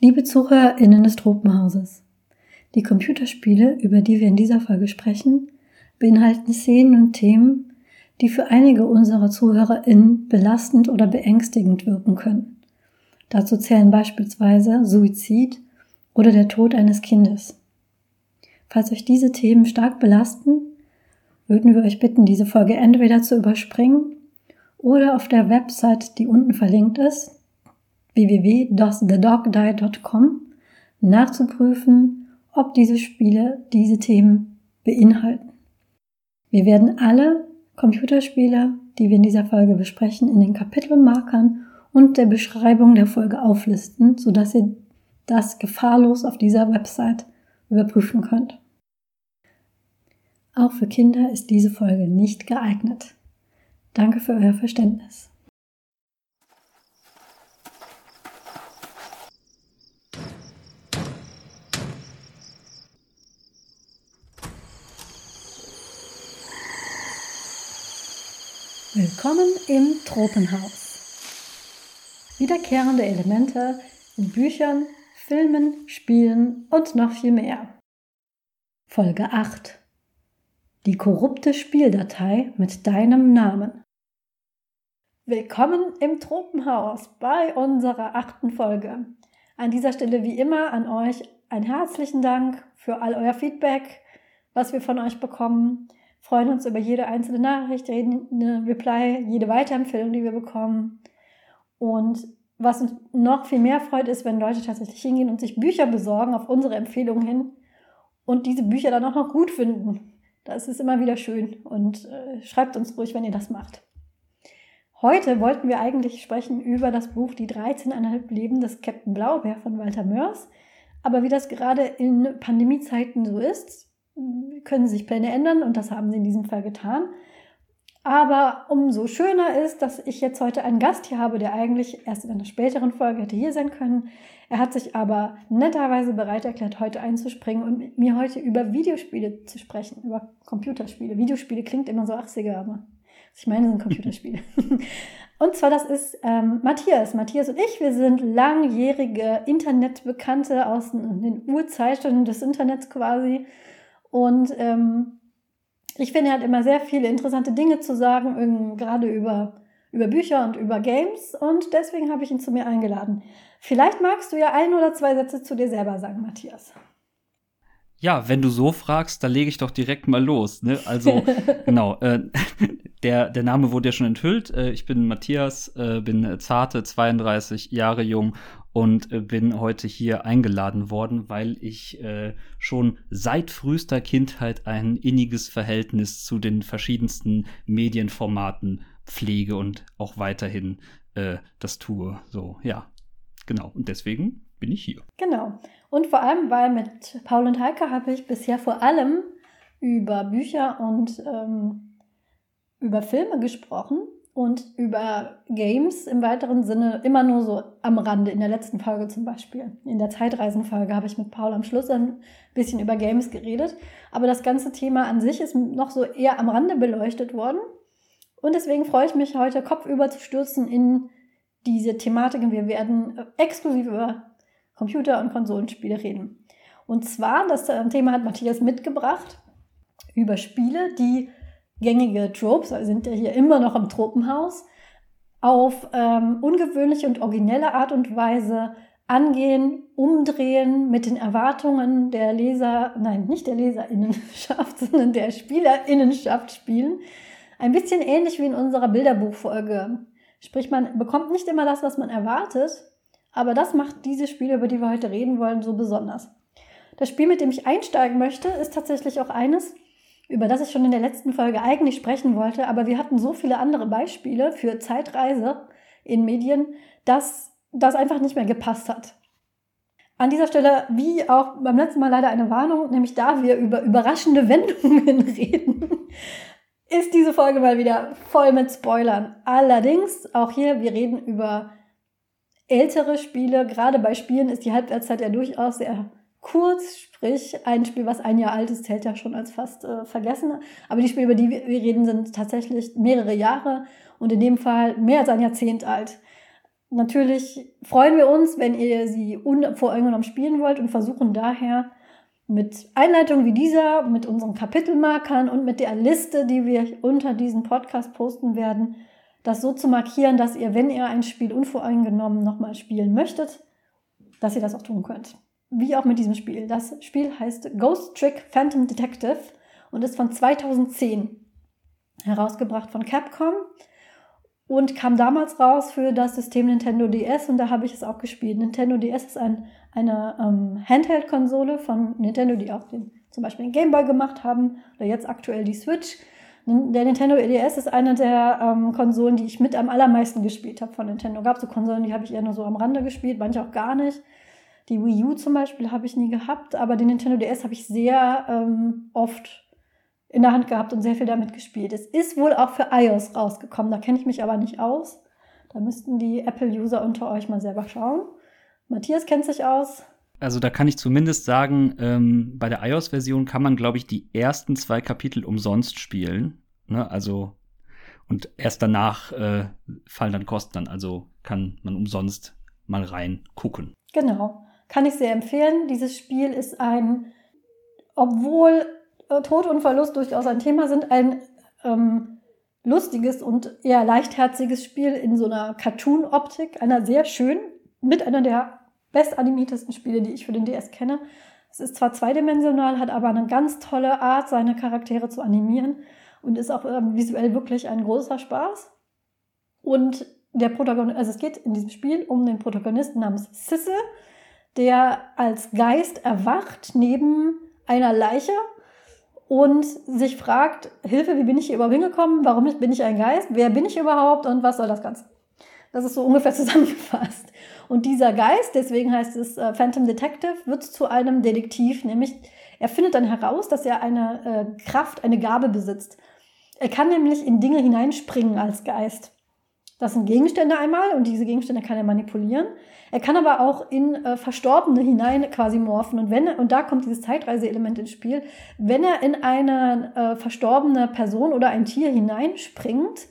Liebe ZuhörerInnen des Tropenhauses, die Computerspiele, über die wir in dieser Folge sprechen, beinhalten Szenen und Themen, die für einige unserer ZuhörerInnen belastend oder beängstigend wirken können. Dazu zählen beispielsweise Suizid oder der Tod eines Kindes. Falls euch diese Themen stark belasten, würden wir euch bitten, diese Folge entweder zu überspringen oder auf der Website, die unten verlinkt ist, www.doesthedogdie.com nachzuprüfen, ob diese Spiele diese Themen beinhalten. Wir werden alle Computerspiele, die wir in dieser Folge besprechen, in den Kapitelmarkern und der Beschreibung der Folge auflisten, sodass ihr das gefahrlos auf dieser Website überprüfen könnt. Auch für Kinder ist diese Folge nicht geeignet. Danke für euer Verständnis. Willkommen im Tropenhaus. Wiederkehrende Elemente in Büchern, Filmen, Spielen und noch viel mehr. Folge 8. Die korrupte Spieldatei mit deinem Namen. Willkommen im Tropenhaus bei unserer achten Folge. An dieser Stelle wie immer an euch einen herzlichen Dank für all euer Feedback, was wir von euch bekommen freuen uns über jede einzelne Nachricht, jede Reply, jede Weiterempfehlung, die wir bekommen. Und was uns noch viel mehr freut, ist, wenn Leute tatsächlich hingehen und sich Bücher besorgen auf unsere Empfehlungen hin und diese Bücher dann auch noch gut finden. Das ist immer wieder schön und äh, schreibt uns ruhig, wenn ihr das macht. Heute wollten wir eigentlich sprechen über das Buch Die 13,5 Leben des Captain Blaubeer von Walter Mörs. Aber wie das gerade in Pandemiezeiten so ist, können sich Pläne ändern und das haben sie in diesem Fall getan. Aber umso schöner ist, dass ich jetzt heute einen Gast hier habe, der eigentlich erst in einer späteren Folge hätte hier sein können. Er hat sich aber netterweise bereit erklärt, heute einzuspringen und mit mir heute über Videospiele zu sprechen, über Computerspiele. Videospiele klingt immer so 80er, aber ich meine sind Computerspiele. und zwar das ist ähm, Matthias. Matthias und ich, wir sind langjährige Internetbekannte aus den Urzeiten des Internets quasi. Und ähm, ich finde, er hat immer sehr viele interessante Dinge zu sagen, gerade über, über Bücher und über Games. Und deswegen habe ich ihn zu mir eingeladen. Vielleicht magst du ja ein oder zwei Sätze zu dir selber sagen, Matthias. Ja, wenn du so fragst, dann lege ich doch direkt mal los. Ne? Also, genau, äh, der, der Name wurde ja schon enthüllt. Äh, ich bin Matthias, äh, bin zarte, 32 Jahre jung und äh, bin heute hier eingeladen worden, weil ich äh, schon seit frühester Kindheit ein inniges Verhältnis zu den verschiedensten Medienformaten pflege und auch weiterhin äh, das tue. So, ja, genau. Und deswegen bin ich hier. Genau. Und vor allem, weil mit Paul und Heike habe ich bisher vor allem über Bücher und ähm, über Filme gesprochen und über Games im weiteren Sinne immer nur so am Rande. In der letzten Folge zum Beispiel. In der Zeitreisenfolge habe ich mit Paul am Schluss ein bisschen über Games geredet. Aber das ganze Thema an sich ist noch so eher am Rande beleuchtet worden. Und deswegen freue ich mich heute kopfüber zu stürzen in diese Thematik. Und wir werden exklusiv über Computer- und Konsolenspiele reden. Und zwar, das Thema hat Matthias mitgebracht, über Spiele, die gängige Tropes, also sind ja hier immer noch im Tropenhaus, auf ähm, ungewöhnliche und originelle Art und Weise angehen, umdrehen, mit den Erwartungen der Leser, nein, nicht der Leserinnenschaft, sondern der Spielerinnenschaft spielen. Ein bisschen ähnlich wie in unserer Bilderbuchfolge. Sprich, man bekommt nicht immer das, was man erwartet, aber das macht diese Spiele, über die wir heute reden wollen, so besonders. Das Spiel, mit dem ich einsteigen möchte, ist tatsächlich auch eines, über das ich schon in der letzten Folge eigentlich sprechen wollte, aber wir hatten so viele andere Beispiele für Zeitreise in Medien, dass das einfach nicht mehr gepasst hat. An dieser Stelle, wie auch beim letzten Mal leider eine Warnung, nämlich da wir über überraschende Wendungen reden, ist diese Folge mal wieder voll mit Spoilern. Allerdings, auch hier, wir reden über ältere Spiele. Gerade bei Spielen ist die Halbwertszeit ja durchaus sehr kurz, sprich ein Spiel, was ein Jahr alt ist, zählt ja schon als fast äh, vergessen. Aber die Spiele, über die wir reden, sind tatsächlich mehrere Jahre und in dem Fall mehr als ein Jahrzehnt alt. natürlich freuen wir uns, wenn ihr sie unvoreingenommen spielen wollt und versuchen daher mit Einleitungen wie dieser, mit unseren Kapitelmarkern und mit der Liste, die wir unter diesen Podcast posten werden, das so zu markieren, dass ihr, wenn ihr ein Spiel unvoreingenommen nochmal spielen möchtet, dass ihr das auch tun könnt. Wie auch mit diesem Spiel. Das Spiel heißt Ghost Trick Phantom Detective und ist von 2010 herausgebracht von Capcom und kam damals raus für das System Nintendo DS und da habe ich es auch gespielt. Nintendo DS ist ein, eine ähm, Handheld-Konsole von Nintendo, die auch den, zum Beispiel den Game Boy gemacht haben oder jetzt aktuell die Switch. Der Nintendo DS ist eine der ähm, Konsolen, die ich mit am allermeisten gespielt habe von Nintendo. Gab so Konsolen, die habe ich eher nur so am Rande gespielt, manche auch gar nicht. Die Wii U zum Beispiel habe ich nie gehabt, aber den Nintendo DS habe ich sehr ähm, oft in der Hand gehabt und sehr viel damit gespielt. Es ist wohl auch für iOS rausgekommen, da kenne ich mich aber nicht aus. Da müssten die Apple-User unter euch mal selber schauen. Matthias kennt sich aus. Also da kann ich zumindest sagen, ähm, bei der iOS-Version kann man, glaube ich, die ersten zwei Kapitel umsonst spielen. Ne? Also und erst danach äh, fallen dann Kosten an. Also kann man umsonst mal rein gucken. Genau, kann ich sehr empfehlen. Dieses Spiel ist ein, obwohl Tod und Verlust durchaus ein Thema sind, ein ähm, lustiges und eher leichtherziges Spiel in so einer Cartoon-Optik, einer sehr schön, mit einer der bestanimiertesten Spiele, die ich für den DS kenne. Es ist zwar zweidimensional, hat aber eine ganz tolle Art, seine Charaktere zu animieren und ist auch ähm, visuell wirklich ein großer Spaß. Und der Protagonist, also es geht in diesem Spiel um den Protagonisten namens Sisse, der als Geist erwacht neben einer Leiche und sich fragt, Hilfe, wie bin ich hier überhaupt hingekommen? Warum bin ich ein Geist? Wer bin ich überhaupt und was soll das Ganze? Das ist so ungefähr zusammengefasst. Und dieser Geist, deswegen heißt es äh, Phantom Detective, wird zu einem Detektiv, nämlich er findet dann heraus, dass er eine äh, Kraft, eine Gabe besitzt. Er kann nämlich in Dinge hineinspringen als Geist. Das sind Gegenstände einmal und diese Gegenstände kann er manipulieren. Er kann aber auch in äh, Verstorbene hinein quasi morphen. Und wenn und da kommt dieses Zeitreiseelement ins Spiel, wenn er in eine äh, verstorbene Person oder ein Tier hineinspringt,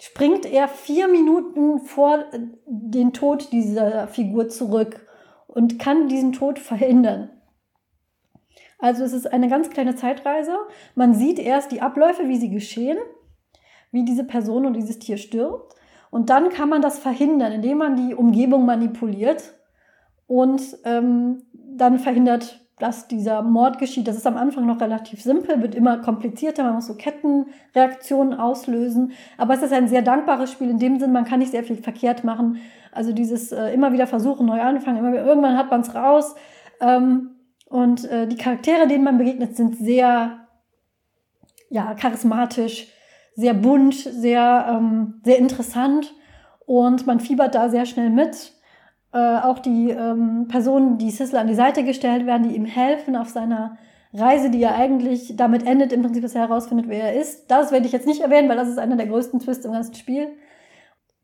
springt er vier Minuten vor den Tod dieser Figur zurück und kann diesen Tod verhindern. Also es ist eine ganz kleine Zeitreise. Man sieht erst die Abläufe, wie sie geschehen wie diese Person und dieses Tier stirbt. Und dann kann man das verhindern, indem man die Umgebung manipuliert und ähm, dann verhindert, dass dieser Mord geschieht. Das ist am Anfang noch relativ simpel, wird immer komplizierter, man muss so Kettenreaktionen auslösen. Aber es ist ein sehr dankbares Spiel in dem Sinn, man kann nicht sehr viel verkehrt machen. Also dieses äh, immer wieder versuchen, neu anfangen, immer, irgendwann hat man es raus. Ähm, und äh, die Charaktere, denen man begegnet, sind sehr ja, charismatisch sehr bunt, sehr, ähm, sehr interessant und man fiebert da sehr schnell mit. Äh, auch die ähm, Personen, die Sissler an die Seite gestellt werden, die ihm helfen auf seiner Reise, die ja eigentlich damit endet, im Prinzip, dass er herausfindet, wer er ist. Das werde ich jetzt nicht erwähnen, weil das ist einer der größten Twists im ganzen Spiel.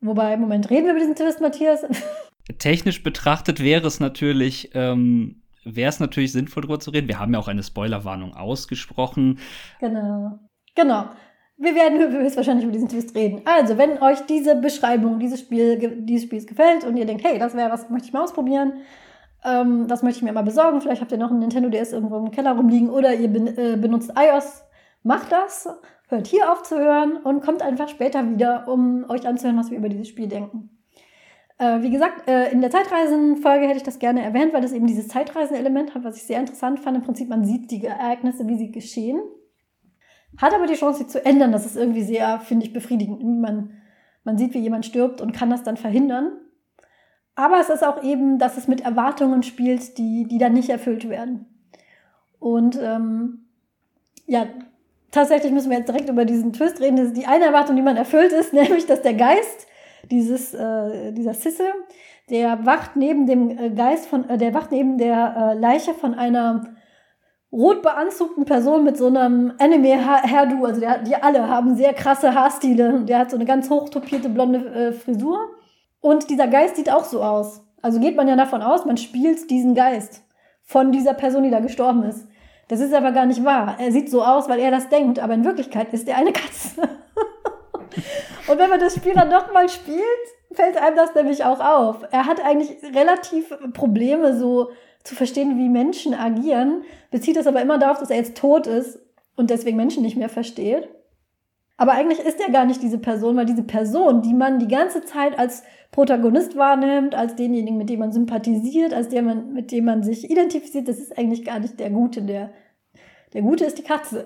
Wobei, im Moment reden wir über diesen Twist, Matthias. Technisch betrachtet wäre es natürlich, ähm, wäre es natürlich sinnvoll, darüber zu reden. Wir haben ja auch eine Spoilerwarnung ausgesprochen. Genau. Genau. Wir werden höchstwahrscheinlich über diesen Twist reden. Also, wenn euch diese Beschreibung dieses, Spiel, dieses Spiels gefällt und ihr denkt, hey, das wäre was, möchte ich mal ausprobieren, ähm, das möchte ich mir mal besorgen, vielleicht habt ihr noch einen Nintendo DS irgendwo im Keller rumliegen oder ihr ben, äh, benutzt iOS, macht das, hört hier auf zu hören und kommt einfach später wieder, um euch anzuhören, was wir über dieses Spiel denken. Äh, wie gesagt, äh, in der Zeitreisenfolge hätte ich das gerne erwähnt, weil das eben dieses Zeitreisen-Element hat, was ich sehr interessant fand. Im Prinzip, man sieht die Ereignisse, wie sie geschehen hat aber die Chance, sie zu ändern. Das ist irgendwie sehr, finde ich, befriedigend. Man, man sieht, wie jemand stirbt und kann das dann verhindern. Aber es ist auch eben, dass es mit Erwartungen spielt, die, die dann nicht erfüllt werden. Und ähm, ja, tatsächlich müssen wir jetzt direkt über diesen Twist reden. Das ist die eine Erwartung, die man erfüllt ist, nämlich, dass der Geist dieses, äh, dieser Sisse, der wacht neben dem äh, Geist von, äh, der wacht neben der äh, Leiche von einer rot beanzugten Person mit so einem Anime-Hairdo. Also der, die alle haben sehr krasse Haarstile. Der hat so eine ganz hochtopierte blonde äh, Frisur. Und dieser Geist sieht auch so aus. Also geht man ja davon aus, man spielt diesen Geist von dieser Person, die da gestorben ist. Das ist aber gar nicht wahr. Er sieht so aus, weil er das denkt, aber in Wirklichkeit ist er eine Katze. Und wenn man das Spiel dann nochmal spielt, fällt einem das nämlich auch auf. Er hat eigentlich relativ Probleme, so zu verstehen, wie Menschen agieren, bezieht es aber immer darauf, dass er jetzt tot ist und deswegen Menschen nicht mehr versteht. Aber eigentlich ist er gar nicht diese Person, weil diese Person, die man die ganze Zeit als Protagonist wahrnimmt, als denjenigen, mit dem man sympathisiert, als der mit dem man sich identifiziert, das ist eigentlich gar nicht der Gute. Der, der Gute ist die Katze.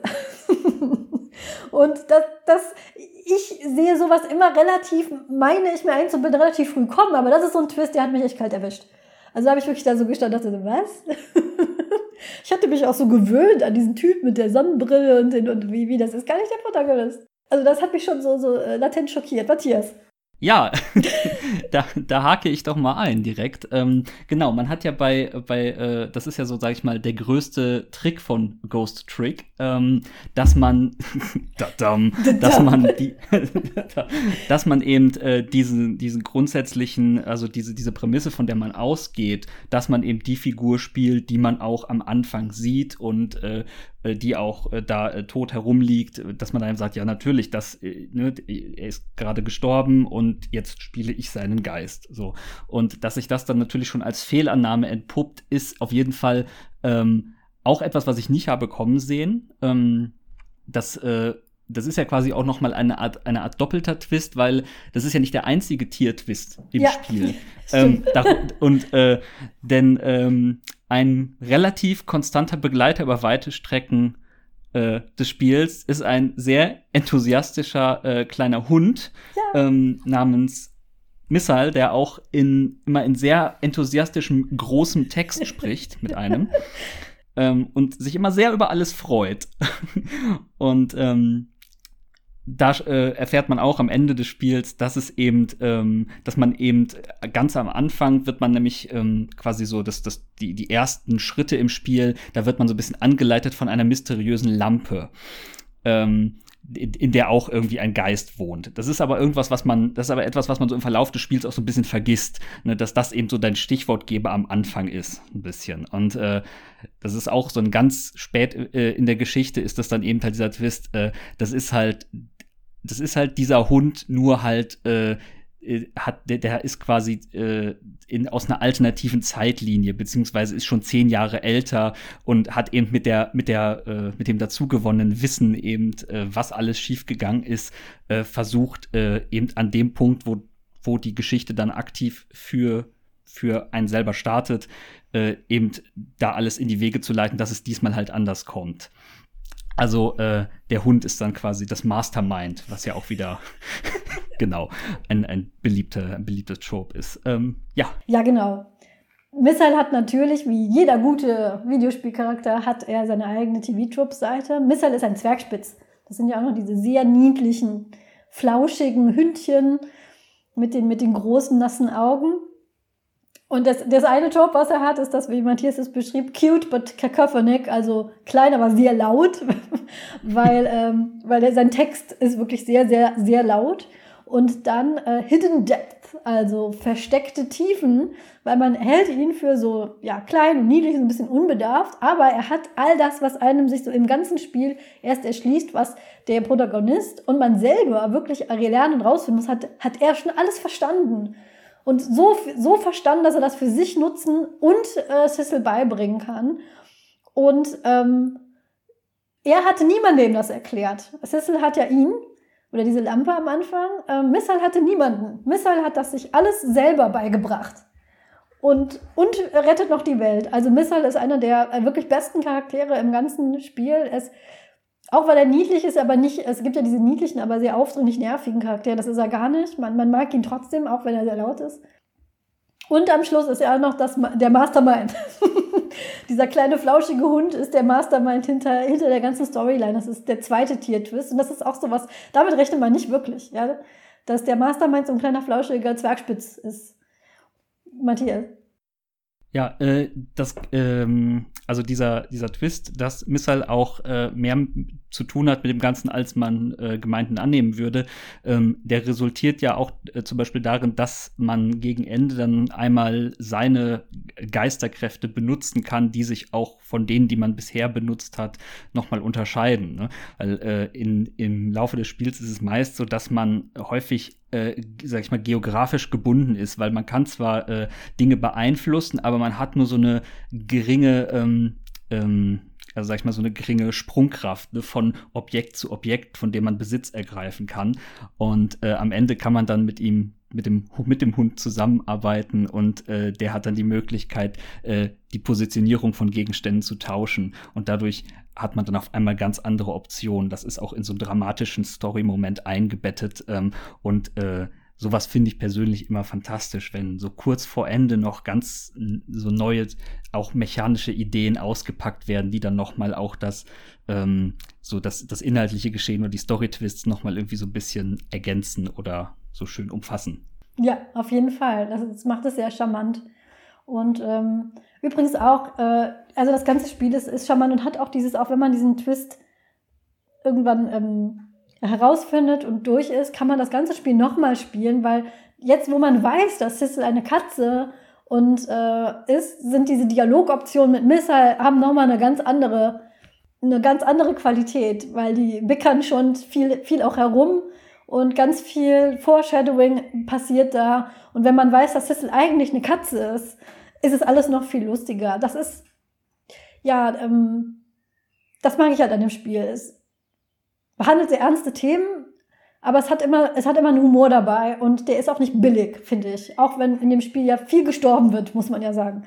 und das, das, ich sehe sowas immer relativ, meine ich mir einzubilden, relativ früh kommen, aber das ist so ein Twist, der hat mich echt kalt erwischt. Also habe ich wirklich da so gestanden und dachte, was? ich hatte mich auch so gewöhnt an diesen Typ mit der Sonnenbrille und, den, und wie, wie das ist gar nicht der Protagonist. Also das hat mich schon so, so äh, latent schockiert. Matthias. Ja, da, da hake ich doch mal ein direkt. Ähm, genau, man hat ja bei, bei äh, das ist ja so, sag ich mal, der größte Trick von Ghost Trick, ähm, dass man, dass man die, dass man eben äh, diesen, diesen grundsätzlichen, also diese, diese Prämisse, von der man ausgeht, dass man eben die Figur spielt, die man auch am Anfang sieht und äh, äh, die auch äh, da äh, tot herumliegt, dass man dann sagt, ja natürlich, das, ne, er ist gerade gestorben und jetzt spiele ich seinen Geist. So und dass sich das dann natürlich schon als Fehlannahme entpuppt, ist auf jeden Fall ähm, auch etwas, was ich nicht habe kommen sehen. Ähm, das äh, das ist ja quasi auch noch mal eine Art, eine Art doppelter Twist, weil das ist ja nicht der einzige Tier-Twist im ja. Spiel. ähm, da, und äh, denn ähm, ein relativ konstanter Begleiter über weite Strecken äh, des Spiels ist ein sehr enthusiastischer äh, kleiner Hund ja. ähm, namens Missile, der auch in, immer in sehr enthusiastischem, großem Text spricht mit einem. ähm, und sich immer sehr über alles freut. und ähm, da äh, erfährt man auch am Ende des Spiels, dass es eben, ähm, dass man eben ganz am Anfang wird man nämlich ähm, quasi so, dass das die die ersten Schritte im Spiel, da wird man so ein bisschen angeleitet von einer mysteriösen Lampe. Ähm, in, in der auch irgendwie ein Geist wohnt. Das ist aber irgendwas, was man, das ist aber etwas, was man so im Verlauf des Spiels auch so ein bisschen vergisst, ne, dass das eben so dein Stichwortgeber am Anfang ist, ein bisschen. Und äh, das ist auch so ein ganz spät äh, in der Geschichte ist das dann eben halt dieser Twist. Äh, das ist halt das ist halt dieser Hund, nur halt äh, äh, hat der, der ist quasi äh, in, aus einer alternativen Zeitlinie beziehungsweise ist schon zehn Jahre älter und hat eben mit der mit der äh, mit dem dazugewonnenen Wissen eben äh, was alles schiefgegangen ist äh, versucht äh, eben an dem Punkt wo wo die Geschichte dann aktiv für für einen selber startet eben da alles in die Wege zu leiten dass es diesmal halt anders kommt also äh, der Hund ist dann quasi das Mastermind, was ja auch wieder genau ein, ein, beliebter, ein beliebtes Trope ist. Ähm, ja. Ja, genau. Missile hat natürlich, wie jeder gute Videospielcharakter, hat er seine eigene TV-Trope-Seite. Missile ist ein Zwergspitz. Das sind ja auch noch diese sehr niedlichen, flauschigen Hündchen mit den, mit den großen, nassen Augen. Und das, das eine Job, was er hat, ist das, wie Matthias es beschrieb, cute but cacophonic, also klein, aber sehr laut, weil, ähm, weil der, sein Text ist wirklich sehr, sehr, sehr laut. Und dann äh, Hidden Depth, also versteckte Tiefen, weil man hält ihn für so ja, klein und niedlich, so ein bisschen unbedarft, aber er hat all das, was einem sich so im ganzen Spiel erst erschließt, was der Protagonist und man selber wirklich lernen und rausfinden muss, hat, hat er schon alles verstanden und so, so verstanden, dass er das für sich nutzen und äh, Sissel beibringen kann. Und ähm, er hatte niemanden, dem das erklärt. Sissel hat ja ihn, oder diese Lampe am Anfang. Ähm, Missal hatte niemanden. Missal hat das sich alles selber beigebracht. Und, und rettet noch die Welt. Also Missal ist einer der äh, wirklich besten Charaktere im ganzen Spiel. Es auch weil er niedlich ist, aber nicht, es gibt ja diese niedlichen, aber sehr aufdringlich nervigen Charaktere. Das ist er gar nicht. Man, man mag ihn trotzdem, auch wenn er sehr laut ist. Und am Schluss ist er auch noch das, der Mastermind. Dieser kleine flauschige Hund ist der Mastermind hinter, hinter der ganzen Storyline. Das ist der zweite Tier-Twist. Und das ist auch so was, damit rechnet man nicht wirklich, ja. Dass der Mastermind so ein kleiner flauschiger Zwergspitz ist. Matthias. Ja, äh, das, ähm, also dieser, dieser Twist, dass Missile auch äh, mehr zu tun hat mit dem Ganzen, als man äh, Gemeinden annehmen würde, ähm, der resultiert ja auch äh, zum Beispiel darin, dass man gegen Ende dann einmal seine Geisterkräfte benutzen kann, die sich auch von denen, die man bisher benutzt hat, nochmal unterscheiden. Ne? Weil äh, in, im Laufe des Spiels ist es meist so, dass man häufig äh, sag ich mal, geografisch gebunden ist, weil man kann zwar äh, Dinge beeinflussen, aber man hat nur so eine geringe ähm, ähm, also sag ich mal, so eine geringe Sprungkraft ne, von Objekt zu Objekt, von dem man Besitz ergreifen kann. Und äh, am Ende kann man dann mit ihm, mit dem, mit dem Hund zusammenarbeiten und äh, der hat dann die Möglichkeit, äh, die Positionierung von Gegenständen zu tauschen. Und dadurch hat man dann auf einmal ganz andere Optionen. Das ist auch in so einem dramatischen Story-Moment eingebettet ähm, und äh, sowas finde ich persönlich immer fantastisch, wenn so kurz vor Ende noch ganz so neue, auch mechanische Ideen ausgepackt werden, die dann noch mal auch das ähm, so das, das inhaltliche Geschehen oder die Story-Twists noch mal irgendwie so ein bisschen ergänzen oder so schön umfassen. Ja, auf jeden Fall. Das, das macht es sehr charmant. Und ähm, übrigens auch, äh, also das ganze Spiel ist, ist charmant und hat auch dieses, auch wenn man diesen Twist irgendwann ähm, herausfindet und durch ist, kann man das ganze Spiel nochmal spielen, weil jetzt, wo man weiß, dass Sissel eine Katze und äh, ist, sind diese Dialogoptionen mit Missile haben nochmal eine ganz andere, eine ganz andere Qualität, weil die bickern schon viel, viel auch herum und ganz viel Foreshadowing passiert da. Und wenn man weiß, dass Sissel eigentlich eine Katze ist, ist es alles noch viel lustiger. Das ist, ja, ähm, das mag ich halt an dem Spiel. Es behandelt sehr ernste Themen, aber es hat immer, es hat immer einen Humor dabei und der ist auch nicht billig, finde ich. Auch wenn in dem Spiel ja viel gestorben wird, muss man ja sagen.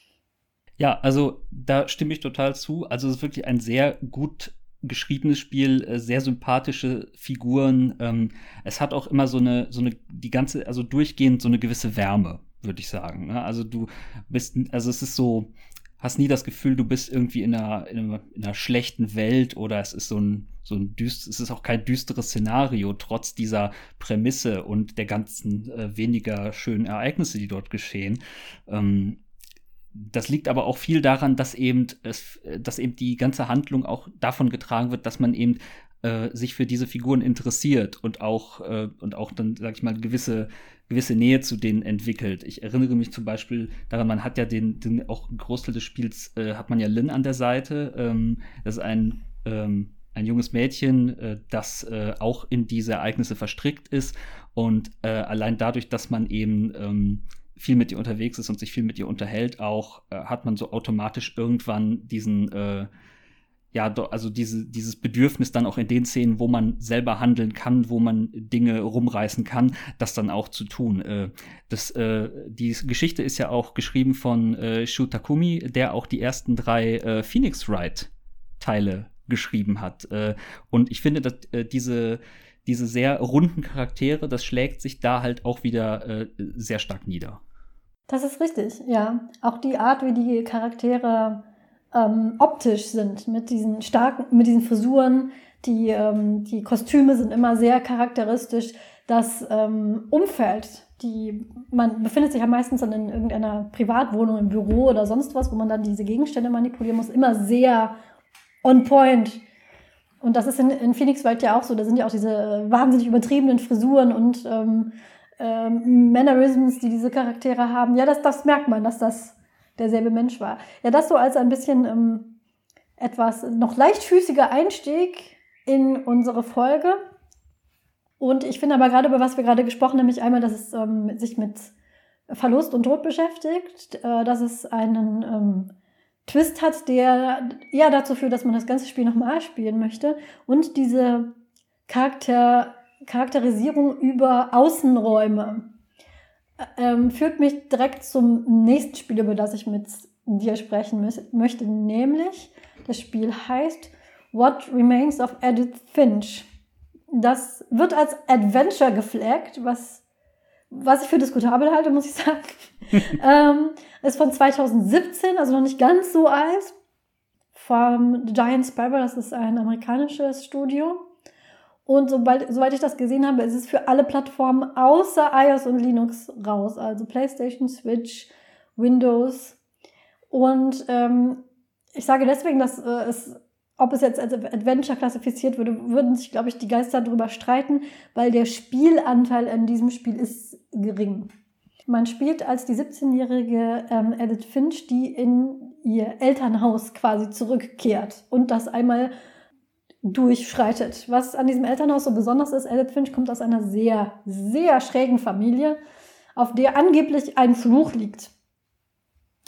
Ja, also da stimme ich total zu. Also es ist wirklich ein sehr gut geschriebenes Spiel, äh, sehr sympathische Figuren. Ähm, es hat auch immer so eine, so eine, die ganze, also durchgehend so eine gewisse Wärme, würde ich sagen. Ne? Also du bist, also es ist so, hast nie das Gefühl, du bist irgendwie in einer, in einer, in einer schlechten Welt oder es ist so ein, so ein düst, es ist auch kein düsteres Szenario, trotz dieser Prämisse und der ganzen äh, weniger schönen Ereignisse, die dort geschehen. Ähm, das liegt aber auch viel daran, dass eben, es, dass eben die ganze Handlung auch davon getragen wird, dass man eben äh, sich für diese Figuren interessiert und auch, äh, und auch dann, sag ich mal, gewisse gewisse Nähe zu denen entwickelt. Ich erinnere mich zum Beispiel daran, man hat ja den, den auch einen Großteil des Spiels, äh, hat man ja Lynn an der Seite. Ähm, das ist ein, ähm, ein junges Mädchen, äh, das äh, auch in diese Ereignisse verstrickt ist. Und äh, allein dadurch, dass man eben ähm, viel mit ihr unterwegs ist und sich viel mit ihr unterhält, auch äh, hat man so automatisch irgendwann diesen äh, ja, also diese, dieses Bedürfnis dann auch in den Szenen, wo man selber handeln kann, wo man Dinge rumreißen kann, das dann auch zu tun. Äh, das, äh, die Geschichte ist ja auch geschrieben von äh, Shu Takumi, der auch die ersten drei Phoenix Wright Teile geschrieben hat. Und ich finde, dass diese diese sehr runden Charaktere, das schlägt sich da halt auch wieder sehr stark nieder. Das ist richtig, ja. Auch die Art, wie die Charaktere ähm, optisch sind, mit diesen starken, mit diesen Frisuren. Die, ähm, die Kostüme sind immer sehr charakteristisch. Das ähm, Umfeld, die, man befindet sich ja meistens dann in irgendeiner Privatwohnung, im Büro oder sonst was, wo man dann diese Gegenstände manipulieren muss, immer sehr on point. Und das ist in, in Phoenix Wald ja auch so. Da sind ja auch diese wahnsinnig übertriebenen Frisuren und ähm, ähm, Mannerisms, die diese Charaktere haben. Ja, das, das merkt man, dass das derselbe Mensch war. Ja, das so als ein bisschen ähm, etwas noch leichtfüßiger Einstieg in unsere Folge. Und ich finde aber gerade, über was wir gerade gesprochen haben, nämlich einmal, dass es ähm, sich mit Verlust und Tod beschäftigt, äh, dass es einen ähm, Twist hat, der ja dazu führt, dass man das ganze Spiel nochmal spielen möchte. Und diese Charakter Charakterisierung über Außenräume ähm, führt mich direkt zum nächsten Spiel, über das ich mit dir sprechen möchte, nämlich das Spiel heißt What Remains of Edith Finch. Das wird als Adventure geflaggt, was, was ich für diskutabel halte, muss ich sagen. ähm, ist von 2017, also noch nicht ganz so alt. Vom Giant Sparrow, das ist ein amerikanisches Studio. Und sobald, soweit ich das gesehen habe, ist es für alle Plattformen außer iOS und Linux raus. Also PlayStation, Switch, Windows. Und ähm, ich sage deswegen, dass äh, es, ob es jetzt als Adventure klassifiziert würde, würden sich, glaube ich, die Geister darüber streiten, weil der Spielanteil an diesem Spiel ist gering. Man spielt als die 17-jährige ähm, Edith Finch, die in ihr Elternhaus quasi zurückkehrt und das einmal durchschreitet. Was an diesem Elternhaus so besonders ist, Edith Finch kommt aus einer sehr, sehr schrägen Familie, auf der angeblich ein Fluch liegt.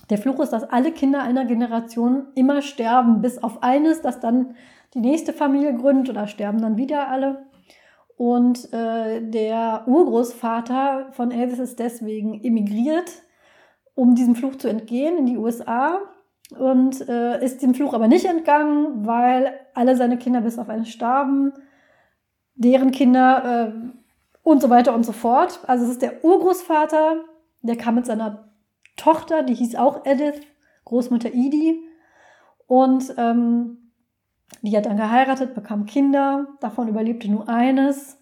Der Fluch ist, dass alle Kinder einer Generation immer sterben, bis auf eines, das dann die nächste Familie gründet oder sterben dann wieder alle. Und äh, der Urgroßvater von Elvis ist deswegen emigriert, um diesem Fluch zu entgehen in die USA und äh, ist dem Fluch aber nicht entgangen, weil alle seine Kinder bis auf eine starben, deren Kinder äh, und so weiter und so fort. Also es ist der Urgroßvater, der kam mit seiner Tochter, die hieß auch Edith, Großmutter Edie. Und ähm, die hat dann geheiratet, bekam Kinder, davon überlebte nur eines.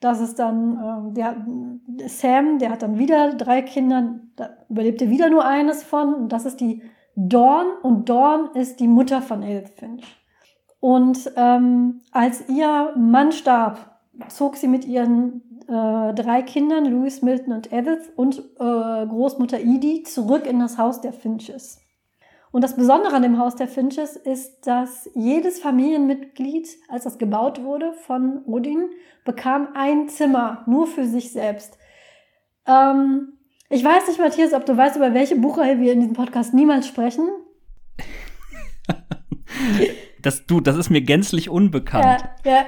Das ist dann, äh, der, Sam, der hat dann wieder drei Kinder, da überlebte wieder nur eines von. Und das ist die Dawn. Und Dawn ist die Mutter von Edith Finch. Und ähm, als ihr Mann starb, zog sie mit ihren äh, drei Kindern, Louis, Milton und Edith, und äh, Großmutter Edie zurück in das Haus der Finches. Und das Besondere an dem Haus der Finches ist, dass jedes Familienmitglied, als das gebaut wurde von Odin, bekam ein Zimmer nur für sich selbst. Ähm, ich weiß nicht, Matthias, ob du weißt, über welche Buchreihe wir in diesem Podcast niemals sprechen. das, du, das ist mir gänzlich unbekannt. Ja, ja.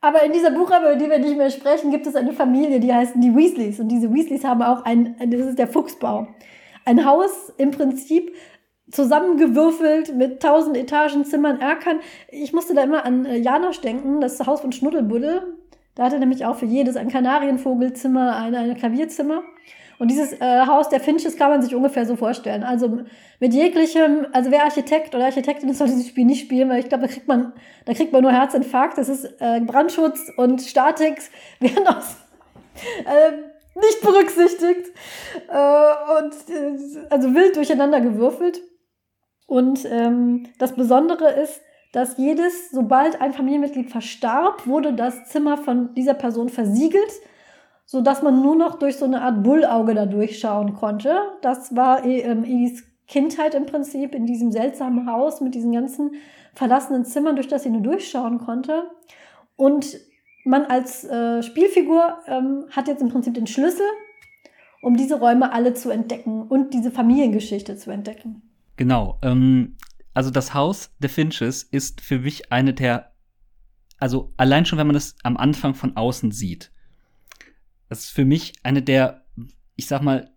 Aber in dieser Buchreihe, über die wir nicht mehr sprechen, gibt es eine Familie, die heißen die Weasleys. Und diese Weasleys haben auch ein, das ist der Fuchsbau. Ein Haus im Prinzip, zusammengewürfelt mit tausend Etagen, Zimmern, Erkern. Ich musste da immer an äh, Janosch denken, das Haus von Schnuddelbuddel. Da hatte nämlich auch für jedes ein Kanarienvogelzimmer, ein, ein Klavierzimmer. Und dieses äh, Haus der Finches kann man sich ungefähr so vorstellen. Also mit jeglichem, also wer Architekt oder Architektin ist, sollte dieses Spiel nicht spielen, weil ich glaube, da kriegt man, da kriegt man nur Herzinfarkt. Das ist äh, Brandschutz und Statik werden aus äh, nicht berücksichtigt äh, und äh, also wild durcheinander gewürfelt. Und ähm, das Besondere ist, dass jedes, sobald ein Familienmitglied verstarb, wurde das Zimmer von dieser Person versiegelt, so dass man nur noch durch so eine Art Bullauge da durchschauen konnte. Das war ähm, Edis Kindheit im Prinzip in diesem seltsamen Haus mit diesen ganzen verlassenen Zimmern, durch das sie nur durchschauen konnte. Und man als äh, Spielfigur ähm, hat jetzt im Prinzip den Schlüssel, um diese Räume alle zu entdecken und diese Familiengeschichte zu entdecken. Genau. Ähm, also das Haus der Finches ist für mich eine der, also allein schon, wenn man es am Anfang von außen sieht, das ist für mich eine der, ich sag mal,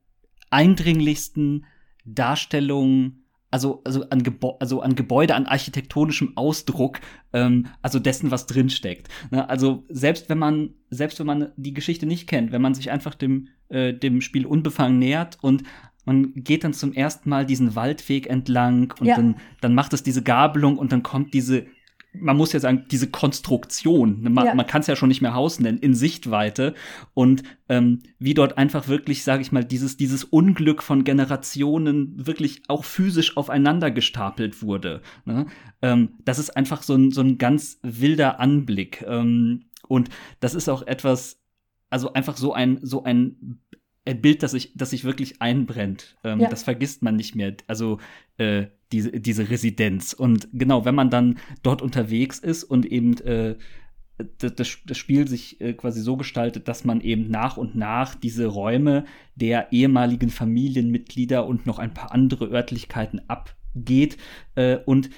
eindringlichsten Darstellungen, also, also, an, Gebä also an Gebäude, an architektonischem Ausdruck, ähm, also dessen, was drinsteckt. Ne? Also selbst wenn man, selbst wenn man die Geschichte nicht kennt, wenn man sich einfach dem, äh, dem Spiel unbefangen nähert und man geht dann zum ersten Mal diesen Waldweg entlang und ja. dann, dann macht es diese Gabelung und dann kommt diese man muss ja sagen, diese Konstruktion, ne, man, ja. man kann es ja schon nicht mehr Haus nennen, in Sichtweite und ähm, wie dort einfach wirklich, sage ich mal, dieses, dieses Unglück von Generationen wirklich auch physisch aufeinander gestapelt wurde. Ne? Ähm, das ist einfach so ein, so ein ganz wilder Anblick. Ähm, und das ist auch etwas, also einfach so ein, so ein ein Bild, das sich, das sich wirklich einbrennt. Ähm, ja. Das vergisst man nicht mehr. Also äh, diese, diese Residenz. Und genau, wenn man dann dort unterwegs ist und eben äh, das, das, Spiel sich äh, quasi so gestaltet, dass man eben nach und nach diese Räume der ehemaligen Familienmitglieder und noch ein paar andere Örtlichkeiten abgeht äh, und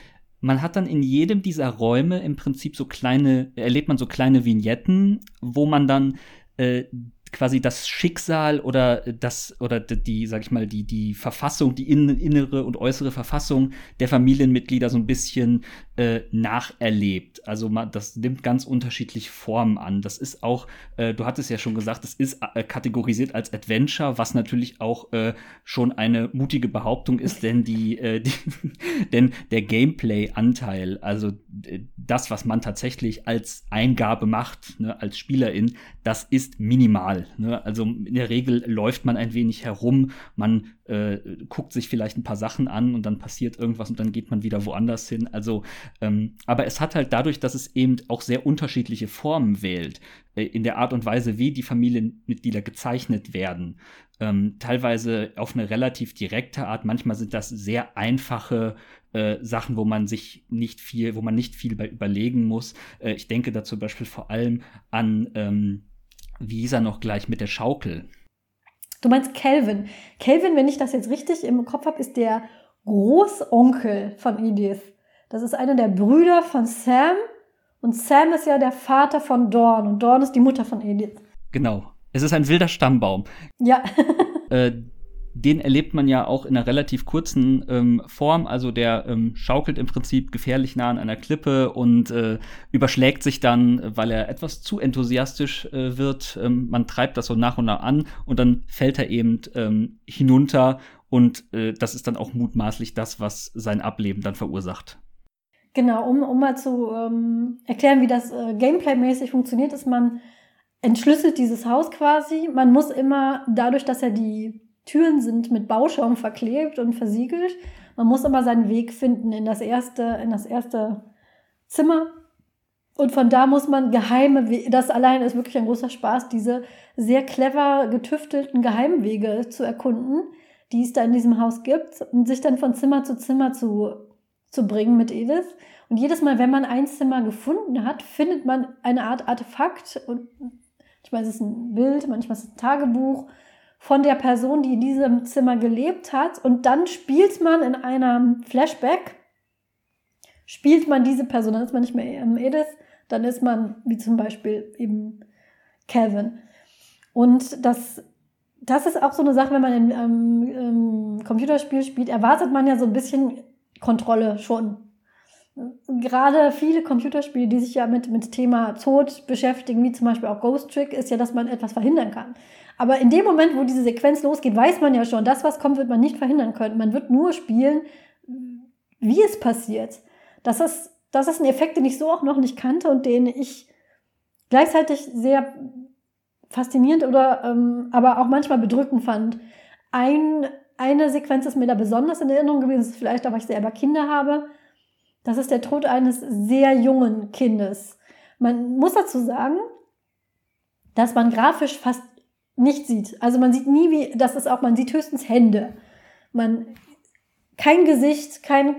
man hat dann in jedem dieser Räume im Prinzip so kleine, erlebt man so kleine Vignetten, wo man dann äh, quasi das Schicksal oder das oder die, sag ich mal, die die Verfassung, die innere und äußere Verfassung der Familienmitglieder so ein bisschen äh, nacherlebt. Also man, das nimmt ganz unterschiedlich Formen an. Das ist auch, äh, du hattest ja schon gesagt, es ist äh, kategorisiert als Adventure, was natürlich auch äh, schon eine mutige Behauptung ist, denn die, äh, die denn der Gameplay-Anteil, also das, was man tatsächlich als Eingabe macht, ne, als Spielerin, das ist minimal. Ne? Also in der Regel läuft man ein wenig herum, man äh, guckt sich vielleicht ein paar Sachen an und dann passiert irgendwas und dann geht man wieder woanders hin. Also, ähm, aber es hat halt dadurch, dass es eben auch sehr unterschiedliche Formen wählt, äh, in der Art und Weise, wie die Familienmitglieder gezeichnet werden. Ähm, teilweise auf eine relativ direkte Art. Manchmal sind das sehr einfache äh, Sachen, wo man sich nicht viel, wo man nicht viel bei überlegen muss. Äh, ich denke da zum Beispiel vor allem an, ähm, wie hieß er noch gleich mit der Schaukel? Du meinst Calvin. Calvin, wenn ich das jetzt richtig im Kopf habe, ist der Großonkel von Edith. Das ist einer der Brüder von Sam. Und Sam ist ja der Vater von Dawn. Und Dawn ist die Mutter von Edith. Genau. Es ist ein wilder Stammbaum. Ja. äh, den erlebt man ja auch in einer relativ kurzen ähm, Form. Also der ähm, schaukelt im Prinzip gefährlich nah an einer Klippe und äh, überschlägt sich dann, weil er etwas zu enthusiastisch äh, wird. Ähm, man treibt das so nach und nach an und dann fällt er eben ähm, hinunter und äh, das ist dann auch mutmaßlich das, was sein Ableben dann verursacht. Genau, um, um mal zu ähm, erklären, wie das äh, Gameplay-mäßig funktioniert, ist man entschlüsselt dieses Haus quasi. Man muss immer, dadurch, dass er die Türen sind mit Bauschaum verklebt und versiegelt. Man muss aber seinen Weg finden in das erste, in das erste Zimmer. Und von da muss man geheime, das allein ist wirklich ein großer Spaß, diese sehr clever getüftelten Geheimwege zu erkunden, die es da in diesem Haus gibt und sich dann von Zimmer zu Zimmer zu, zu bringen mit Edith. Und jedes Mal, wenn man ein Zimmer gefunden hat, findet man eine Art Artefakt und manchmal ist es ein Bild, manchmal ist es ein Tagebuch von der Person, die in diesem Zimmer gelebt hat. Und dann spielt man in einem Flashback, spielt man diese Person, dann ist man nicht mehr Edith, dann ist man wie zum Beispiel eben Calvin. Und das, das ist auch so eine Sache, wenn man ein ähm, Computerspiel spielt, erwartet man ja so ein bisschen Kontrolle schon. Gerade viele Computerspiele, die sich ja mit, mit Thema Tod beschäftigen, wie zum Beispiel auch Ghost Trick, ist ja, dass man etwas verhindern kann. Aber in dem Moment, wo diese Sequenz losgeht, weiß man ja schon, das, was kommt, wird man nicht verhindern können. Man wird nur spielen, wie es passiert. Das ist, das ist ein Effekt, den ich so auch noch nicht kannte und den ich gleichzeitig sehr faszinierend oder ähm, aber auch manchmal bedrückend fand. Ein, eine Sequenz ist mir da besonders in Erinnerung gewesen, vielleicht auch, weil ich selber Kinder habe. Das ist der Tod eines sehr jungen Kindes. Man muss dazu sagen, dass man grafisch fast nicht sieht. Also man sieht nie, wie, das ist auch, man sieht höchstens Hände. Man, kein Gesicht, kein,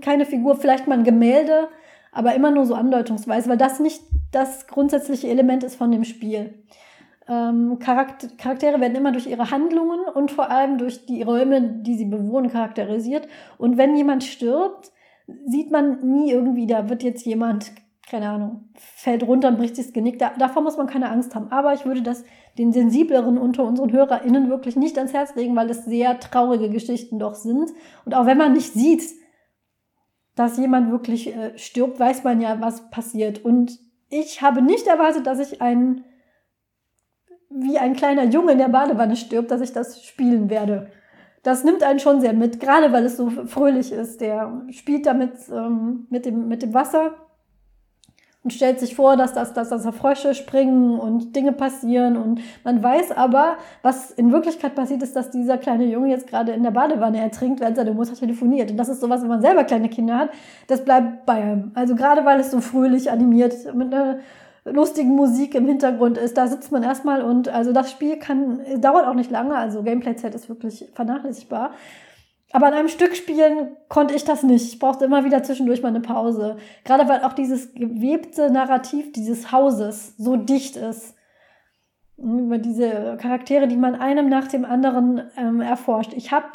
keine Figur, vielleicht mal ein Gemälde, aber immer nur so andeutungsweise, weil das nicht das grundsätzliche Element ist von dem Spiel. Ähm, Charakter Charaktere werden immer durch ihre Handlungen und vor allem durch die Räume, die sie bewohnen, charakterisiert. Und wenn jemand stirbt, sieht man nie irgendwie, da wird jetzt jemand keine Ahnung, fällt runter und bricht sich das Genick. Da, davor muss man keine Angst haben. Aber ich würde das den sensibleren unter unseren HörerInnen wirklich nicht ans Herz legen, weil es sehr traurige Geschichten doch sind. Und auch wenn man nicht sieht, dass jemand wirklich äh, stirbt, weiß man ja, was passiert. Und ich habe nicht erwartet, dass ich ein, wie ein kleiner Junge in der Badewanne stirbt, dass ich das spielen werde. Das nimmt einen schon sehr mit, gerade weil es so fröhlich ist. Der spielt damit ähm, mit, dem, mit dem Wasser und stellt sich vor, dass das, dass, dass Frösche springen und Dinge passieren und man weiß aber, was in Wirklichkeit passiert ist, dass dieser kleine Junge jetzt gerade in der Badewanne ertrinkt, während seine Mutter telefoniert. Und das ist sowas, wenn man selber kleine Kinder hat, das bleibt bei einem. Also gerade weil es so fröhlich animiert mit einer lustigen Musik im Hintergrund ist, da sitzt man erstmal und also das Spiel kann, dauert auch nicht lange, also Gameplay-Zeit ist wirklich vernachlässigbar. Aber an einem Stück spielen konnte ich das nicht. Ich brauchte immer wieder zwischendurch mal eine Pause. Gerade weil auch dieses gewebte Narrativ dieses Hauses so dicht ist. Über diese Charaktere, die man einem nach dem anderen ähm, erforscht. Ich habe,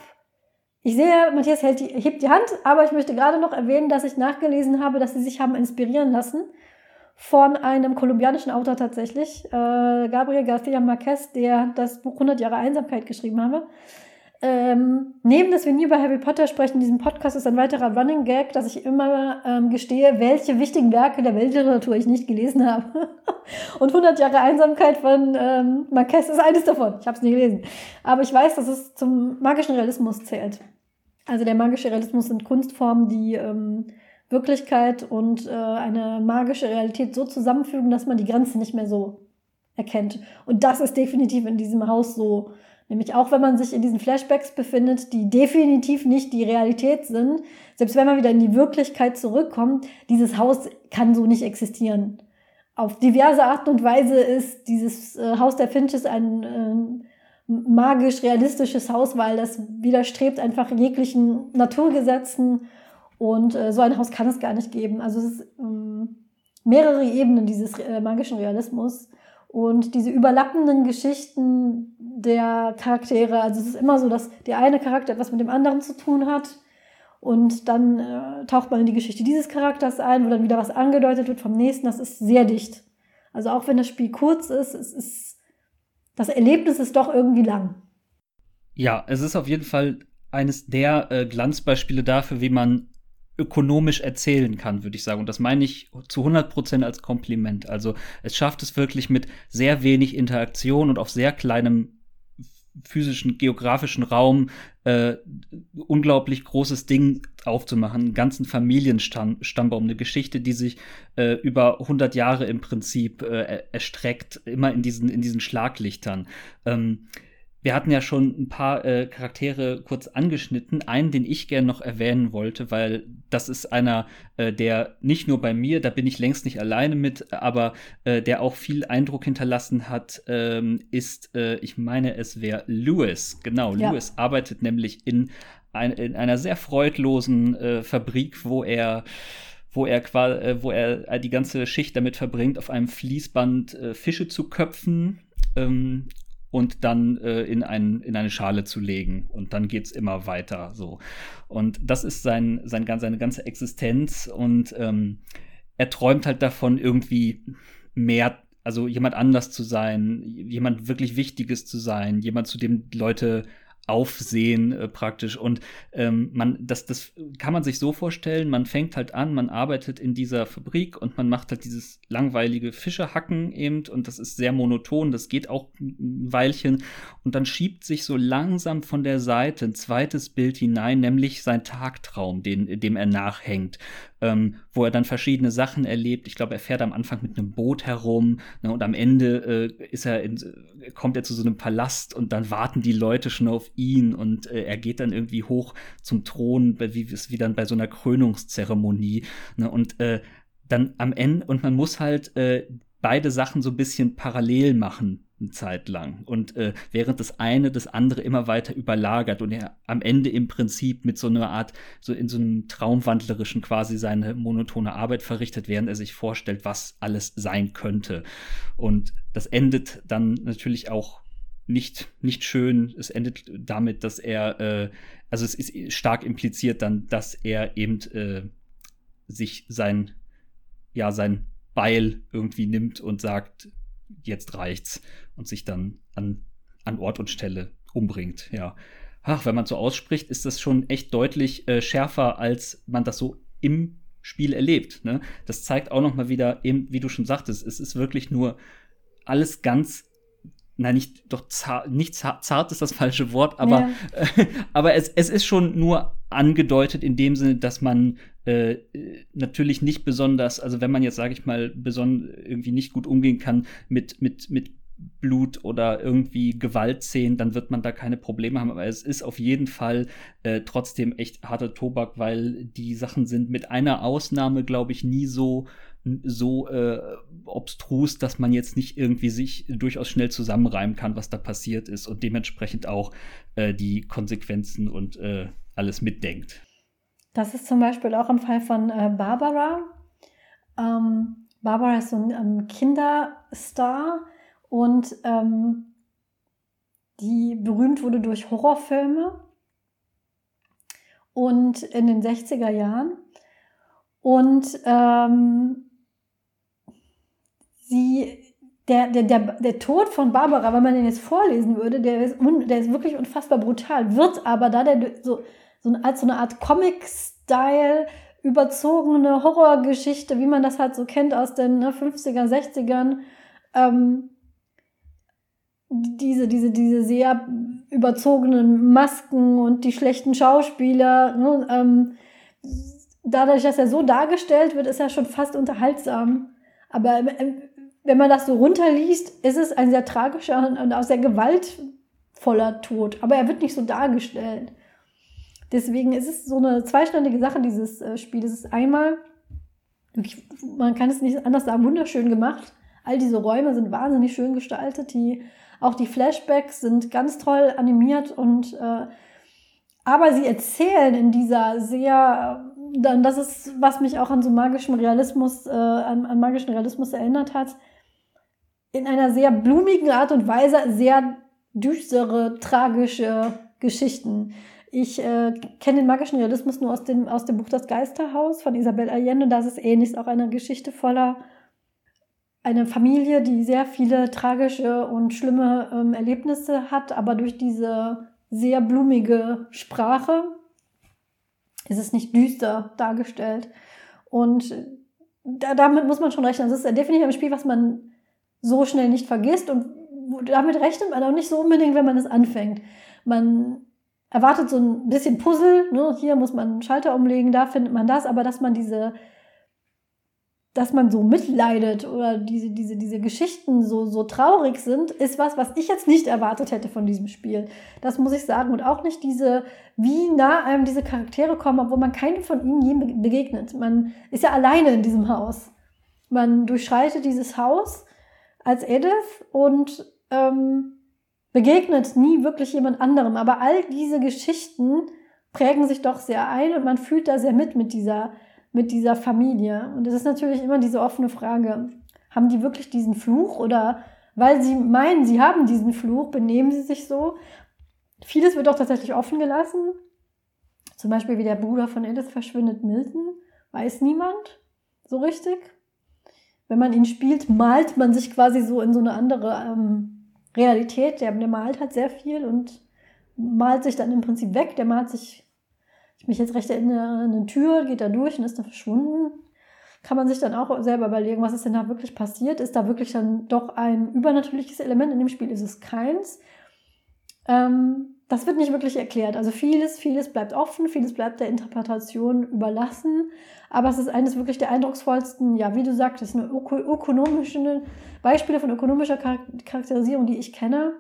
ich sehe, Matthias hält die, hebt die Hand, aber ich möchte gerade noch erwähnen, dass ich nachgelesen habe, dass sie sich haben inspirieren lassen von einem kolumbianischen Autor tatsächlich, äh, Gabriel García Marquez, der das Buch 100 Jahre Einsamkeit geschrieben habe. Ähm, neben dass wir nie über Harry Potter sprechen, in diesem Podcast ist ein weiterer Running Gag, dass ich immer ähm, gestehe, welche wichtigen Werke der Weltliteratur ich nicht gelesen habe. Und 100 Jahre Einsamkeit von ähm, Marquez ist eines davon. Ich habe es nie gelesen. Aber ich weiß, dass es zum magischen Realismus zählt. Also der magische Realismus sind Kunstformen, die ähm, Wirklichkeit und äh, eine magische Realität so zusammenfügen, dass man die Grenzen nicht mehr so erkennt. Und das ist definitiv in diesem Haus so Nämlich auch, wenn man sich in diesen Flashbacks befindet, die definitiv nicht die Realität sind, selbst wenn man wieder in die Wirklichkeit zurückkommt, dieses Haus kann so nicht existieren. Auf diverse Art und Weise ist dieses äh, Haus der Finches ein äh, magisch realistisches Haus, weil das widerstrebt einfach jeglichen Naturgesetzen und äh, so ein Haus kann es gar nicht geben. Also es ist ähm, mehrere Ebenen dieses äh, magischen Realismus und diese überlappenden Geschichten der Charaktere. Also es ist immer so, dass der eine Charakter etwas mit dem anderen zu tun hat und dann äh, taucht man in die Geschichte dieses Charakters ein, wo dann wieder was angedeutet wird vom nächsten. Das ist sehr dicht. Also auch wenn das Spiel kurz ist, es ist das Erlebnis ist doch irgendwie lang. Ja, es ist auf jeden Fall eines der äh, Glanzbeispiele dafür, wie man ökonomisch erzählen kann, würde ich sagen. Und das meine ich zu 100 Prozent als Kompliment. Also es schafft es wirklich mit sehr wenig Interaktion und auf sehr kleinem physischen, geografischen Raum äh, unglaublich großes Ding aufzumachen, einen ganzen Familienstammbaum, eine Geschichte, die sich äh, über 100 Jahre im Prinzip äh, erstreckt, immer in diesen, in diesen Schlaglichtern. Ähm, wir hatten ja schon ein paar äh, Charaktere kurz angeschnitten. Einen, den ich gerne noch erwähnen wollte, weil das ist einer, äh, der nicht nur bei mir, da bin ich längst nicht alleine mit, aber äh, der auch viel Eindruck hinterlassen hat, ähm, ist, äh, ich meine, es wäre Lewis. Genau, ja. Lewis arbeitet nämlich in, ein, in einer sehr freudlosen äh, Fabrik, wo er wo er quasi, äh, wo er die ganze Schicht damit verbringt, auf einem Fließband Fische zu köpfen. Ähm, und dann äh, in, ein, in eine Schale zu legen. Und dann geht's immer weiter so. Und das ist sein, sein, seine ganze Existenz. Und ähm, er träumt halt davon, irgendwie mehr, also jemand anders zu sein, jemand wirklich Wichtiges zu sein, jemand, zu dem Leute Aufsehen äh, praktisch. Und ähm, man, das, das kann man sich so vorstellen, man fängt halt an, man arbeitet in dieser Fabrik und man macht halt dieses langweilige Fischehacken eben und das ist sehr monoton, das geht auch ein Weilchen. Und dann schiebt sich so langsam von der Seite ein zweites Bild hinein, nämlich sein Tagtraum, den, dem er nachhängt ähm, wo er dann verschiedene Sachen erlebt. Ich glaube, er fährt am Anfang mit einem Boot herum ne, und am Ende äh, ist er in, kommt er zu so einem Palast und dann warten die Leute schon auf ihn und äh, er geht dann irgendwie hoch zum Thron, wie es wie dann bei so einer Krönungszeremonie. Ne, und äh, dann am Ende, und man muss halt äh, beide Sachen so ein bisschen parallel machen eine Zeit lang. Und äh, während das eine das andere immer weiter überlagert und er am Ende im Prinzip mit so einer Art, so in so einem traumwandlerischen quasi seine monotone Arbeit verrichtet, während er sich vorstellt, was alles sein könnte. Und das endet dann natürlich auch nicht, nicht schön. Es endet damit, dass er, äh, also es ist stark impliziert dann, dass er eben äh, sich sein, ja, sein Beil irgendwie nimmt und sagt, jetzt reicht's und sich dann an, an Ort und Stelle umbringt, ja. Ach, wenn man so ausspricht, ist das schon echt deutlich äh, schärfer, als man das so im Spiel erlebt. Ne? Das zeigt auch noch mal wieder, eben, wie du schon sagtest, es ist wirklich nur alles ganz nein, nicht, doch zart, nicht zart, zart ist das falsche Wort, aber, ja. äh, aber es, es ist schon nur angedeutet in dem Sinne, dass man äh, natürlich nicht besonders, also wenn man jetzt, sage ich mal, beson irgendwie nicht gut umgehen kann mit, mit, mit Blut oder irgendwie Gewaltszenen, dann wird man da keine Probleme haben. Aber es ist auf jeden Fall äh, trotzdem echt harter Tobak, weil die Sachen sind mit einer Ausnahme, glaube ich, nie so so äh, obstrus, dass man jetzt nicht irgendwie sich durchaus schnell zusammenreimen kann, was da passiert ist und dementsprechend auch äh, die Konsequenzen und äh, alles mitdenkt. Das ist zum Beispiel auch im Fall von äh, Barbara. Ähm, Barbara ist so ein ähm, Kinderstar und ähm, die berühmt wurde durch Horrorfilme und in den 60er Jahren. Und ähm, sie, der, der, der, der Tod von Barbara, wenn man den jetzt vorlesen würde, der ist, un, der ist wirklich unfassbar brutal, wird aber da der so, so als so eine Art Comic-Style überzogene Horrorgeschichte, wie man das halt so kennt aus den ne, 50er, 60ern, ähm, diese, diese, diese sehr überzogenen Masken und die schlechten Schauspieler, ne, ähm, dadurch, dass er so dargestellt wird, ist er schon fast unterhaltsam. Aber ähm, wenn man das so runterliest, ist es ein sehr tragischer und auch sehr gewaltvoller voller Tod. Aber er wird nicht so dargestellt. Deswegen ist es so eine zweischneidige Sache, dieses äh, Spiel. Es ist einmal, man kann es nicht anders sagen, wunderschön gemacht. All diese Räume sind wahnsinnig schön gestaltet. Die, auch die Flashbacks sind ganz toll animiert und äh, aber sie erzählen in dieser sehr, dann das ist, was mich auch an so magischem Realismus, äh, an, an magischen Realismus erinnert hat, in einer sehr blumigen Art und Weise sehr düstere, tragische Geschichten. Ich äh, kenne den magischen Realismus nur aus dem, aus dem Buch Das Geisterhaus von Isabel Allende. Das ist ähnlich, auch eine Geschichte voller eine Familie, die sehr viele tragische und schlimme ähm, Erlebnisse hat, aber durch diese sehr blumige Sprache ist es nicht düster dargestellt. Und da, damit muss man schon rechnen. Das ist definitiv ein Spiel, was man so schnell nicht vergisst und damit rechnet man auch nicht so unbedingt, wenn man es anfängt. Man erwartet so ein bisschen Puzzle, ne? hier muss man einen Schalter umlegen, da findet man das, aber dass man diese, dass man so mitleidet oder diese, diese, diese Geschichten so, so traurig sind, ist was, was ich jetzt nicht erwartet hätte von diesem Spiel. Das muss ich sagen. Und auch nicht diese, wie nah einem diese Charaktere kommen, obwohl man keinem von ihnen je begegnet. Man ist ja alleine in diesem Haus. Man durchschreitet dieses Haus als Edith und ähm, begegnet nie wirklich jemand anderem. Aber all diese Geschichten prägen sich doch sehr ein und man fühlt da sehr mit mit dieser, mit dieser Familie. Und es ist natürlich immer diese offene Frage, haben die wirklich diesen Fluch oder weil sie meinen, sie haben diesen Fluch, benehmen sie sich so? Vieles wird auch tatsächlich offen gelassen. Zum Beispiel wie der Bruder von Edith verschwindet, Milton, weiß niemand so richtig. Wenn man ihn spielt, malt man sich quasi so in so eine andere ähm, Realität. Der, der malt halt sehr viel und malt sich dann im Prinzip weg. Der malt sich, ich mich jetzt recht erinnere, eine Tür, geht da durch und ist dann verschwunden. Kann man sich dann auch selber überlegen, was ist denn da wirklich passiert? Ist da wirklich dann doch ein übernatürliches Element in dem Spiel? Ist es keins? Ähm, das wird nicht wirklich erklärt. Also vieles, vieles bleibt offen, vieles bleibt der Interpretation überlassen. Aber es ist eines wirklich der eindrucksvollsten, ja, wie du sagtest, eine ökonomische Beispiele von ökonomischer Charakterisierung, die ich kenne.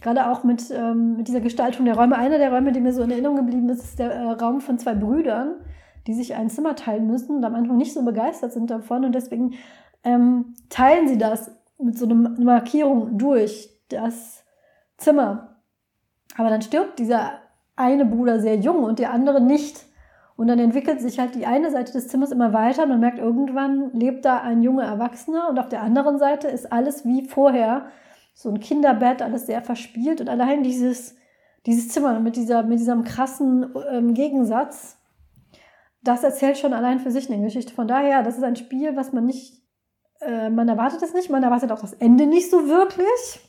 Gerade auch mit, ähm, mit dieser Gestaltung der Räume. Einer der Räume, die mir so in Erinnerung geblieben ist, ist der äh, Raum von zwei Brüdern, die sich ein Zimmer teilen müssen und am Anfang nicht so begeistert sind davon. Und deswegen ähm, teilen sie das mit so einer Markierung durch das Zimmer. Aber dann stirbt dieser eine Bruder sehr jung und der andere nicht. Und dann entwickelt sich halt die eine Seite des Zimmers immer weiter und man merkt, irgendwann lebt da ein junger Erwachsener und auf der anderen Seite ist alles wie vorher. So ein Kinderbett, alles sehr verspielt und allein dieses, dieses Zimmer mit, dieser, mit diesem krassen ähm, Gegensatz, das erzählt schon allein für sich eine Geschichte. Von daher, das ist ein Spiel, was man nicht, äh, man erwartet es nicht, man erwartet auch das Ende nicht so wirklich.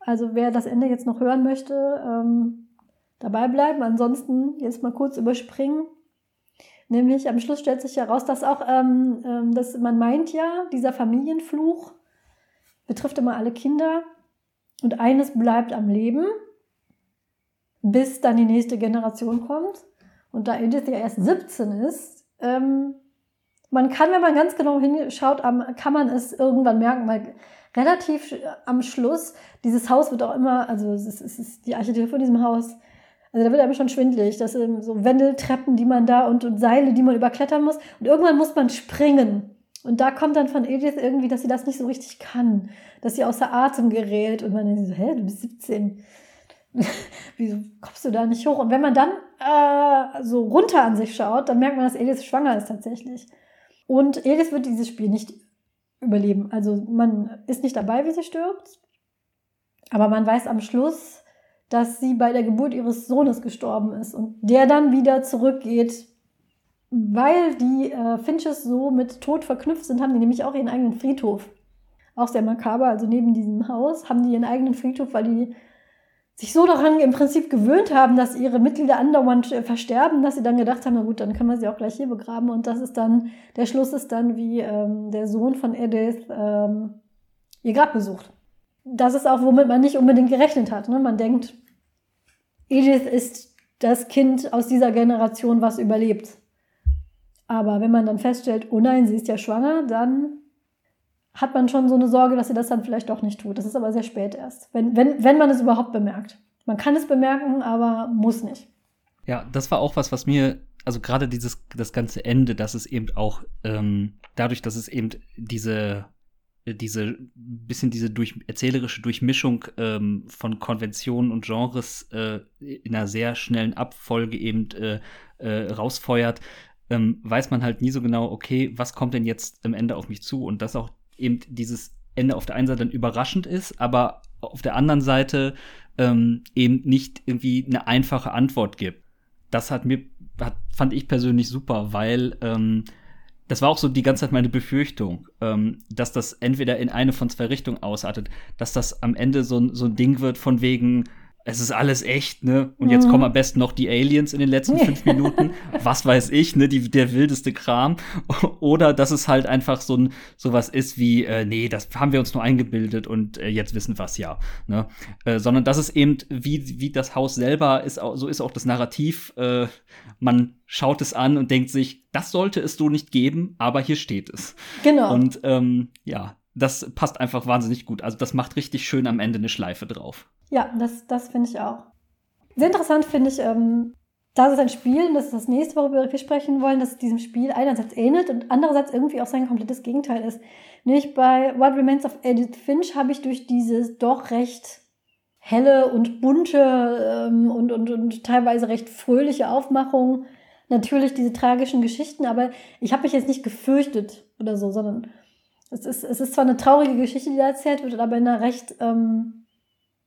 Also wer das Ende jetzt noch hören möchte, ähm, dabei bleiben. Ansonsten jetzt mal kurz überspringen. Nämlich am Schluss stellt sich heraus, dass auch, ähm, ähm, dass man meint ja, dieser Familienfluch betrifft immer alle Kinder und eines bleibt am Leben, bis dann die nächste Generation kommt. Und da Edith ja erst 17 ist, ähm, man kann, wenn man ganz genau hinschaut, kann man es irgendwann merken, weil relativ am Schluss, dieses Haus wird auch immer, also es ist, es ist die Architektur von diesem Haus also da wird einem schon schwindelig. Das sind so Wendeltreppen, die man da und, und Seile, die man überklettern muss. Und irgendwann muss man springen. Und da kommt dann von Edith irgendwie, dass sie das nicht so richtig kann. Dass sie außer Atem gerät. Und man denkt so, hä, du bist 17. Wieso kommst du da nicht hoch? Und wenn man dann äh, so runter an sich schaut, dann merkt man, dass Edith schwanger ist tatsächlich. Und Edith wird dieses Spiel nicht überleben. Also man ist nicht dabei, wie sie stirbt. Aber man weiß am Schluss, dass sie bei der Geburt ihres Sohnes gestorben ist und der dann wieder zurückgeht, weil die äh, Finches so mit Tod verknüpft sind, haben die nämlich auch ihren eigenen Friedhof. Auch sehr makaber, also neben diesem Haus haben die ihren eigenen Friedhof, weil die sich so daran im Prinzip gewöhnt haben, dass ihre Mitglieder andauernd äh, versterben, dass sie dann gedacht haben, na gut, dann können wir sie auch gleich hier begraben. Und das ist dann, der Schluss ist dann, wie ähm, der Sohn von Edith ähm, ihr Grab besucht das ist auch, womit man nicht unbedingt gerechnet hat. Ne? Man denkt, Edith ist das Kind aus dieser Generation, was überlebt. Aber wenn man dann feststellt, oh nein, sie ist ja schwanger, dann hat man schon so eine Sorge, dass sie das dann vielleicht doch nicht tut. Das ist aber sehr spät erst, wenn, wenn, wenn man es überhaupt bemerkt. Man kann es bemerken, aber muss nicht. Ja, das war auch was, was mir, also gerade dieses, das ganze Ende, dass es eben auch ähm, dadurch, dass es eben diese diese bisschen diese durch, erzählerische Durchmischung ähm, von Konventionen und Genres äh, in einer sehr schnellen Abfolge eben äh, äh, rausfeuert, ähm, weiß man halt nie so genau, okay, was kommt denn jetzt am Ende auf mich zu? Und dass auch eben dieses Ende auf der einen Seite dann überraschend ist, aber auf der anderen Seite ähm, eben nicht irgendwie eine einfache Antwort gibt. Das hat mir, hat, fand ich persönlich super, weil ähm, das war auch so die ganze Zeit meine Befürchtung, ähm, dass das entweder in eine von zwei Richtungen ausartet, dass das am Ende so, so ein Ding wird von wegen, es ist alles echt, ne? Und jetzt mhm. kommen am besten noch die Aliens in den letzten fünf Minuten. Was weiß ich, ne? Die, der wildeste Kram. Oder dass es halt einfach so ein sowas ist wie, äh, nee, das haben wir uns nur eingebildet und äh, jetzt wissen wir es ja. Ne? Äh, sondern dass es eben, wie, wie das Haus selber ist, so ist auch das Narrativ. Äh, man schaut es an und denkt sich, das sollte es so nicht geben, aber hier steht es. Genau. Und ähm, ja, das passt einfach wahnsinnig gut. Also das macht richtig schön am Ende eine Schleife drauf. Ja, das, das finde ich auch. Sehr interessant finde ich, ähm, das ist ein Spiel, und das ist das nächste, worüber wir sprechen wollen, dass es diesem Spiel einerseits ähnelt und andererseits irgendwie auch sein komplettes Gegenteil ist. Nämlich bei What Remains of Edith Finch habe ich durch dieses doch recht helle und bunte ähm, und, und, und teilweise recht fröhliche Aufmachung natürlich diese tragischen Geschichten, aber ich habe mich jetzt nicht gefürchtet oder so, sondern es ist, es ist zwar eine traurige Geschichte, die da erzählt wird, aber in einer recht ähm,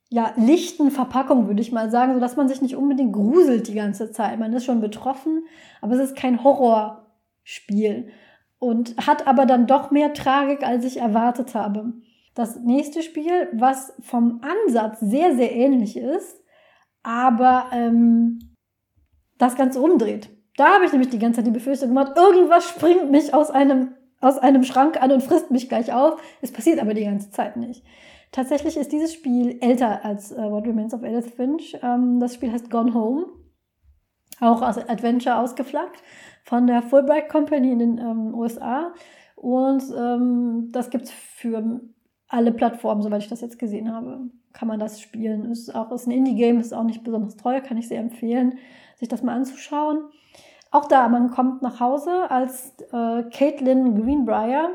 ja, lichten Verpackung, würde ich mal sagen, sodass man sich nicht unbedingt gruselt die ganze Zeit. Man ist schon betroffen, aber es ist kein Horrorspiel und hat aber dann doch mehr Tragik, als ich erwartet habe. Das nächste Spiel, was vom Ansatz sehr, sehr ähnlich ist, aber ähm, das Ganze umdreht. Da habe ich nämlich die ganze Zeit die Befürchtung gemacht, irgendwas springt mich aus einem, aus einem Schrank an und frisst mich gleich auf. Es passiert aber die ganze Zeit nicht. Tatsächlich ist dieses Spiel älter als äh, What Remains of Edith Finch. Ähm, das Spiel heißt Gone Home. Auch als Adventure ausgeflaggt von der Fulbright Company in den ähm, USA. Und ähm, das gibt es für alle Plattformen, soweit ich das jetzt gesehen habe. Kann man das spielen. Ist auch ist ein Indie-Game, ist auch nicht besonders teuer, kann ich sehr empfehlen, sich das mal anzuschauen. Auch da, man kommt nach Hause als äh, Caitlin Greenbrier.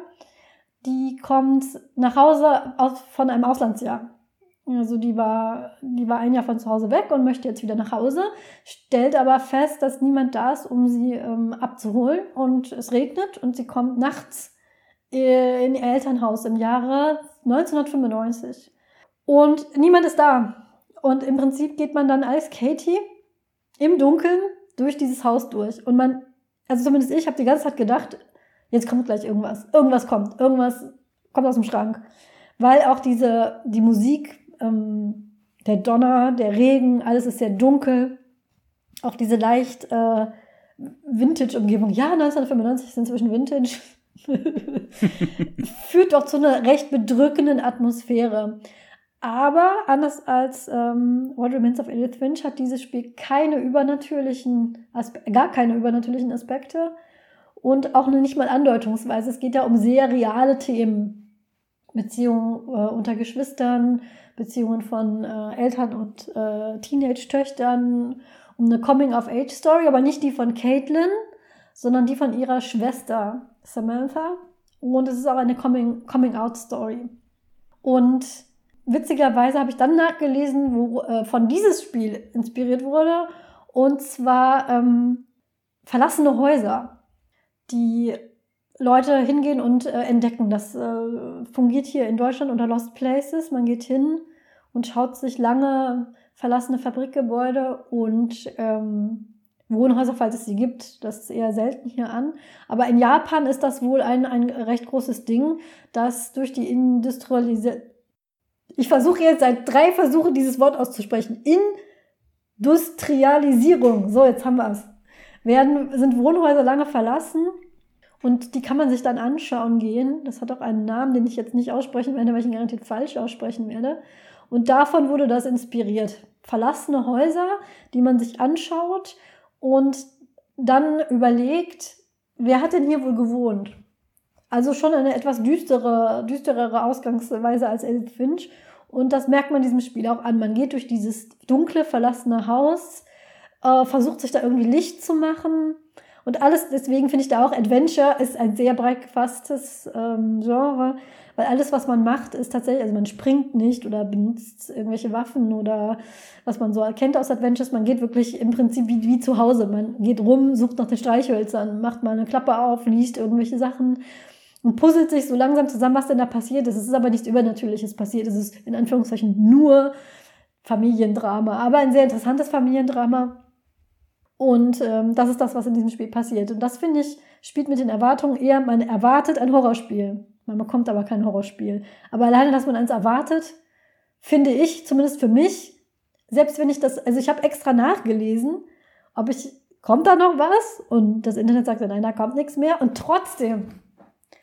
Die kommt nach Hause aus, von einem Auslandsjahr. Also die war, die war ein Jahr von zu Hause weg und möchte jetzt wieder nach Hause, stellt aber fest, dass niemand da ist, um sie ähm, abzuholen. Und es regnet und sie kommt nachts äh, in ihr Elternhaus im Jahre 1995. Und niemand ist da. Und im Prinzip geht man dann als Katie im Dunkeln durch dieses Haus durch. Und man, also zumindest ich, habe die ganze Zeit gedacht, jetzt kommt gleich irgendwas. Irgendwas kommt. Irgendwas kommt aus dem Schrank. Weil auch diese, die Musik, ähm, der Donner, der Regen, alles ist sehr dunkel. Auch diese leicht äh, Vintage-Umgebung. Ja, 1995 ist inzwischen Vintage. Führt doch zu einer recht bedrückenden Atmosphäre. Aber anders als ähm, What Remains of Edith Finch hat dieses Spiel keine übernatürlichen, Aspe gar keine übernatürlichen Aspekte und auch nicht mal andeutungsweise. Es geht ja um sehr reale Themen. Beziehungen äh, unter Geschwistern, Beziehungen von äh, Eltern und äh, Teenage-Töchtern, um eine Coming-of-Age-Story, aber nicht die von Caitlin, sondern die von ihrer Schwester Samantha. Und es ist auch eine Coming-out-Story. Und witzigerweise habe ich dann nachgelesen, wo äh, von dieses Spiel inspiriert wurde. Und zwar ähm, verlassene Häuser, die Leute hingehen und äh, entdecken. Das äh, fungiert hier in Deutschland unter Lost Places. Man geht hin und schaut sich lange verlassene Fabrikgebäude und ähm, Wohnhäuser, falls es sie gibt. Das ist eher selten hier an. Aber in Japan ist das wohl ein, ein recht großes Ding, dass durch die Industrialisierung ich versuche jetzt seit drei Versuchen, dieses Wort auszusprechen. Industrialisierung. So, jetzt haben wir es. Werden, sind Wohnhäuser lange verlassen und die kann man sich dann anschauen gehen. Das hat auch einen Namen, den ich jetzt nicht aussprechen werde, weil ich ihn garantiert falsch aussprechen werde. Und davon wurde das inspiriert. Verlassene Häuser, die man sich anschaut und dann überlegt, wer hat denn hier wohl gewohnt? Also schon eine etwas düstere, düsterere Ausgangsweise als Edith Finch. Und das merkt man diesem Spiel auch an. Man geht durch dieses dunkle, verlassene Haus, äh, versucht sich da irgendwie Licht zu machen. Und alles, deswegen finde ich da auch Adventure ist ein sehr breit gefasstes ähm, Genre, weil alles, was man macht, ist tatsächlich, also man springt nicht oder benutzt irgendwelche Waffen oder was man so erkennt aus Adventures. Man geht wirklich im Prinzip wie, wie zu Hause. Man geht rum, sucht nach den Streichhölzern, macht mal eine Klappe auf, liest irgendwelche Sachen und puzzelt sich so langsam zusammen, was denn da passiert ist. Es ist aber nichts Übernatürliches passiert. Es ist in Anführungszeichen nur Familiendrama, aber ein sehr interessantes Familiendrama. Und ähm, das ist das, was in diesem Spiel passiert. Und das finde ich, spielt mit den Erwartungen eher, man erwartet ein Horrorspiel. Man bekommt aber kein Horrorspiel. Aber alleine, dass man eins erwartet, finde ich, zumindest für mich, selbst wenn ich das, also ich habe extra nachgelesen, ob ich, kommt da noch was? Und das Internet sagt, nein, da kommt nichts mehr. Und trotzdem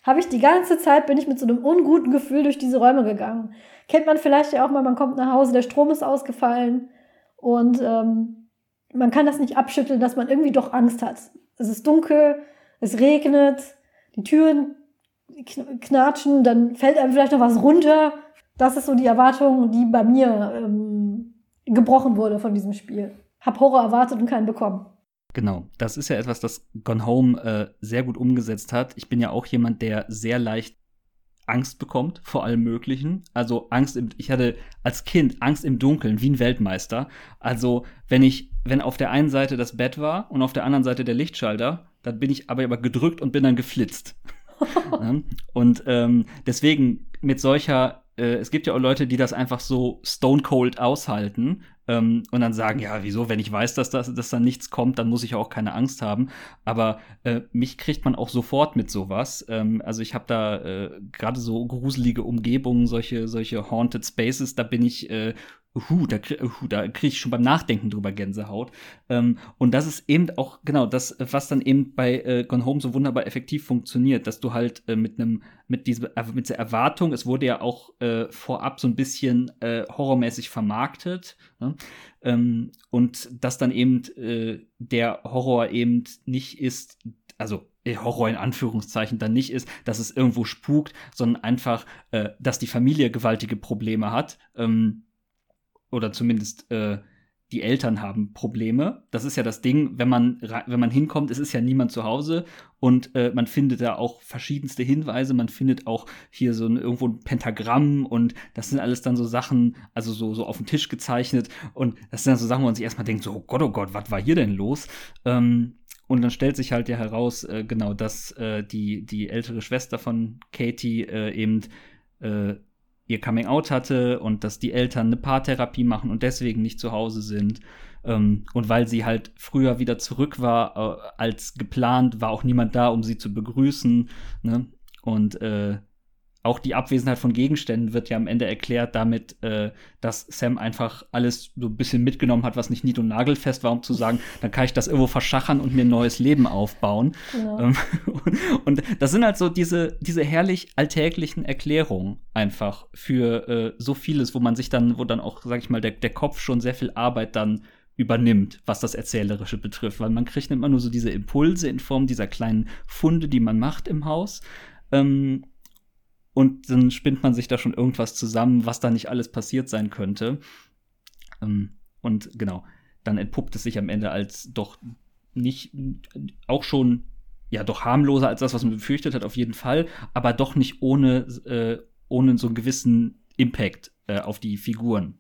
habe ich die ganze Zeit, bin ich mit so einem unguten Gefühl durch diese Räume gegangen. Kennt man vielleicht ja auch mal, man kommt nach Hause, der Strom ist ausgefallen und ähm, man kann das nicht abschütteln, dass man irgendwie doch Angst hat. Es ist dunkel, es regnet, die Türen knatschen, dann fällt einem vielleicht noch was runter. Das ist so die Erwartung, die bei mir ähm, gebrochen wurde von diesem Spiel. Hab Horror erwartet und keinen bekommen. Genau, das ist ja etwas, das Gone Home äh, sehr gut umgesetzt hat. Ich bin ja auch jemand, der sehr leicht Angst bekommt vor allem Möglichen. Also Angst im, ich hatte als Kind Angst im Dunkeln, wie ein Weltmeister. Also wenn ich, wenn auf der einen Seite das Bett war und auf der anderen Seite der Lichtschalter, dann bin ich aber, aber gedrückt und bin dann geflitzt. und ähm, deswegen mit solcher äh, es gibt ja auch Leute, die das einfach so stone cold aushalten ähm, und dann sagen, ja, wieso, wenn ich weiß, dass, das, dass da nichts kommt, dann muss ich auch keine Angst haben. Aber äh, mich kriegt man auch sofort mit sowas. Ähm, also ich habe da äh, gerade so gruselige Umgebungen, solche, solche Haunted Spaces, da bin ich äh, uh, da, uh, da kriege ich schon beim Nachdenken drüber Gänsehaut. Ähm, und das ist eben auch, genau, das, was dann eben bei äh, Gone Home so wunderbar effektiv funktioniert, dass du halt äh, mit einem, mit dieser, äh, mit dieser Erwartung, es wurde ja auch äh, vorab so ein bisschen äh, horrormäßig vermarktet, ne? ähm, und dass dann eben der Horror eben nicht ist, also Horror in Anführungszeichen dann nicht ist, dass es irgendwo spukt, sondern einfach, äh, dass die Familie gewaltige Probleme hat. Ähm, oder zumindest äh, die Eltern haben Probleme. Das ist ja das Ding, wenn man, wenn man hinkommt, es ist ja niemand zu Hause und äh, man findet da auch verschiedenste Hinweise. Man findet auch hier so ein, irgendwo ein Pentagramm und das sind alles dann so Sachen, also so, so auf den Tisch gezeichnet und das sind dann so Sachen, wo man sich erstmal denkt, so, oh Gott, oh Gott, was war hier denn los? Ähm, und dann stellt sich halt ja heraus, äh, genau, dass äh, die, die ältere Schwester von Katie äh, eben äh, ihr Coming Out hatte und dass die Eltern eine Paartherapie machen und deswegen nicht zu Hause sind. Ähm, und weil sie halt früher wieder zurück war äh, als geplant, war auch niemand da, um sie zu begrüßen. Ne? Und äh, auch die Abwesenheit von Gegenständen wird ja am Ende erklärt damit, äh, dass Sam einfach alles so ein bisschen mitgenommen hat, was nicht nied- und nagelfest war, um zu sagen, dann kann ich das irgendwo verschachern und mir ein neues Leben aufbauen. Ja. Ähm, und, das sind halt so diese, diese herrlich alltäglichen Erklärungen einfach für äh, so vieles, wo man sich dann, wo dann auch, sag ich mal, der, der Kopf schon sehr viel Arbeit dann übernimmt, was das Erzählerische betrifft, weil man kriegt immer nur so diese Impulse in Form dieser kleinen Funde, die man macht im Haus. Ähm, und dann spinnt man sich da schon irgendwas zusammen, was da nicht alles passiert sein könnte. Ähm, und genau, dann entpuppt es sich am Ende als doch nicht, auch schon, ja, doch harmloser als das, was man befürchtet hat, auf jeden Fall, aber doch nicht ohne, äh, ohne so einen gewissen Impact äh, auf die Figuren.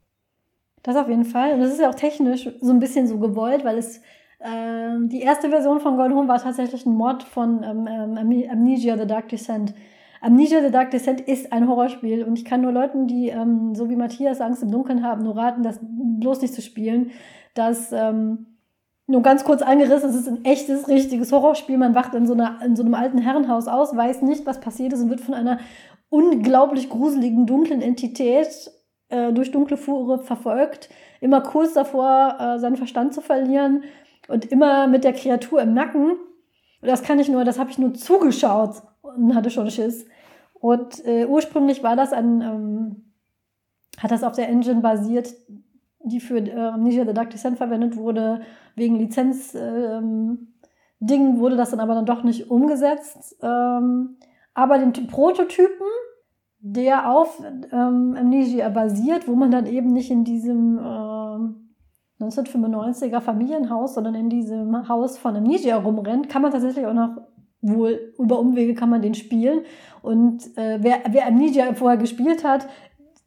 Das auf jeden Fall. Und das ist ja auch technisch so ein bisschen so gewollt, weil es äh, die erste Version von Gone Home war tatsächlich ein Mod von ähm, ähm Amnesia The Dark Descent. Amnesia The Dark Descent ist ein Horrorspiel und ich kann nur Leuten, die ähm, so wie Matthias Angst im Dunkeln haben, nur raten, das bloß nicht zu spielen. Das ähm, nur ganz kurz angerissen, es ist ein echtes, richtiges Horrorspiel. Man wacht in so, einer, in so einem alten Herrenhaus aus, weiß nicht, was passiert ist und wird von einer unglaublich gruseligen, dunklen Entität äh, durch dunkle Flure verfolgt. Immer kurz davor, äh, seinen Verstand zu verlieren und immer mit der Kreatur im Nacken. Das kann ich nur, das habe ich nur zugeschaut und hatte schon Schiss. Und äh, ursprünglich war das ein, ähm, hat das auf der Engine basiert, die für äh, Amnesia the Dark Descent verwendet wurde. Wegen Lizenz ähm, Dingen wurde das dann aber dann doch nicht umgesetzt. Ähm, aber den Prototypen, der auf ähm, Amnesia basiert, wo man dann eben nicht in diesem äh, 1995er Familienhaus, sondern in diesem Haus von Amnesia rumrennt, kann man tatsächlich auch noch wohl über Umwege kann man den spielen. Und äh, wer, wer Amnesia vorher gespielt hat,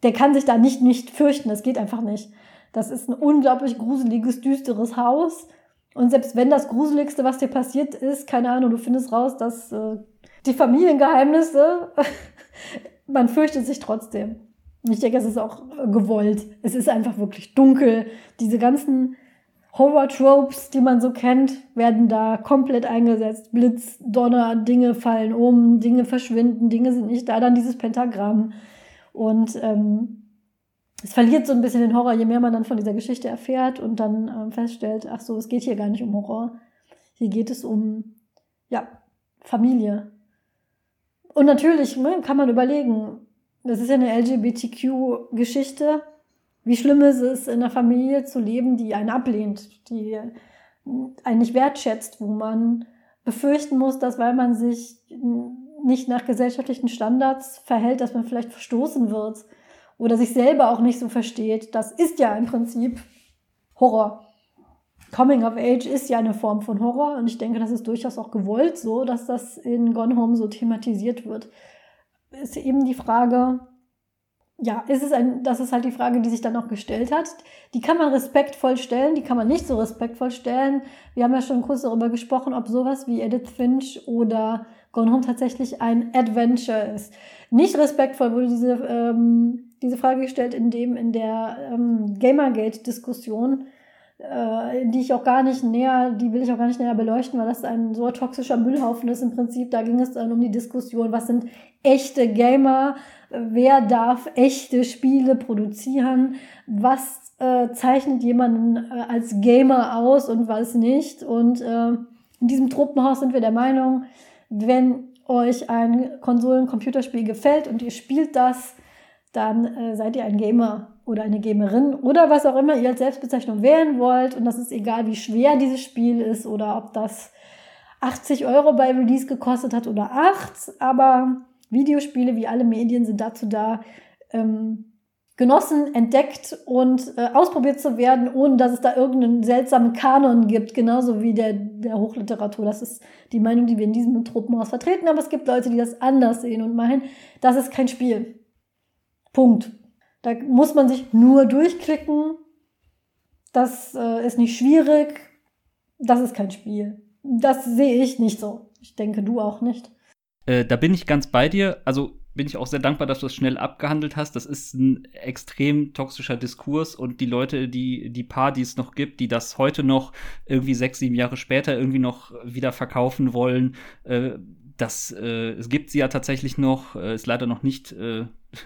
der kann sich da nicht, nicht fürchten. Das geht einfach nicht. Das ist ein unglaublich gruseliges, düsteres Haus. Und selbst wenn das Gruseligste, was dir passiert ist, keine Ahnung, du findest raus, dass äh, die Familiengeheimnisse, man fürchtet sich trotzdem. Ich denke, es ist auch gewollt. Es ist einfach wirklich dunkel. Diese ganzen Horror-Tropes, die man so kennt, werden da komplett eingesetzt. Blitz, Donner, Dinge fallen um, Dinge verschwinden, Dinge sind nicht da, dann dieses Pentagramm. Und ähm, es verliert so ein bisschen den Horror, je mehr man dann von dieser Geschichte erfährt und dann ähm, feststellt, ach so, es geht hier gar nicht um Horror. Hier geht es um, ja, Familie. Und natürlich ne, kann man überlegen, das ist ja eine LGBTQ-Geschichte wie schlimm ist es, in einer Familie zu leben, die einen ablehnt, die einen nicht wertschätzt, wo man befürchten muss, dass weil man sich nicht nach gesellschaftlichen Standards verhält, dass man vielleicht verstoßen wird oder sich selber auch nicht so versteht. Das ist ja im Prinzip Horror. Coming of Age ist ja eine Form von Horror und ich denke, das ist durchaus auch gewollt so, dass das in Gone Home so thematisiert wird. Ist eben die Frage, ja, ist es ein, das ist halt die Frage, die sich dann auch gestellt hat. Die kann man respektvoll stellen, die kann man nicht so respektvoll stellen. Wir haben ja schon kurz darüber gesprochen, ob sowas wie Edith Finch oder Gone Home tatsächlich ein Adventure ist. Nicht respektvoll wurde diese, ähm, diese Frage gestellt in dem, in der ähm, Gamergate-Diskussion, die ich auch gar nicht näher, die will ich auch gar nicht näher beleuchten, weil das ein so toxischer Müllhaufen ist im Prinzip. Da ging es dann um die Diskussion, was sind echte Gamer, wer darf echte Spiele produzieren, was äh, zeichnet jemanden äh, als Gamer aus und was nicht. Und äh, in diesem Truppenhaus sind wir der Meinung, wenn euch ein Konsolen-Computerspiel gefällt und ihr spielt das, dann äh, seid ihr ein Gamer oder eine Gamerin oder was auch immer ihr als Selbstbezeichnung wählen wollt. Und das ist egal, wie schwer dieses Spiel ist oder ob das 80 Euro bei Release gekostet hat oder 8. Aber Videospiele, wie alle Medien, sind dazu da, ähm, genossen, entdeckt und äh, ausprobiert zu werden, ohne dass es da irgendeinen seltsamen Kanon gibt, genauso wie der, der Hochliteratur. Das ist die Meinung, die wir in diesem Truppenhaus vertreten, aber es gibt Leute, die das anders sehen und meinen, das ist kein Spiel. Punkt. Da muss man sich nur durchklicken. Das äh, ist nicht schwierig. Das ist kein Spiel. Das sehe ich nicht so. Ich denke, du auch nicht. Äh, da bin ich ganz bei dir. Also bin ich auch sehr dankbar, dass du es schnell abgehandelt hast. Das ist ein extrem toxischer Diskurs und die Leute, die, die paar, die es noch gibt, die das heute noch irgendwie sechs, sieben Jahre später irgendwie noch wieder verkaufen wollen, äh, das, äh, es gibt sie ja tatsächlich noch, äh, ist leider noch nicht äh,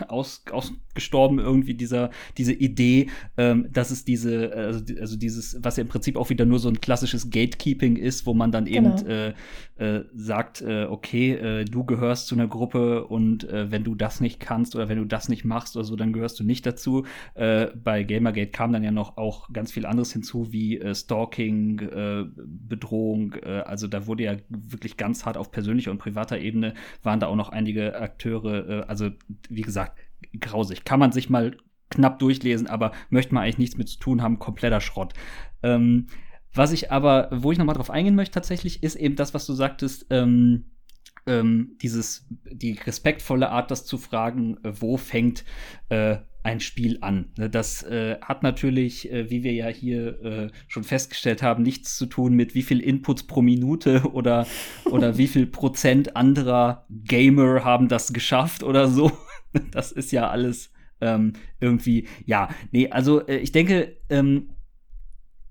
aus, ausgestorben irgendwie dieser diese Idee, ähm, dass es diese also, also dieses was ja im Prinzip auch wieder nur so ein klassisches Gatekeeping ist, wo man dann eben genau. äh, äh, sagt, äh, okay, äh, du gehörst zu einer Gruppe und äh, wenn du das nicht kannst oder wenn du das nicht machst oder so, dann gehörst du nicht dazu. Äh, bei Gamergate kam dann ja noch auch ganz viel anderes hinzu wie äh, Stalking, äh, Bedrohung. Äh, also da wurde ja wirklich ganz hart auf persönlicher und privater Ebene waren da auch noch einige Akteure. Äh, also wie gesagt gesagt, grausig. Kann man sich mal knapp durchlesen, aber möchte man eigentlich nichts mit zu tun haben, kompletter Schrott. Ähm, was ich aber, wo ich nochmal drauf eingehen möchte tatsächlich, ist eben das, was du sagtest, ähm, ähm, dieses, die respektvolle Art, das zu fragen, äh, wo fängt äh, ein Spiel an. Ne, das äh, hat natürlich, äh, wie wir ja hier äh, schon festgestellt haben, nichts zu tun mit wie viel Inputs pro Minute oder, oder wie viel Prozent anderer Gamer haben das geschafft oder so. Das ist ja alles ähm, irgendwie, ja, nee, also äh, ich denke, ähm,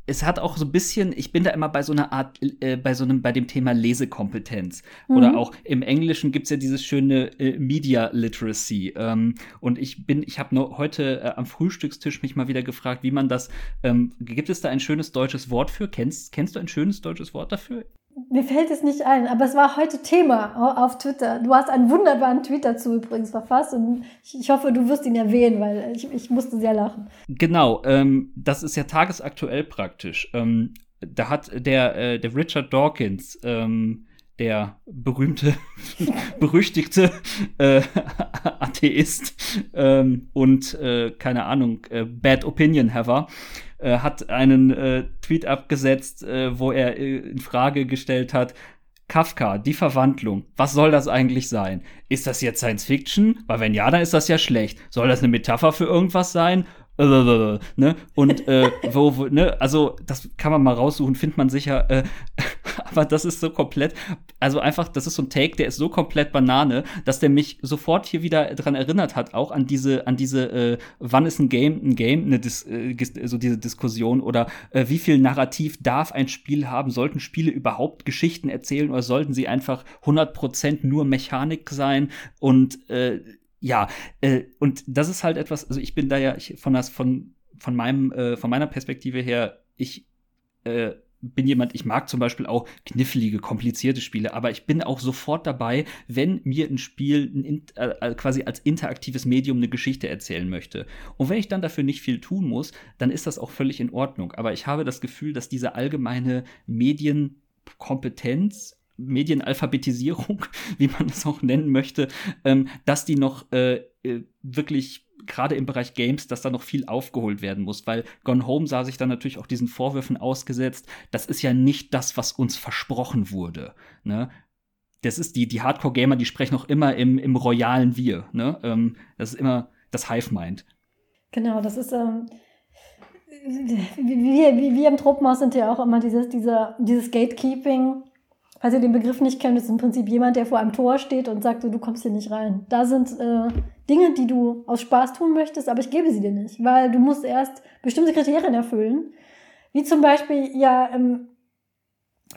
es hat auch so ein bisschen, ich bin da immer bei so einer Art, äh, bei so einem, bei dem Thema Lesekompetenz. Mhm. Oder auch im Englischen gibt's ja dieses schöne äh, Media Literacy. Ähm, und ich bin, ich habe heute äh, am Frühstückstisch mich mal wieder gefragt, wie man das, ähm, gibt es da ein schönes deutsches Wort für? Kennst, kennst du ein schönes deutsches Wort dafür? Mir fällt es nicht ein, aber es war heute Thema auf Twitter. Du hast einen wunderbaren Tweet dazu übrigens verfasst und ich, hoffe, du wirst ihn erwähnen, weil ich, ich musste sehr lachen. Genau, ähm, das ist ja tagesaktuell praktisch. Ähm, da hat der, äh, der Richard Dawkins, ähm, der berühmte, berüchtigte äh, Atheist ähm, und äh, keine Ahnung, äh, Bad Opinion Haver, äh, hat einen äh, Tweet abgesetzt, äh, wo er äh, in Frage gestellt hat, Kafka, die Verwandlung, was soll das eigentlich sein? Ist das jetzt Science Fiction? Weil wenn ja, dann ist das ja schlecht. Soll das eine Metapher für irgendwas sein? ne? Und äh, wo, wo, ne, also das kann man mal raussuchen, findet man sicher, äh, aber das ist so komplett, also einfach, das ist so ein Take, der ist so komplett Banane, dass der mich sofort hier wieder dran erinnert hat, auch an diese, an diese, äh, wann ist ein Game ein Game, eine Dis äh, so diese Diskussion oder äh, wie viel Narrativ darf ein Spiel haben? Sollten Spiele überhaupt Geschichten erzählen oder sollten sie einfach 100% nur Mechanik sein und äh, ja, äh, und das ist halt etwas, also ich bin da ja ich, von, das, von, von, meinem, äh, von meiner Perspektive her, ich äh, bin jemand, ich mag zum Beispiel auch knifflige, komplizierte Spiele, aber ich bin auch sofort dabei, wenn mir ein Spiel äh, quasi als interaktives Medium eine Geschichte erzählen möchte. Und wenn ich dann dafür nicht viel tun muss, dann ist das auch völlig in Ordnung. Aber ich habe das Gefühl, dass diese allgemeine Medienkompetenz Medienalphabetisierung, wie man es auch nennen möchte, ähm, dass die noch äh, äh, wirklich gerade im Bereich Games, dass da noch viel aufgeholt werden muss, weil Gone Home sah sich dann natürlich auch diesen Vorwürfen ausgesetzt, das ist ja nicht das, was uns versprochen wurde. Ne? Das ist die, die Hardcore-Gamer, die sprechen noch immer im, im royalen Wir. Ne? Ähm, das ist immer das Hive-Mind. Genau, das ist, ähm, wir, wir, wir im Tropenhaus sind ja auch immer dieses, dieser, dieses Gatekeeping Falls ihr den Begriff nicht kennt, ist im Prinzip jemand, der vor einem Tor steht und sagt, du kommst hier nicht rein. Da sind äh, Dinge, die du aus Spaß tun möchtest, aber ich gebe sie dir nicht, weil du musst erst bestimmte Kriterien erfüllen. Wie zum Beispiel, ja, ähm,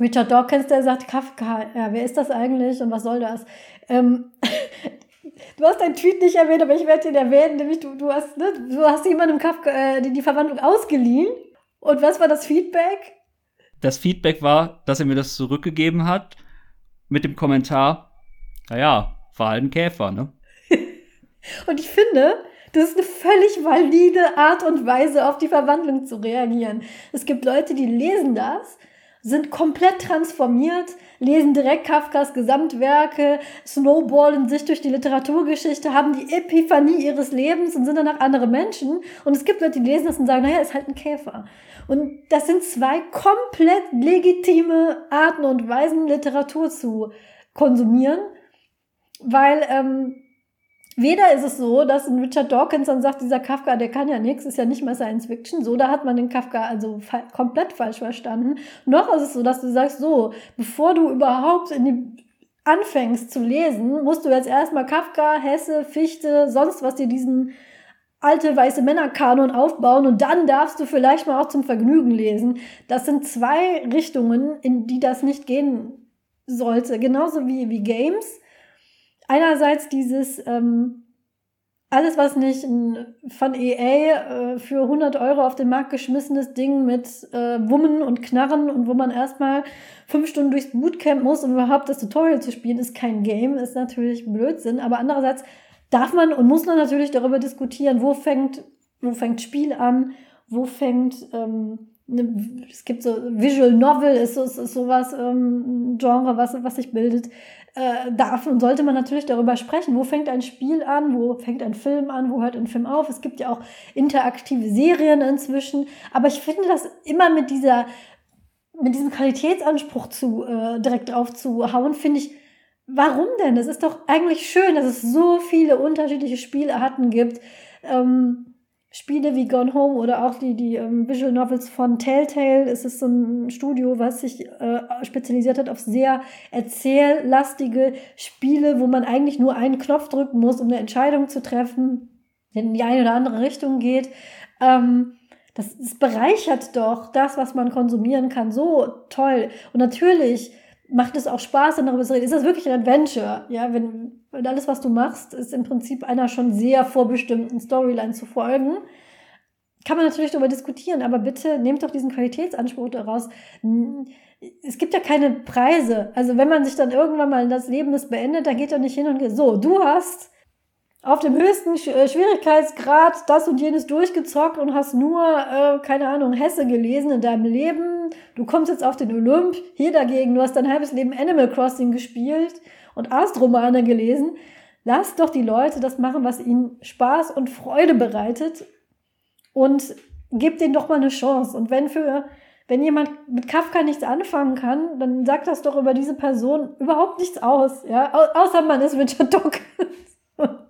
Richard Dawkins, der sagt, Kafka, ja, wer ist das eigentlich und was soll das? Ähm, du hast deinen Tweet nicht erwähnt, aber ich werde ihn erwähnen, nämlich du, du hast, ne, du hast jemandem Kafka äh, die, die Verwandlung ausgeliehen. Und was war das Feedback? Das Feedback war, dass er mir das zurückgegeben hat mit dem Kommentar, naja, war halt ein Käfer, ne? und ich finde, das ist eine völlig valide Art und Weise, auf die Verwandlung zu reagieren. Es gibt Leute, die lesen das, sind komplett transformiert, lesen direkt Kafkas Gesamtwerke, snowballen sich durch die Literaturgeschichte, haben die Epiphanie ihres Lebens und sind danach andere Menschen. Und es gibt Leute, die lesen das und sagen, naja, ist halt ein Käfer. Und das sind zwei komplett legitime Arten und Weisen, Literatur zu konsumieren, weil ähm, weder ist es so, dass ein Richard Dawkins dann sagt, dieser Kafka, der kann ja nichts, ist ja nicht mal Science Fiction, so, da hat man den Kafka also fa komplett falsch verstanden. Noch ist es so, dass du sagst, so, bevor du überhaupt in die anfängst zu lesen, musst du jetzt erstmal Kafka, Hesse, Fichte, sonst was dir diesen alte weiße Männerkanon aufbauen und dann darfst du vielleicht mal auch zum Vergnügen lesen. Das sind zwei Richtungen, in die das nicht gehen sollte. Genauso wie, wie Games. Einerseits dieses, ähm, alles, was nicht ein, von EA äh, für 100 Euro auf den Markt geschmissenes Ding mit äh, Wummen und Knarren und wo man erstmal fünf Stunden durchs Bootcamp muss, um überhaupt das Tutorial zu spielen, ist kein Game, ist natürlich Blödsinn. Aber andererseits darf man und muss man natürlich darüber diskutieren, wo fängt, wo fängt Spiel an, wo fängt, ähm, ne, es gibt so Visual Novel, ist, ist, ist sowas, ähm, Genre, was, was sich bildet, äh, darf und sollte man natürlich darüber sprechen, wo fängt ein Spiel an, wo fängt ein Film an, wo hört ein Film auf. Es gibt ja auch interaktive Serien inzwischen, aber ich finde das immer mit dieser, mit diesem Qualitätsanspruch zu, äh, direkt drauf zu hauen, finde ich, Warum denn? Es ist doch eigentlich schön, dass es so viele unterschiedliche Spielarten gibt. Ähm, Spiele wie Gone Home oder auch die, die ähm, Visual Novels von Telltale. Es ist so ein Studio, was sich äh, spezialisiert hat auf sehr erzähllastige Spiele, wo man eigentlich nur einen Knopf drücken muss, um eine Entscheidung zu treffen, die in die eine oder andere Richtung geht. Ähm, das, das bereichert doch das, was man konsumieren kann, so toll. Und natürlich macht es auch Spaß, dann darüber zu reden. Ist das wirklich ein Adventure? Ja, wenn, wenn alles, was du machst, ist im Prinzip einer schon sehr vorbestimmten Storyline zu folgen. Kann man natürlich darüber diskutieren, aber bitte nehmt doch diesen Qualitätsanspruch daraus. Es gibt ja keine Preise. Also wenn man sich dann irgendwann mal das Leben das beendet, dann geht er nicht hin und geht, so, du hast auf dem höchsten äh, Schwierigkeitsgrad das und jenes durchgezockt und hast nur, äh, keine Ahnung, Hesse gelesen in deinem Leben. Du kommst jetzt auf den Olymp. Hier dagegen, du hast dein halbes Leben Animal Crossing gespielt und Astromane gelesen. Lass doch die Leute das machen, was ihnen Spaß und Freude bereitet und gib denen doch mal eine Chance. Und wenn für, wenn jemand mit Kafka nichts anfangen kann, dann sagt das doch über diese Person überhaupt nichts aus, ja, Au außer man ist Richard Dawkins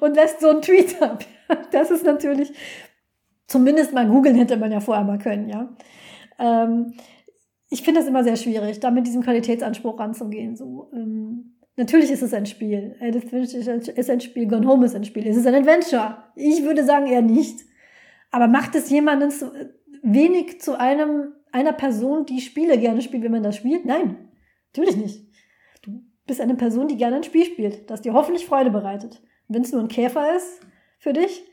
und lässt so einen Tweet ab. Das ist natürlich, zumindest mal googeln hätte man ja vorher mal können, ja. Ähm, ich finde das immer sehr schwierig, da mit diesem Qualitätsanspruch ranzugehen. So, ähm, natürlich ist es ein Spiel. Edith Finch ist ein Spiel, Gone Home ist ein Spiel. Es ist ein Adventure. Ich würde sagen eher nicht. Aber macht es jemanden zu, wenig zu einem, einer Person, die Spiele gerne spielt, wenn man das spielt? Nein, natürlich nicht. Du bist eine Person, die gerne ein Spiel spielt, das dir hoffentlich Freude bereitet wenn es nur ein Käfer ist für dich.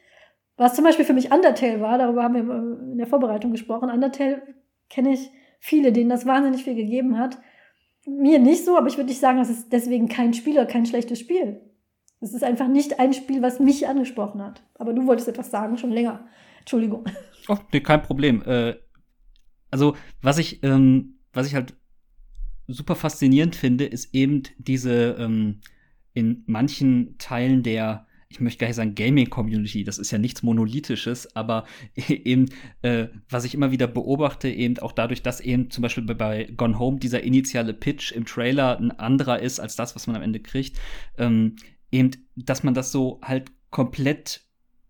Was zum Beispiel für mich Undertale war, darüber haben wir in der Vorbereitung gesprochen. Undertale kenne ich viele, denen das wahnsinnig viel gegeben hat. Mir nicht so, aber ich würde nicht sagen, das ist deswegen kein Spiel oder kein schlechtes Spiel. Es ist einfach nicht ein Spiel, was mich angesprochen hat. Aber du wolltest etwas sagen, schon länger. Entschuldigung. Oh, nee, kein Problem. Äh, also, was ich, ähm, was ich halt super faszinierend finde, ist eben diese, ähm, in manchen Teilen der, ich möchte gar nicht sagen Gaming-Community, das ist ja nichts Monolithisches, aber eben, äh, was ich immer wieder beobachte, eben auch dadurch, dass eben zum Beispiel bei Gone Home dieser initiale Pitch im Trailer ein anderer ist als das, was man am Ende kriegt, ähm, eben, dass man das so halt komplett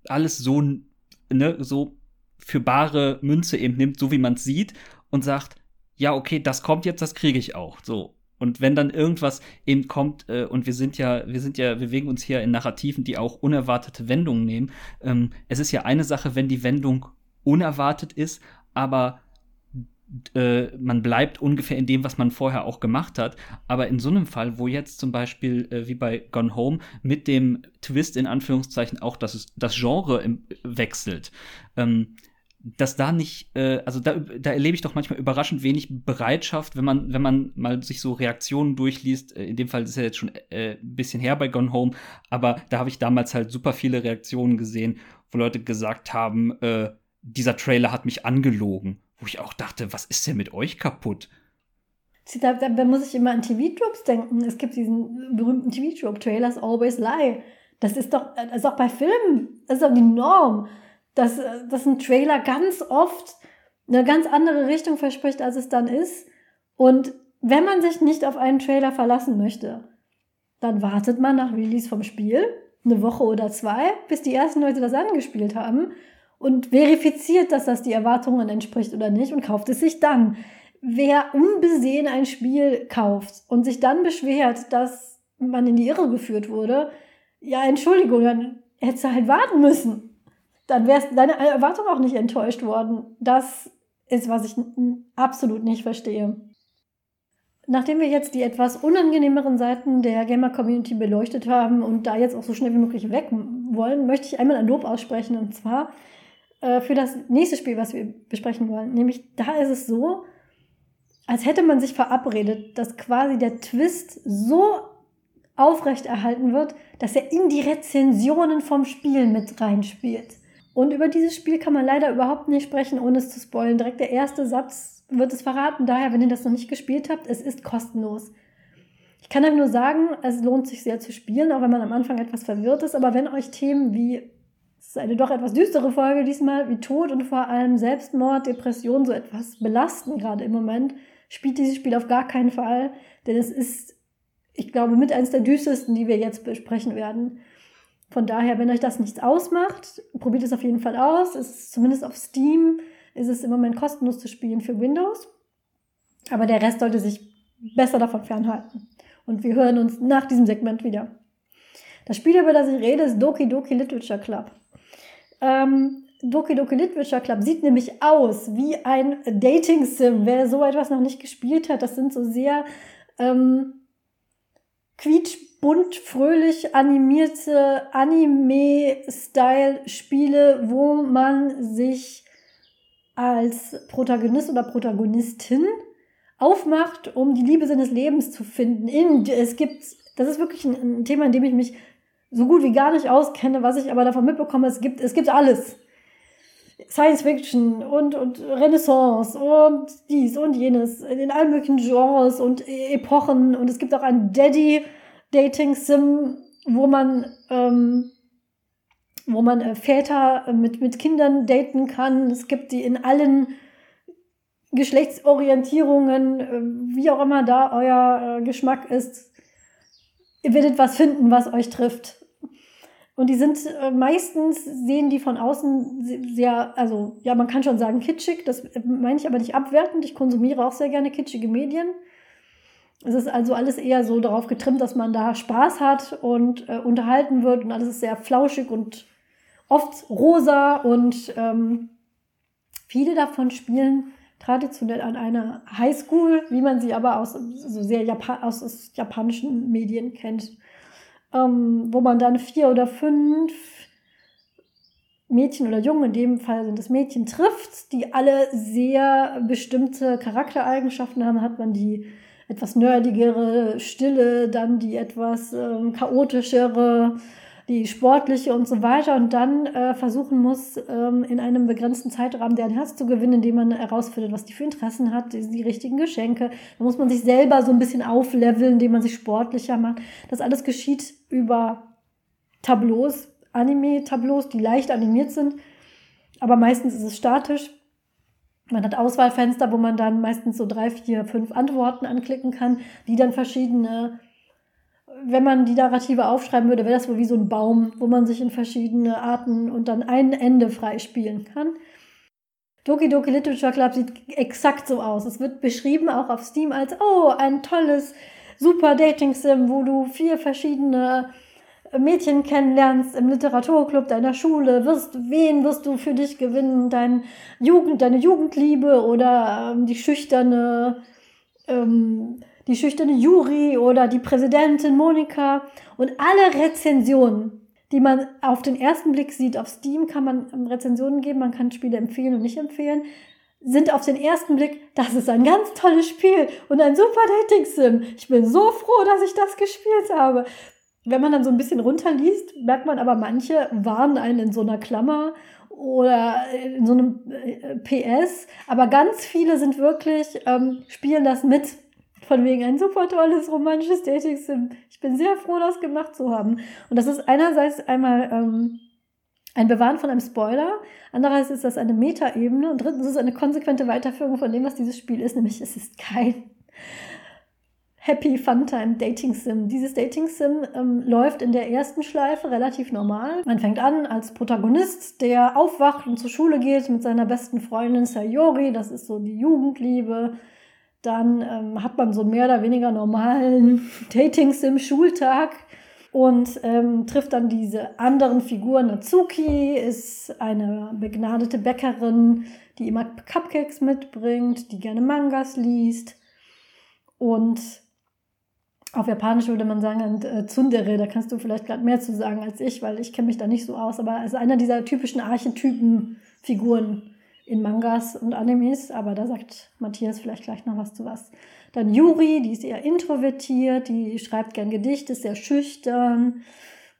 alles so, ne, so für bare Münze eben nimmt, so wie man es sieht und sagt, ja, okay, das kommt jetzt, das kriege ich auch. So. Und wenn dann irgendwas eben kommt, äh, und wir sind ja, wir sind ja, wir bewegen uns hier in Narrativen, die auch unerwartete Wendungen nehmen. Ähm, es ist ja eine Sache, wenn die Wendung unerwartet ist, aber äh, man bleibt ungefähr in dem, was man vorher auch gemacht hat. Aber in so einem Fall, wo jetzt zum Beispiel äh, wie bei Gone Home mit dem Twist in Anführungszeichen auch das, das Genre im, wechselt, ähm, dass da nicht, äh, also da, da erlebe ich doch manchmal überraschend wenig Bereitschaft, wenn man, wenn man mal sich so Reaktionen durchliest. Äh, in dem Fall ist ja jetzt schon äh, ein bisschen her bei Gone Home, aber da habe ich damals halt super viele Reaktionen gesehen, wo Leute gesagt haben, äh, dieser Trailer hat mich angelogen. Wo ich auch dachte, was ist denn mit euch kaputt? Da, da, da muss ich immer an TV-Tropes denken. Es gibt diesen berühmten TV-Trope, Trailers always lie. Das ist doch, das ist auch bei Filmen, das ist doch die Norm dass, dass ein Trailer ganz oft eine ganz andere Richtung verspricht, als es dann ist. Und wenn man sich nicht auf einen Trailer verlassen möchte, dann wartet man nach Release vom Spiel, eine Woche oder zwei, bis die ersten Leute das angespielt haben und verifiziert, dass das die Erwartungen entspricht oder nicht und kauft es sich dann. Wer unbesehen ein Spiel kauft und sich dann beschwert, dass man in die Irre geführt wurde, ja, Entschuldigung, dann hättest du halt warten müssen dann wäre deine Erwartung auch nicht enttäuscht worden. Das ist, was ich absolut nicht verstehe. Nachdem wir jetzt die etwas unangenehmeren Seiten der Gamer-Community beleuchtet haben und da jetzt auch so schnell wie möglich weg wollen, möchte ich einmal ein Lob aussprechen und zwar äh, für das nächste Spiel, was wir besprechen wollen. Nämlich da ist es so, als hätte man sich verabredet, dass quasi der Twist so aufrechterhalten wird, dass er in die Rezensionen vom Spiel mit reinspielt. Und über dieses Spiel kann man leider überhaupt nicht sprechen, ohne es zu spoilen. Direkt der erste Satz wird es verraten. Daher, wenn ihr das noch nicht gespielt habt, es ist kostenlos. Ich kann euch nur sagen, es lohnt sich sehr zu spielen, auch wenn man am Anfang etwas verwirrt ist. Aber wenn euch Themen wie, es ist eine doch etwas düstere Folge diesmal, wie Tod und vor allem Selbstmord, Depression so etwas belasten, gerade im Moment, spielt dieses Spiel auf gar keinen Fall. Denn es ist, ich glaube, mit eines der düstersten, die wir jetzt besprechen werden. Von daher, wenn euch das nichts ausmacht, probiert es auf jeden Fall aus. Es ist zumindest auf Steam ist es im Moment kostenlos zu spielen für Windows. Aber der Rest sollte sich besser davon fernhalten. Und wir hören uns nach diesem Segment wieder. Das Spiel, über das ich rede, ist Doki Doki Literature Club. Ähm, Doki Doki Literature Club sieht nämlich aus wie ein Dating Sim. Wer so etwas noch nicht gespielt hat, das sind so sehr ähm, quietsch bunt, fröhlich animierte Anime-Style-Spiele, wo man sich als Protagonist oder Protagonistin aufmacht, um die Liebe seines Lebens zu finden. In, es gibt, das ist wirklich ein, ein Thema, in dem ich mich so gut wie gar nicht auskenne, was ich aber davon mitbekomme, es gibt, es gibt alles. Science Fiction und, und Renaissance und dies und jenes in allen möglichen Genres und Epochen. Und es gibt auch ein Daddy-Dating-Sim, wo man, ähm, wo man äh, Väter mit, mit Kindern daten kann. Es gibt die in allen Geschlechtsorientierungen, äh, wie auch immer da euer äh, Geschmack ist. Ihr werdet was finden, was euch trifft. Und die sind äh, meistens, sehen die von außen sehr, also ja, man kann schon sagen kitschig, das meine ich aber nicht abwertend. Ich konsumiere auch sehr gerne kitschige Medien. Es ist also alles eher so darauf getrimmt, dass man da Spaß hat und äh, unterhalten wird und alles ist sehr flauschig und oft rosa und ähm, viele davon spielen traditionell an einer Highschool, wie man sie aber aus so sehr Japan aus japanischen Medien kennt ähm, wo man dann vier oder fünf Mädchen oder Jungen, in dem Fall sind es Mädchen, trifft, die alle sehr bestimmte Charaktereigenschaften haben, hat man die etwas nerdigere, stille, dann die etwas ähm, chaotischere, die sportliche und so weiter und dann äh, versuchen muss, ähm, in einem begrenzten Zeitrahmen deren Herz zu gewinnen, indem man herausfindet, was die für Interessen hat, die, die richtigen Geschenke. Da muss man sich selber so ein bisschen aufleveln, indem man sich sportlicher macht. Das alles geschieht über Tableaus, Anime-Tableaus, die leicht animiert sind, aber meistens ist es statisch. Man hat Auswahlfenster, wo man dann meistens so drei, vier, fünf Antworten anklicken kann, die dann verschiedene wenn man die Narrative aufschreiben würde, wäre das wohl wie so ein Baum, wo man sich in verschiedene Arten und dann ein Ende freispielen kann. Doki Doki Literature Club sieht exakt so aus. Es wird beschrieben auch auf Steam als, oh, ein tolles, super Dating-Sim, wo du vier verschiedene Mädchen kennenlernst im Literaturclub deiner Schule, wirst, wen wirst du für dich gewinnen, dein Jugend, deine Jugendliebe oder ähm, die schüchterne ähm, die schüchterne Juri oder die Präsidentin Monika und alle Rezensionen, die man auf den ersten Blick sieht, auf Steam kann man Rezensionen geben, man kann Spiele empfehlen und nicht empfehlen, sind auf den ersten Blick, das ist ein ganz tolles Spiel und ein super Dating-Sim. Ich bin so froh, dass ich das gespielt habe. Wenn man dann so ein bisschen runterliest, merkt man aber, manche warnen einen in so einer Klammer oder in so einem äh, PS, aber ganz viele sind wirklich, ähm, spielen das mit. Von wegen ein super tolles romantisches Dating-Sim. Ich bin sehr froh, das gemacht zu haben. Und das ist einerseits einmal ähm, ein Bewahren von einem Spoiler, andererseits ist das eine Metaebene. Und drittens ist es eine konsequente Weiterführung von dem, was dieses Spiel ist, nämlich es ist kein Happy Funtime Dating Sim. Dieses Dating Sim ähm, läuft in der ersten Schleife relativ normal. Man fängt an als Protagonist, der aufwacht und zur Schule geht mit seiner besten Freundin Sayori. Das ist so die Jugendliebe dann ähm, hat man so mehr oder weniger normalen Dating-Sim-Schultag und ähm, trifft dann diese anderen Figuren. Natsuki ist eine begnadete Bäckerin, die immer Cupcakes mitbringt, die gerne Mangas liest. Und auf Japanisch würde man sagen, äh, Tsundere, da kannst du vielleicht gerade mehr zu sagen als ich, weil ich kenne mich da nicht so aus, aber es ist einer dieser typischen Archetypen-Figuren in Mangas und Animes, aber da sagt Matthias vielleicht gleich noch was zu was. Dann Yuri, die ist eher introvertiert, die schreibt gern Gedichte, ist sehr schüchtern.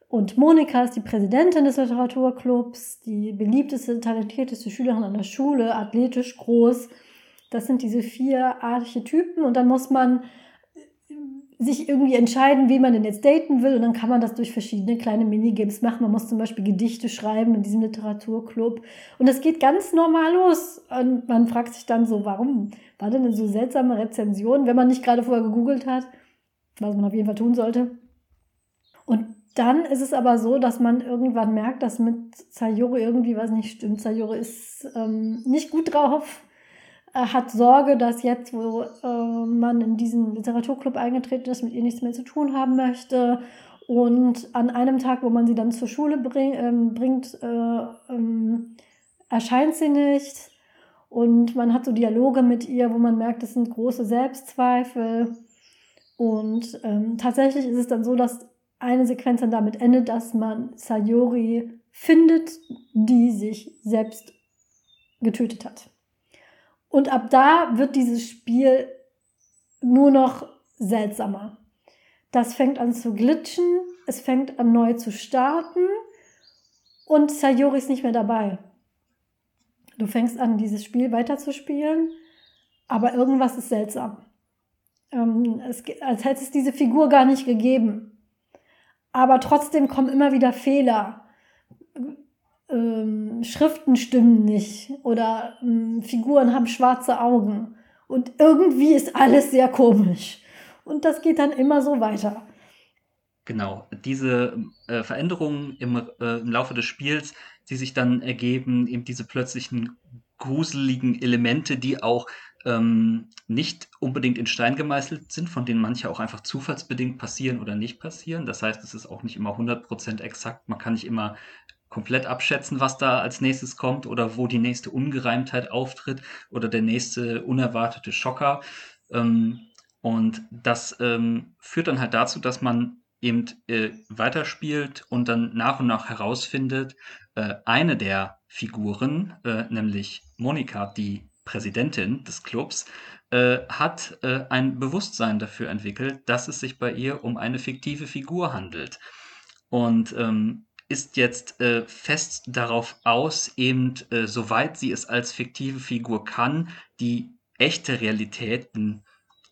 Und Monika ist die Präsidentin des Literaturclubs, die beliebteste, talentierteste Schülerin an der Schule, athletisch groß. Das sind diese vier Archetypen und dann muss man sich irgendwie entscheiden, wie man denn jetzt daten will. Und dann kann man das durch verschiedene kleine Minigames machen. Man muss zum Beispiel Gedichte schreiben in diesem Literaturclub. Und das geht ganz normal los. Und man fragt sich dann so, warum war denn so seltsame Rezension, wenn man nicht gerade vorher gegoogelt hat, was man auf jeden Fall tun sollte. Und dann ist es aber so, dass man irgendwann merkt, dass mit Sayori irgendwie was nicht stimmt. Sayori ist ähm, nicht gut drauf hat Sorge, dass jetzt, wo äh, man in diesen Literaturclub eingetreten ist, mit ihr nichts mehr zu tun haben möchte. Und an einem Tag, wo man sie dann zur Schule bring, ähm, bringt, äh, ähm, erscheint sie nicht. Und man hat so Dialoge mit ihr, wo man merkt, es sind große Selbstzweifel. Und ähm, tatsächlich ist es dann so, dass eine Sequenz dann damit endet, dass man Sayori findet, die sich selbst getötet hat. Und ab da wird dieses Spiel nur noch seltsamer. Das fängt an zu glitschen es fängt an neu zu starten und Sayori ist nicht mehr dabei. Du fängst an, dieses Spiel weiterzuspielen, aber irgendwas ist seltsam. Ähm, es, als hätte es diese Figur gar nicht gegeben. Aber trotzdem kommen immer wieder Fehler. Ähm, Schriften stimmen nicht oder ähm, Figuren haben schwarze Augen. Und irgendwie ist alles sehr komisch. Und das geht dann immer so weiter. Genau, diese äh, Veränderungen im, äh, im Laufe des Spiels, die sich dann ergeben, eben diese plötzlichen gruseligen Elemente, die auch ähm, nicht unbedingt in Stein gemeißelt sind, von denen manche auch einfach zufallsbedingt passieren oder nicht passieren. Das heißt, es ist auch nicht immer 100% exakt. Man kann nicht immer komplett abschätzen, was da als nächstes kommt oder wo die nächste Ungereimtheit auftritt oder der nächste unerwartete Schocker. Ähm, und das ähm, führt dann halt dazu, dass man eben äh, weiterspielt und dann nach und nach herausfindet, äh, eine der Figuren, äh, nämlich Monika, die Präsidentin des Clubs, äh, hat äh, ein Bewusstsein dafür entwickelt, dass es sich bei ihr um eine fiktive Figur handelt. Und ähm, ist jetzt äh, fest darauf aus, eben soweit sie es als fiktive Figur kann, die echte Realitäten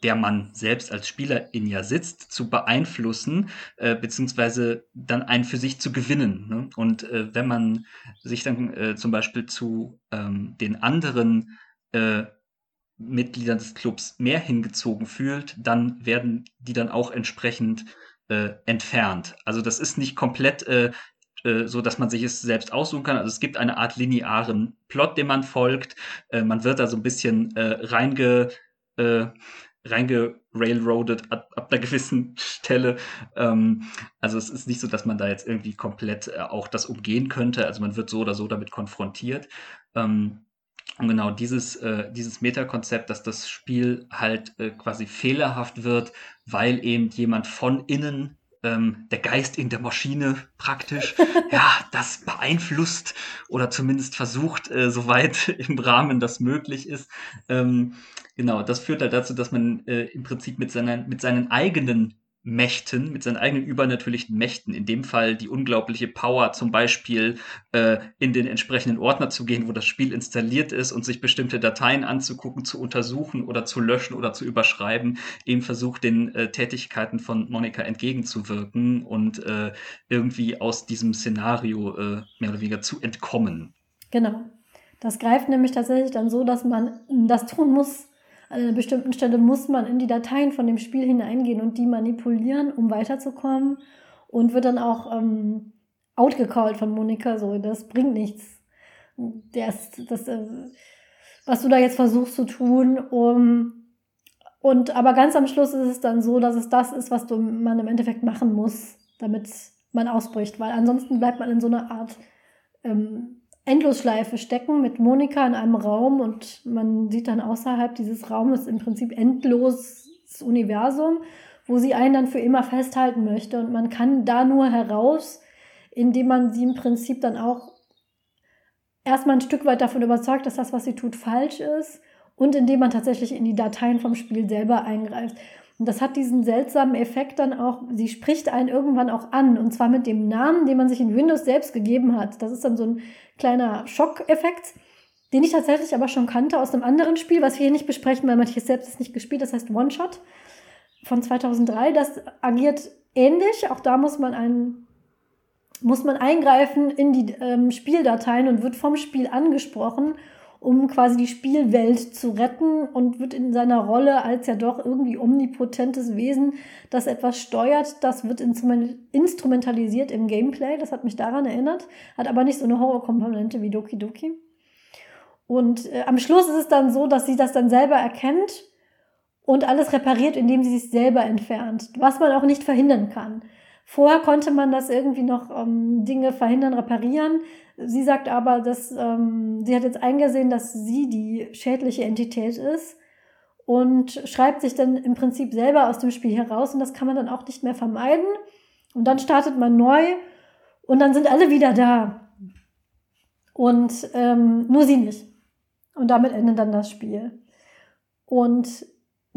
der man selbst als Spieler in ja sitzt, zu beeinflussen, äh, beziehungsweise dann einen für sich zu gewinnen. Ne? Und äh, wenn man sich dann äh, zum Beispiel zu ähm, den anderen äh, Mitgliedern des Clubs mehr hingezogen fühlt, dann werden die dann auch entsprechend äh, entfernt. Also das ist nicht komplett äh, so dass man sich es selbst aussuchen kann. Also es gibt eine Art linearen Plot, dem man folgt. Äh, man wird da so ein bisschen äh, reinge, äh, reingerailroadet ab, ab einer gewissen Stelle. Ähm, also es ist nicht so, dass man da jetzt irgendwie komplett äh, auch das umgehen könnte. Also man wird so oder so damit konfrontiert. Ähm, und genau dieses, äh, dieses Metakonzept, dass das Spiel halt äh, quasi fehlerhaft wird, weil eben jemand von innen ähm, der Geist in der Maschine praktisch, ja, das beeinflusst oder zumindest versucht, äh, soweit im Rahmen das möglich ist. Ähm, genau, das führt halt dazu, dass man äh, im Prinzip mit, seiner, mit seinen eigenen Mächten, mit seinen eigenen übernatürlichen Mächten, in dem Fall die unglaubliche Power, zum Beispiel äh, in den entsprechenden Ordner zu gehen, wo das Spiel installiert ist und sich bestimmte Dateien anzugucken, zu untersuchen oder zu löschen oder zu überschreiben, eben versucht, den äh, Tätigkeiten von Monika entgegenzuwirken und äh, irgendwie aus diesem Szenario äh, mehr oder weniger zu entkommen. Genau. Das greift nämlich tatsächlich dann so, dass man das tun muss, an einer bestimmten Stelle muss man in die Dateien von dem Spiel hineingehen und die manipulieren, um weiterzukommen. Und wird dann auch ähm, outgecallt von Monika, so, das bringt nichts. Das, das, äh, was du da jetzt versuchst zu tun, um. Und aber ganz am Schluss ist es dann so, dass es das ist, was du, man im Endeffekt machen muss, damit man ausbricht, weil ansonsten bleibt man in so einer Art ähm, Endlosschleife stecken mit Monika in einem Raum und man sieht dann außerhalb dieses Raumes im Prinzip endloses Universum, wo sie einen dann für immer festhalten möchte. Und man kann da nur heraus, indem man sie im Prinzip dann auch erstmal ein Stück weit davon überzeugt, dass das, was sie tut, falsch ist und indem man tatsächlich in die Dateien vom Spiel selber eingreift. Und das hat diesen seltsamen Effekt dann auch, sie spricht einen irgendwann auch an, und zwar mit dem Namen, den man sich in Windows selbst gegeben hat. Das ist dann so ein kleiner Schockeffekt, den ich tatsächlich aber schon kannte aus einem anderen Spiel, was wir hier nicht besprechen, weil Matthias selbst es nicht gespielt, das heißt One Shot von 2003. Das agiert ähnlich, auch da muss man einen muss man eingreifen in die ähm, Spieldateien und wird vom Spiel angesprochen um quasi die Spielwelt zu retten und wird in seiner Rolle als ja doch irgendwie omnipotentes Wesen, das etwas steuert, das wird instrumentalisiert im Gameplay. Das hat mich daran erinnert, hat aber nicht so eine Horrorkomponente wie Doki Doki. Und äh, am Schluss ist es dann so, dass sie das dann selber erkennt und alles repariert, indem sie sich selber entfernt, was man auch nicht verhindern kann. Vorher konnte man das irgendwie noch ähm, Dinge verhindern, reparieren. Sie sagt aber, dass ähm, sie hat jetzt eingesehen, dass sie die schädliche Entität ist und schreibt sich dann im Prinzip selber aus dem Spiel heraus und das kann man dann auch nicht mehr vermeiden. Und dann startet man neu und dann sind alle wieder da. Und ähm, nur sie nicht. Und damit endet dann das Spiel. Und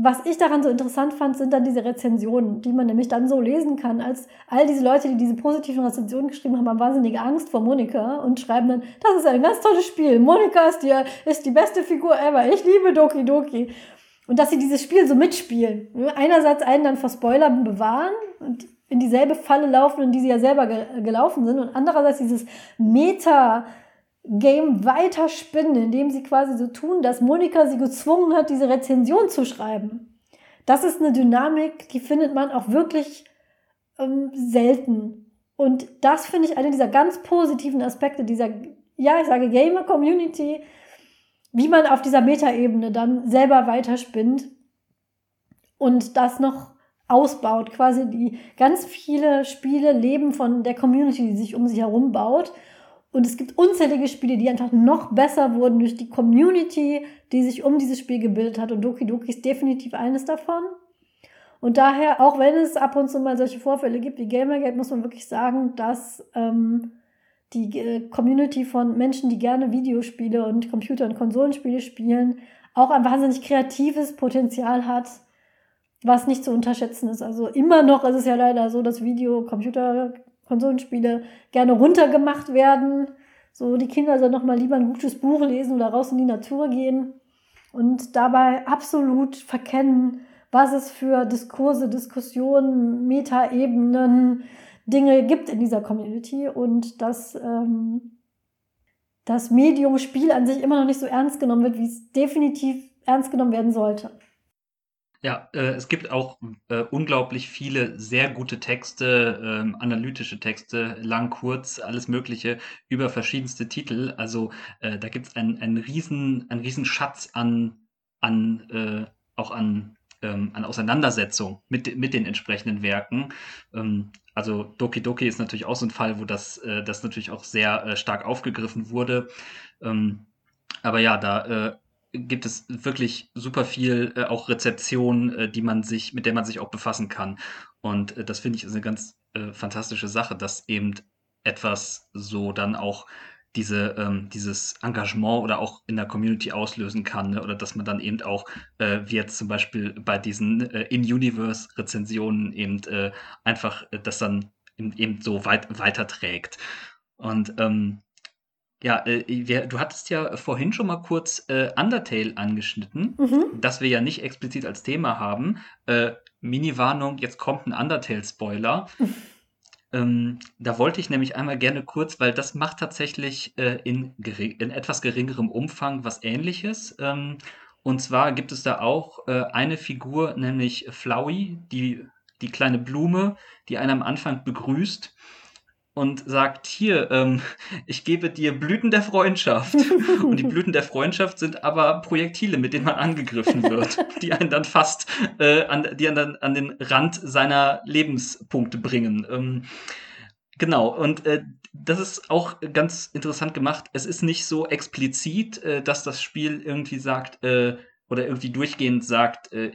was ich daran so interessant fand, sind dann diese Rezensionen, die man nämlich dann so lesen kann, als all diese Leute, die diese positiven Rezensionen geschrieben haben, haben wahnsinnige Angst vor Monika und schreiben dann, das ist ein ganz tolles Spiel. Monika ist die, ist die beste Figur ever. Ich liebe Doki Doki. Und dass sie dieses Spiel so mitspielen. Einerseits einen dann vor Spoilern bewahren und in dieselbe Falle laufen, in die sie ja selber ge gelaufen sind. Und andererseits dieses Meta- Game weiterspinnen, indem sie quasi so tun, dass Monika sie gezwungen hat, diese Rezension zu schreiben. Das ist eine Dynamik, die findet man auch wirklich ähm, selten. Und das finde ich einer dieser ganz positiven Aspekte dieser, ja, ich sage Gamer-Community, wie man auf dieser Metaebene dann selber weiterspinnt und das noch ausbaut. Quasi die ganz viele Spiele leben von der Community, die sich um sich herum baut. Und es gibt unzählige Spiele, die einfach noch besser wurden durch die Community, die sich um dieses Spiel gebildet hat. Und Doki Doki ist definitiv eines davon. Und daher, auch wenn es ab und zu mal solche Vorfälle gibt wie Gamergate, muss man wirklich sagen, dass ähm, die äh, Community von Menschen, die gerne Videospiele und Computer- und Konsolenspiele spielen, auch ein wahnsinnig kreatives Potenzial hat, was nicht zu unterschätzen ist. Also immer noch ist es ja leider so, dass Video, Computer, Konsolenspiele gerne runtergemacht werden. So, die Kinder sollen noch mal lieber ein gutes Buch lesen oder raus in die Natur gehen und dabei absolut verkennen, was es für Diskurse, Diskussionen, Metaebenen, Dinge gibt in dieser Community und dass ähm, das Medium Spiel an sich immer noch nicht so ernst genommen wird, wie es definitiv ernst genommen werden sollte. Ja, äh, es gibt auch äh, unglaublich viele sehr gute Texte, ähm, analytische Texte, lang, kurz, alles Mögliche über verschiedenste Titel. Also äh, da gibt es einen, einen, riesen, einen riesen Schatz an, an äh, auch an, ähm, an Auseinandersetzung mit, mit den entsprechenden Werken. Ähm, also Doki Doki ist natürlich auch so ein Fall, wo das, äh, das natürlich auch sehr äh, stark aufgegriffen wurde. Ähm, aber ja, da äh, gibt es wirklich super viel äh, auch Rezeption, äh, die man sich, mit der man sich auch befassen kann. Und äh, das finde ich ist eine ganz äh, fantastische Sache, dass eben etwas so dann auch diese, ähm, dieses Engagement oder auch in der Community auslösen kann. Ne? Oder dass man dann eben auch, äh, wie jetzt zum Beispiel bei diesen äh, In-Universe-Rezensionen eben äh, einfach äh, das dann eben so weit weiterträgt. Und ähm, ja, äh, wir, du hattest ja vorhin schon mal kurz äh, Undertale angeschnitten, mhm. das wir ja nicht explizit als Thema haben. Äh, Mini-Warnung, jetzt kommt ein Undertale-Spoiler. ähm, da wollte ich nämlich einmal gerne kurz, weil das macht tatsächlich äh, in, in, etwas geringerem Umfang was ähnliches. Ähm, und zwar gibt es da auch äh, eine Figur, nämlich Flowey, die, die kleine Blume, die einen am Anfang begrüßt und sagt, hier, ähm, ich gebe dir Blüten der Freundschaft. und die Blüten der Freundschaft sind aber Projektile, mit denen man angegriffen wird, die einen dann fast äh, an, die einen dann an den Rand seiner Lebenspunkte bringen. Ähm, genau, und äh, das ist auch ganz interessant gemacht. Es ist nicht so explizit, äh, dass das Spiel irgendwie sagt, äh, oder irgendwie durchgehend sagt, äh,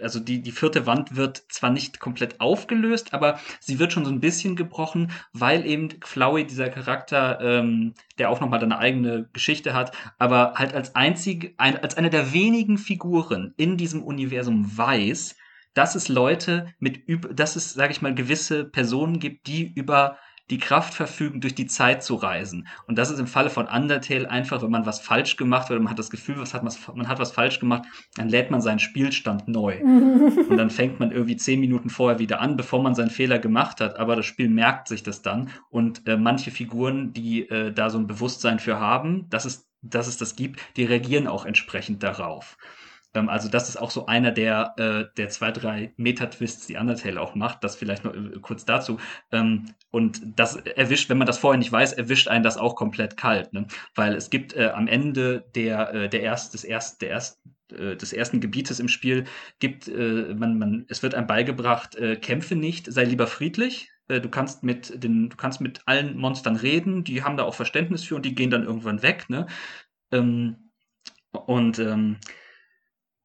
also die, die vierte Wand wird zwar nicht komplett aufgelöst, aber sie wird schon so ein bisschen gebrochen, weil eben Flowey, dieser Charakter, ähm, der auch nochmal eine eigene Geschichte hat, aber halt als einzig, ein, als eine der wenigen Figuren in diesem Universum weiß, dass es Leute mit, dass es, sage ich mal, gewisse Personen gibt, die über die Kraft verfügen, durch die Zeit zu reisen. Und das ist im Falle von Undertale einfach, wenn man was falsch gemacht hat oder man hat das Gefühl, was hat man, man hat was falsch gemacht, dann lädt man seinen Spielstand neu. und dann fängt man irgendwie zehn Minuten vorher wieder an, bevor man seinen Fehler gemacht hat. Aber das Spiel merkt sich das dann. Und äh, manche Figuren, die äh, da so ein Bewusstsein für haben, dass es, dass es das gibt, die reagieren auch entsprechend darauf. Ähm, also das ist auch so einer der, äh, der zwei, drei Meta-Twists, die Undertale auch macht. Das vielleicht noch äh, kurz dazu. Ähm, und das erwischt, wenn man das vorher nicht weiß, erwischt einen das auch komplett kalt. Ne? Weil es gibt äh, am Ende der, äh, der erst, des, erst, der erst, äh, des ersten Gebietes im Spiel gibt, äh, man, man, es wird einem beigebracht, äh, kämpfe nicht, sei lieber friedlich. Äh, du kannst mit den, du kannst mit allen Monstern reden, die haben da auch Verständnis für und die gehen dann irgendwann weg. Ne? Ähm, und ähm,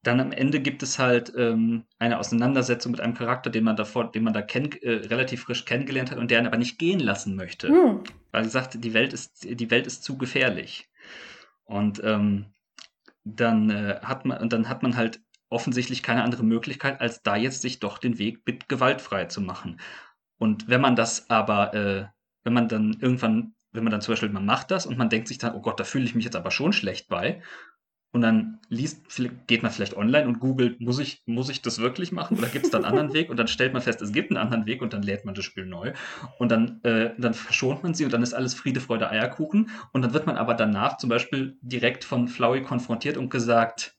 dann am Ende gibt es halt ähm, eine Auseinandersetzung mit einem Charakter, den man davor, den man da kenn, äh, relativ frisch kennengelernt hat und der ihn aber nicht gehen lassen möchte. Hm. Weil er sagt, die Welt ist, die Welt ist zu gefährlich. Und ähm, dann äh, hat man, und dann hat man halt offensichtlich keine andere Möglichkeit, als da jetzt sich doch den Weg mit gewaltfrei zu machen. Und wenn man das aber, äh, wenn man dann irgendwann, wenn man dann zum Beispiel, man macht das und man denkt sich dann, oh Gott, da fühle ich mich jetzt aber schon schlecht bei. Und dann liest, geht man vielleicht online und googelt, muss ich, muss ich das wirklich machen oder gibt es da einen anderen Weg? Und dann stellt man fest, es gibt einen anderen Weg und dann lädt man das Spiel neu. Und dann, äh, dann verschont man sie und dann ist alles Friede, Freude, Eierkuchen. Und dann wird man aber danach zum Beispiel direkt von Flowey konfrontiert und gesagt,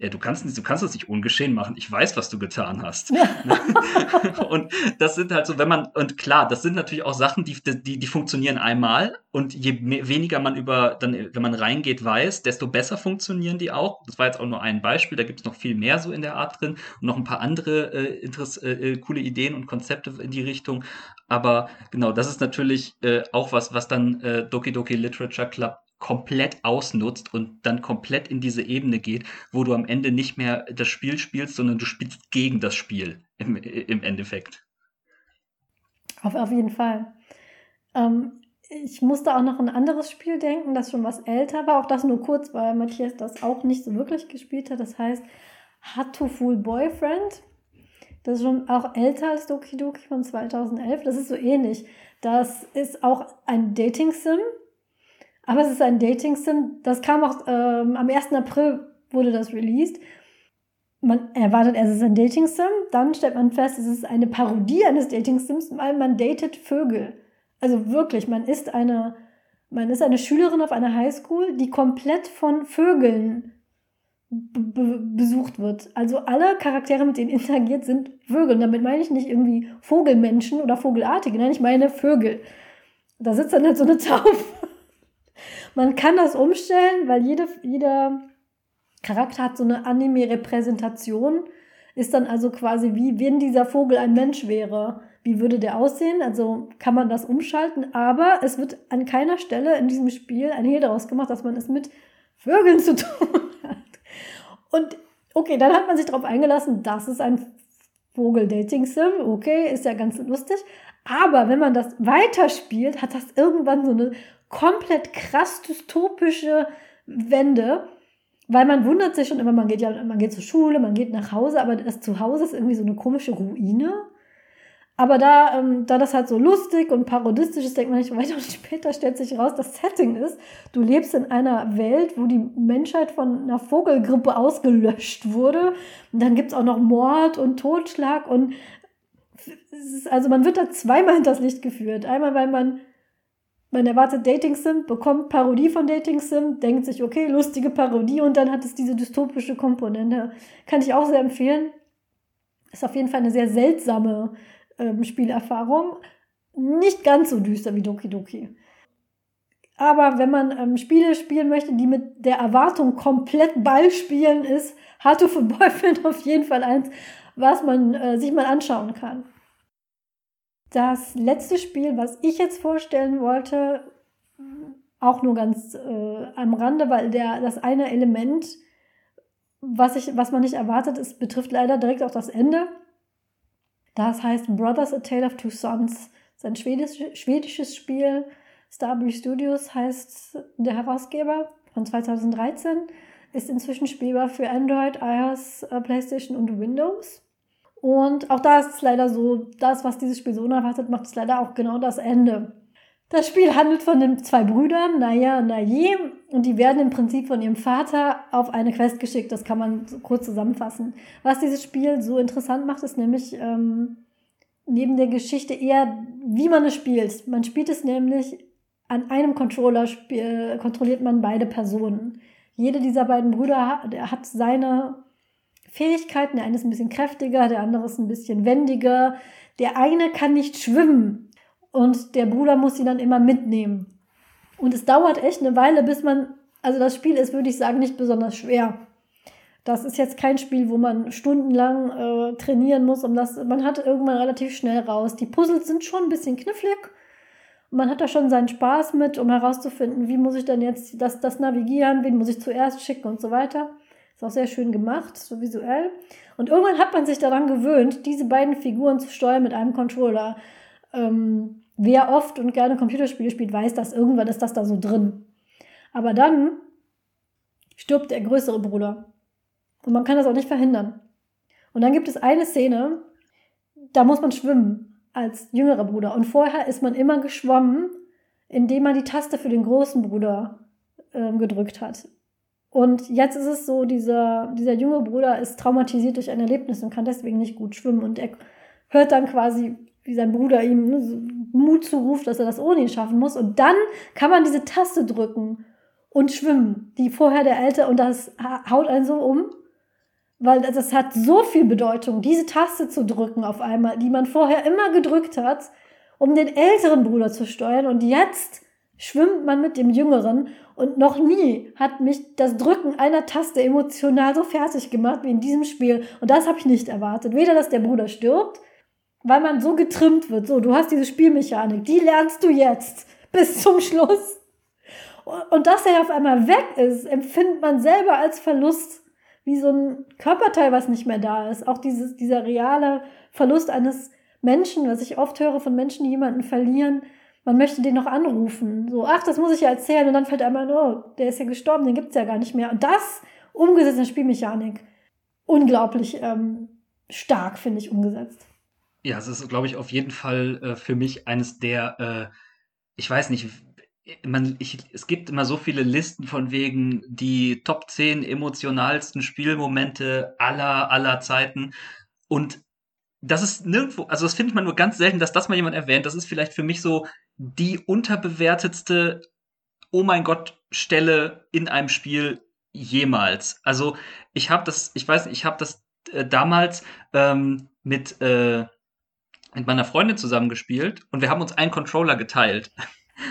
ja, du kannst, du kannst das nicht ungeschehen machen. Ich weiß, was du getan hast. Ja. und das sind halt so, wenn man, und klar, das sind natürlich auch Sachen, die, die, die funktionieren einmal. Und je mehr, weniger man über, dann, wenn man reingeht, weiß, desto besser funktionieren die auch. Das war jetzt auch nur ein Beispiel, da gibt es noch viel mehr so in der Art drin und noch ein paar andere äh, Interess äh, äh coole Ideen und Konzepte in die Richtung. Aber genau, das ist natürlich äh, auch was, was dann äh, Doki Doki Literature Club komplett ausnutzt und dann komplett in diese Ebene geht, wo du am Ende nicht mehr das Spiel spielst, sondern du spielst gegen das Spiel im, im Endeffekt. Auf, auf jeden Fall. Ähm, ich musste auch noch ein anderes Spiel denken, das schon was älter war, auch das nur kurz, weil Matthias das auch nicht so wirklich gespielt hat. Das heißt Fool Boyfriend. Das ist schon auch älter als Doki Doki von 2011. Das ist so ähnlich. Das ist auch ein Dating-Sim aber es ist ein Dating-Sim. Das kam auch ähm, am 1. April wurde das released. Man erwartet es ist ein Dating-Sim, dann stellt man fest, es ist eine Parodie eines Dating-Sims, weil man datet Vögel. Also wirklich, man ist eine, man ist eine Schülerin auf einer Highschool, die komplett von Vögeln besucht wird. Also alle Charaktere, mit denen interagiert, sind Vögel. Und damit meine ich nicht irgendwie Vogelmenschen oder Vogelartige, nein, ich meine Vögel. Da sitzt dann halt so eine Taufe man kann das umstellen, weil jede, jeder Charakter hat so eine Anime-Repräsentation. Ist dann also quasi wie, wenn dieser Vogel ein Mensch wäre. Wie würde der aussehen? Also kann man das umschalten. Aber es wird an keiner Stelle in diesem Spiel ein Hehl daraus gemacht, dass man es mit Vögeln zu tun hat. Und okay, dann hat man sich darauf eingelassen, das ist ein Vogel-Dating-Sim. Okay, ist ja ganz lustig. Aber wenn man das weiterspielt, hat das irgendwann so eine komplett krass dystopische Wende, weil man wundert sich schon immer, man geht ja, man geht zur Schule, man geht nach Hause, aber das Zuhause ist irgendwie so eine komische Ruine. Aber da, ähm, da das halt so lustig und parodistisch ist, denkt man nicht weiter und später stellt sich raus, das Setting ist, du lebst in einer Welt, wo die Menschheit von einer Vogelgrippe ausgelöscht wurde. Und dann gibt es auch noch Mord und Totschlag und also man wird da zweimal hinters Licht geführt. Einmal, weil man man erwartet Dating Sim, bekommt Parodie von Dating Sim, denkt sich, okay, lustige Parodie und dann hat es diese dystopische Komponente. Kann ich auch sehr empfehlen. Ist auf jeden Fall eine sehr seltsame ähm, Spielerfahrung. Nicht ganz so düster wie Doki Doki. Aber wenn man ähm, Spiele spielen möchte, die mit der Erwartung komplett Ball spielen, ist Hard to Boyfriend auf jeden Fall eins, was man äh, sich mal anschauen kann. Das letzte Spiel, was ich jetzt vorstellen wollte, auch nur ganz äh, am Rande, weil der, das eine Element, was, ich, was man nicht erwartet, ist, betrifft leider direkt auch das Ende. Das heißt Brothers A Tale of Two Sons. Das ist ein schwedisch, schwedisches Spiel. Starbreeze Studios heißt der Herausgeber von 2013. Ist inzwischen spielbar für Android, iOS, äh, PlayStation und Windows. Und auch da ist es leider so, das, was dieses Spiel so unerwartet macht, ist leider auch genau das Ende. Das Spiel handelt von den zwei Brüdern, Naya und Naye, und die werden im Prinzip von ihrem Vater auf eine Quest geschickt. Das kann man so kurz zusammenfassen. Was dieses Spiel so interessant macht, ist nämlich ähm, neben der Geschichte eher, wie man es spielt. Man spielt es nämlich an einem Controller, kontrolliert man beide Personen. Jede dieser beiden Brüder hat, hat seine Fähigkeiten. Der eine ist ein bisschen kräftiger, der andere ist ein bisschen wendiger. Der eine kann nicht schwimmen und der Bruder muss ihn dann immer mitnehmen. Und es dauert echt eine Weile, bis man, also das Spiel ist, würde ich sagen, nicht besonders schwer. Das ist jetzt kein Spiel, wo man stundenlang äh, trainieren muss, um das, man hat irgendwann relativ schnell raus. Die Puzzles sind schon ein bisschen knifflig. Man hat da schon seinen Spaß mit, um herauszufinden, wie muss ich denn jetzt das, das navigieren, wen muss ich zuerst schicken und so weiter. Ist auch sehr schön gemacht, so visuell. Und irgendwann hat man sich daran gewöhnt, diese beiden Figuren zu steuern mit einem Controller. Ähm, wer oft und gerne Computerspiele spielt, weiß, dass irgendwann ist das da so drin. Aber dann stirbt der größere Bruder. Und man kann das auch nicht verhindern. Und dann gibt es eine Szene, da muss man schwimmen als jüngerer Bruder. Und vorher ist man immer geschwommen, indem man die Taste für den großen Bruder äh, gedrückt hat. Und jetzt ist es so, dieser, dieser junge Bruder ist traumatisiert durch ein Erlebnis und kann deswegen nicht gut schwimmen. Und er hört dann quasi, wie sein Bruder ihm ne, so Mut zuruft, dass er das ohne ihn schaffen muss. Und dann kann man diese Taste drücken und schwimmen, die vorher der Ältere, und das haut einen so um, weil das hat so viel Bedeutung, diese Taste zu drücken auf einmal, die man vorher immer gedrückt hat, um den älteren Bruder zu steuern. Und jetzt schwimmt man mit dem Jüngeren und noch nie hat mich das Drücken einer Taste emotional so fertig gemacht wie in diesem Spiel. Und das habe ich nicht erwartet. Weder, dass der Bruder stirbt, weil man so getrimmt wird. So, du hast diese Spielmechanik, die lernst du jetzt bis zum Schluss. Und dass er auf einmal weg ist, empfindet man selber als Verlust, wie so ein Körperteil, was nicht mehr da ist. Auch dieses, dieser reale Verlust eines Menschen, was ich oft höre von Menschen, die jemanden verlieren, man möchte den noch anrufen. So, ach, das muss ich ja erzählen. Und dann fällt einmal, oh, der ist ja gestorben, den gibt es ja gar nicht mehr. Und das umgesetzt in Spielmechanik. Unglaublich ähm, stark, finde ich, umgesetzt. Ja, es ist, glaube ich, auf jeden Fall äh, für mich eines der, äh, ich weiß nicht, man, ich, es gibt immer so viele Listen von wegen die Top 10 emotionalsten Spielmomente aller, aller Zeiten. Und das ist nirgendwo, also das findet man nur ganz selten, dass das mal jemand erwähnt. Das ist vielleicht für mich so die unterbewertetste, oh mein Gott, Stelle in einem Spiel jemals. Also ich habe das, ich weiß nicht, ich habe das äh, damals ähm, mit, äh, mit meiner Freundin zusammengespielt und wir haben uns einen Controller geteilt.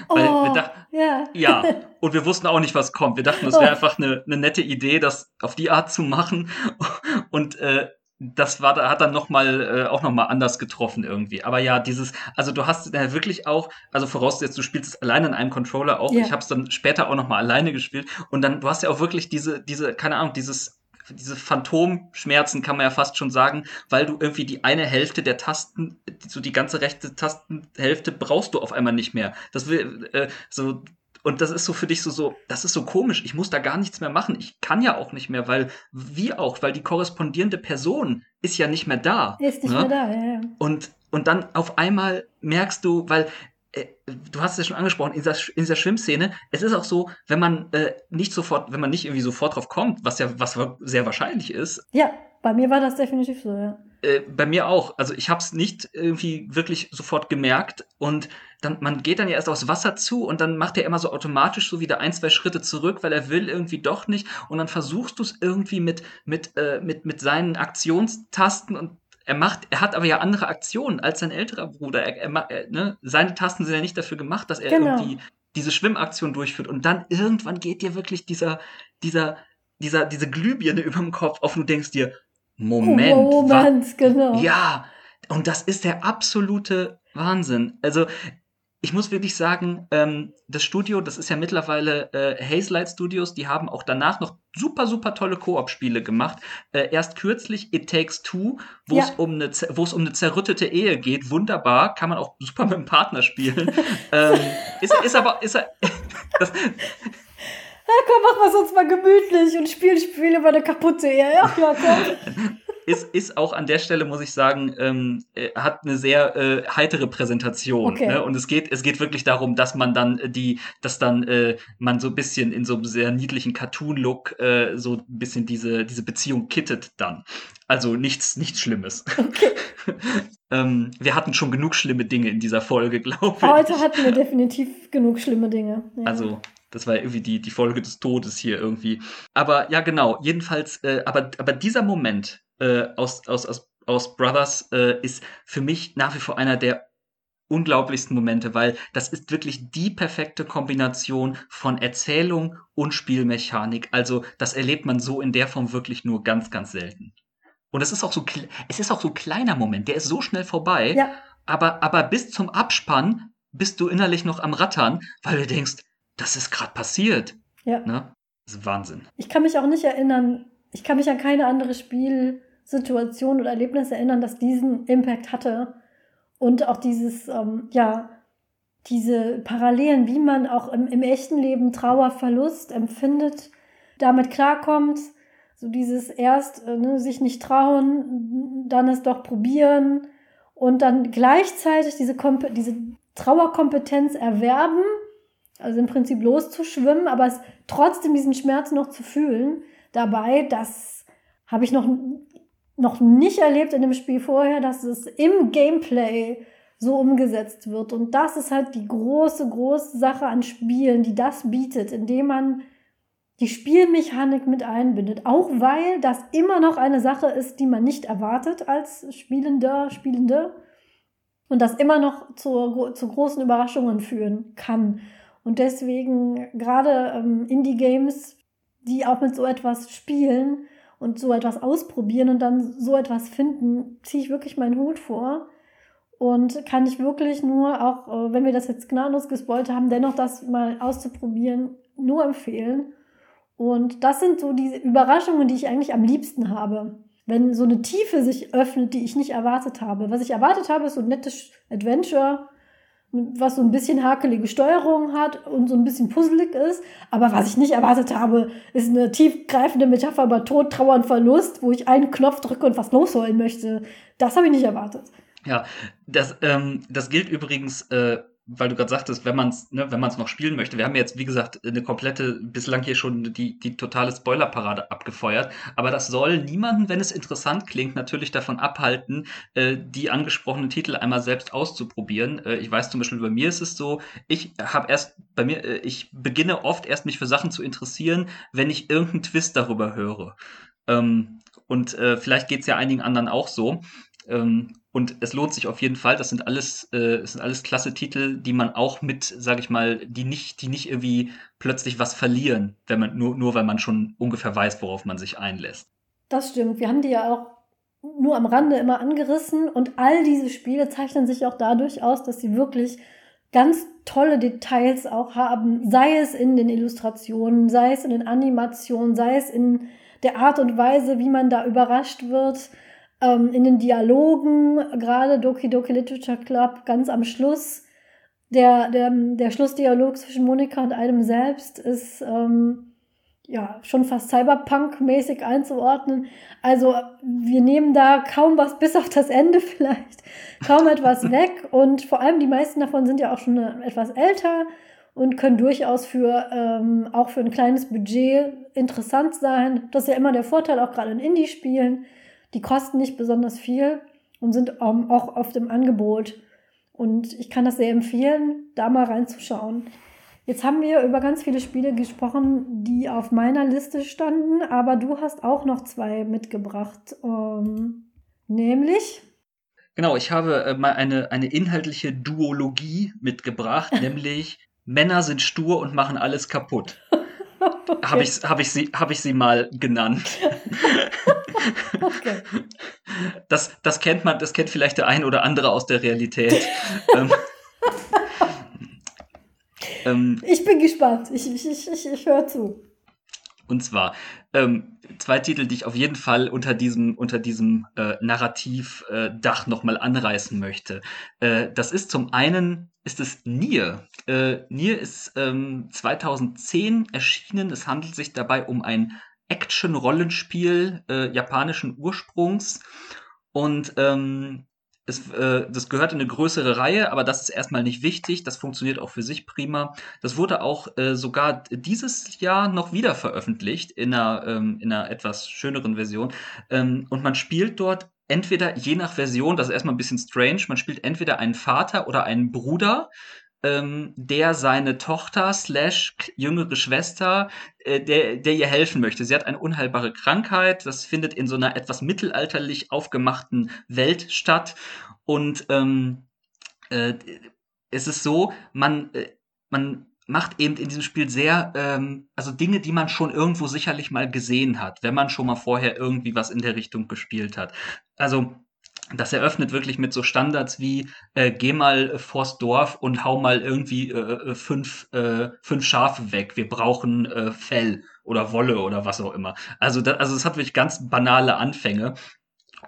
Weil oh, wir dachten, yeah. ja, und wir wussten auch nicht, was kommt. Wir dachten, es wäre oh. einfach eine, eine nette Idee, das auf die Art zu machen. Und äh, das war da hat dann noch mal äh, auch noch mal anders getroffen irgendwie. Aber ja, dieses also du hast äh, wirklich auch also vorausgesetzt du spielst es alleine in einem Controller auch. Yeah. Ich habe es dann später auch noch mal alleine gespielt und dann du hast ja auch wirklich diese diese keine Ahnung dieses diese Phantomschmerzen kann man ja fast schon sagen, weil du irgendwie die eine Hälfte der Tasten, so die ganze rechte Tastenhälfte brauchst du auf einmal nicht mehr. Das will äh, so und das ist so für dich so, so, das ist so komisch. Ich muss da gar nichts mehr machen. Ich kann ja auch nicht mehr, weil, wie auch, weil die korrespondierende Person ist ja nicht mehr da. Ist nicht ne? mehr da, ja. Und, und dann auf einmal merkst du, weil äh, du hast es ja schon angesprochen, in dieser, in dieser Schwimmszene, es ist auch so, wenn man äh, nicht sofort, wenn man nicht irgendwie sofort drauf kommt, was ja was sehr wahrscheinlich ist. Ja, bei mir war das definitiv so, ja. Äh, bei mir auch. Also ich habe es nicht irgendwie wirklich sofort gemerkt und dann man geht dann ja erst aufs Wasser zu und dann macht er immer so automatisch so wieder ein zwei Schritte zurück, weil er will irgendwie doch nicht und dann versuchst du es irgendwie mit mit äh, mit mit seinen Aktionstasten und er macht, er hat aber ja andere Aktionen als sein älterer Bruder. Er, er, er, ne? Seine Tasten sind ja nicht dafür gemacht, dass er genau. irgendwie diese Schwimmaktion durchführt. Und dann irgendwann geht dir wirklich dieser, dieser, dieser, diese Glühbirne über dem Kopf auf und du denkst dir, Moment. Oh, Moment, genau. Ja, und das ist der absolute Wahnsinn. Also, ich muss wirklich sagen, ähm, das Studio, das ist ja mittlerweile äh, Hazelight Studios, die haben auch danach noch super, super tolle Koop-Spiele gemacht. Äh, erst kürzlich It Takes Two, wo es ja. um eine wo es um eine zerrüttete Ehe geht. Wunderbar, kann man auch super mit dem Partner spielen. ähm, ist, ist aber, ist das, ja, komm, machen wir es uns mal gemütlich und spielen Spiele über eine kaputte Ehe. Ja, ja, komm. ist, ist auch an der Stelle, muss ich sagen, ähm, äh, hat eine sehr äh, heitere Präsentation. Okay. Ne? Und es geht, es geht wirklich darum, dass man dann äh, die, dass dann äh, man so ein bisschen in so einem sehr niedlichen Cartoon-Look äh, so ein bisschen diese, diese Beziehung kittet dann. Also nichts, nichts Schlimmes. Okay. ähm, wir hatten schon genug schlimme Dinge in dieser Folge, glaube ich. Heute hatten wir definitiv genug schlimme Dinge. Ja. Also das war irgendwie die, die Folge des Todes hier irgendwie. Aber ja, genau. Jedenfalls, äh, aber, aber dieser Moment, äh, aus, aus, aus, aus Brothers äh, ist für mich nach wie vor einer der unglaublichsten Momente, weil das ist wirklich die perfekte Kombination von Erzählung und Spielmechanik. Also das erlebt man so in der Form wirklich nur ganz, ganz selten. Und es ist auch so, es ist auch so ein kleiner Moment, der ist so schnell vorbei. Ja. Aber, aber bis zum Abspann bist du innerlich noch am Rattern, weil du denkst, das ist gerade passiert. Ja. Ne? Das ist Wahnsinn. Ich kann mich auch nicht erinnern, ich kann mich an keine andere Spiel Situation oder Erlebnis erinnern, das diesen Impact hatte. Und auch dieses, ähm, ja, diese Parallelen, wie man auch im, im echten Leben Trauer, Verlust empfindet, damit klarkommt So dieses erst äh, ne, sich nicht trauen, dann es doch probieren und dann gleichzeitig diese, Komp diese Trauerkompetenz erwerben, also im Prinzip loszuschwimmen, aber es trotzdem diesen Schmerz noch zu fühlen dabei, das habe ich noch, noch nicht erlebt in dem Spiel vorher, dass es im Gameplay so umgesetzt wird. Und das ist halt die große, große Sache an Spielen, die das bietet, indem man die Spielmechanik mit einbindet. Auch weil das immer noch eine Sache ist, die man nicht erwartet als Spielender, Spielende. Und das immer noch zu, zu großen Überraschungen führen kann. Und deswegen gerade ähm, Indie-Games, die auch mit so etwas spielen und so etwas ausprobieren und dann so etwas finden, ziehe ich wirklich meinen Hut vor. Und kann ich wirklich nur, auch äh, wenn wir das jetzt gnadenlos gespoilt haben, dennoch das mal auszuprobieren, nur empfehlen. Und das sind so diese Überraschungen, die ich eigentlich am liebsten habe. Wenn so eine Tiefe sich öffnet, die ich nicht erwartet habe. Was ich erwartet habe, ist so ein nettes Adventure, was so ein bisschen hakelige Steuerung hat und so ein bisschen puzzelig ist. Aber was ich nicht erwartet habe, ist eine tiefgreifende Metapher über Tod, Trauer und Verlust, wo ich einen Knopf drücke und was losholen möchte. Das habe ich nicht erwartet. Ja, das, ähm, das gilt übrigens, äh, weil du gerade sagtest, wenn man es ne, wenn man es noch spielen möchte. Wir haben jetzt, wie gesagt, eine komplette, bislang hier schon die, die totale Spoilerparade abgefeuert. Aber das soll niemanden, wenn es interessant klingt, natürlich davon abhalten, äh, die angesprochenen Titel einmal selbst auszuprobieren. Äh, ich weiß zum Beispiel, bei mir ist es so, ich habe erst, bei mir, äh, ich beginne oft erst mich für Sachen zu interessieren, wenn ich irgendeinen Twist darüber höre. Ähm, und äh, vielleicht geht es ja einigen anderen auch so. Ähm, und es lohnt sich auf jeden Fall. Das sind alles, äh, das sind alles klasse Titel, die man auch mit, sage ich mal, die nicht, die nicht irgendwie plötzlich was verlieren, wenn man nur, nur weil man schon ungefähr weiß, worauf man sich einlässt. Das stimmt. Wir haben die ja auch nur am Rande immer angerissen und all diese Spiele zeichnen sich auch dadurch aus, dass sie wirklich ganz tolle Details auch haben, sei es in den Illustrationen, sei es in den Animationen, sei es in der Art und Weise, wie man da überrascht wird ähm, in den Dialogen, gerade Doki Doki Literature Club, ganz am Schluss, der, der, der Schlussdialog zwischen Monika und einem selbst ist ähm, ja schon fast Cyberpunk-mäßig einzuordnen. Also wir nehmen da kaum was, bis auf das Ende vielleicht, kaum etwas weg. Und vor allem die meisten davon sind ja auch schon etwas älter und können durchaus für ähm, auch für ein kleines Budget interessant sein. Das ist ja immer der Vorteil, auch gerade in Indie-Spielen die kosten nicht besonders viel und sind auch oft im Angebot. Und ich kann das sehr empfehlen, da mal reinzuschauen. Jetzt haben wir über ganz viele Spiele gesprochen, die auf meiner Liste standen, aber du hast auch noch zwei mitgebracht. Ähm, nämlich. Genau, ich habe äh, mal eine, eine inhaltliche Duologie mitgebracht, nämlich Männer sind stur und machen alles kaputt. okay. Habe ich, hab ich, sie, hab ich sie mal genannt. okay. Das, das kennt man, das kennt vielleicht der ein oder andere aus der Realität. ähm, ähm, ich bin gespannt. Ich, ich, ich, ich höre zu. Und zwar ähm, zwei Titel, die ich auf jeden Fall unter diesem, unter diesem äh, Narrativdach äh, nochmal anreißen möchte. Äh, das ist zum einen, ist es Nier. Äh, Nier ist ähm, 2010 erschienen. Es handelt sich dabei um ein Action-Rollenspiel äh, japanischen Ursprungs. Und ähm, es, äh, das gehört in eine größere Reihe, aber das ist erstmal nicht wichtig. Das funktioniert auch für sich prima. Das wurde auch äh, sogar dieses Jahr noch wieder veröffentlicht in einer, ähm, in einer etwas schöneren Version. Ähm, und man spielt dort entweder je nach Version, das ist erstmal ein bisschen strange, man spielt entweder einen Vater oder einen Bruder, ähm, der seine Tochter slash jüngere Schwester, der, der ihr helfen möchte. Sie hat eine unheilbare Krankheit, das findet in so einer etwas mittelalterlich aufgemachten Welt statt. Und ähm, äh, es ist so, man, äh, man macht eben in diesem Spiel sehr, ähm, also Dinge, die man schon irgendwo sicherlich mal gesehen hat, wenn man schon mal vorher irgendwie was in der Richtung gespielt hat. Also das eröffnet wirklich mit so Standards wie äh, geh mal vors Dorf und hau mal irgendwie äh, äh, fünf, äh, fünf Schafe weg. Wir brauchen äh, Fell oder Wolle oder was auch immer. Also, das, also es hat wirklich ganz banale Anfänge.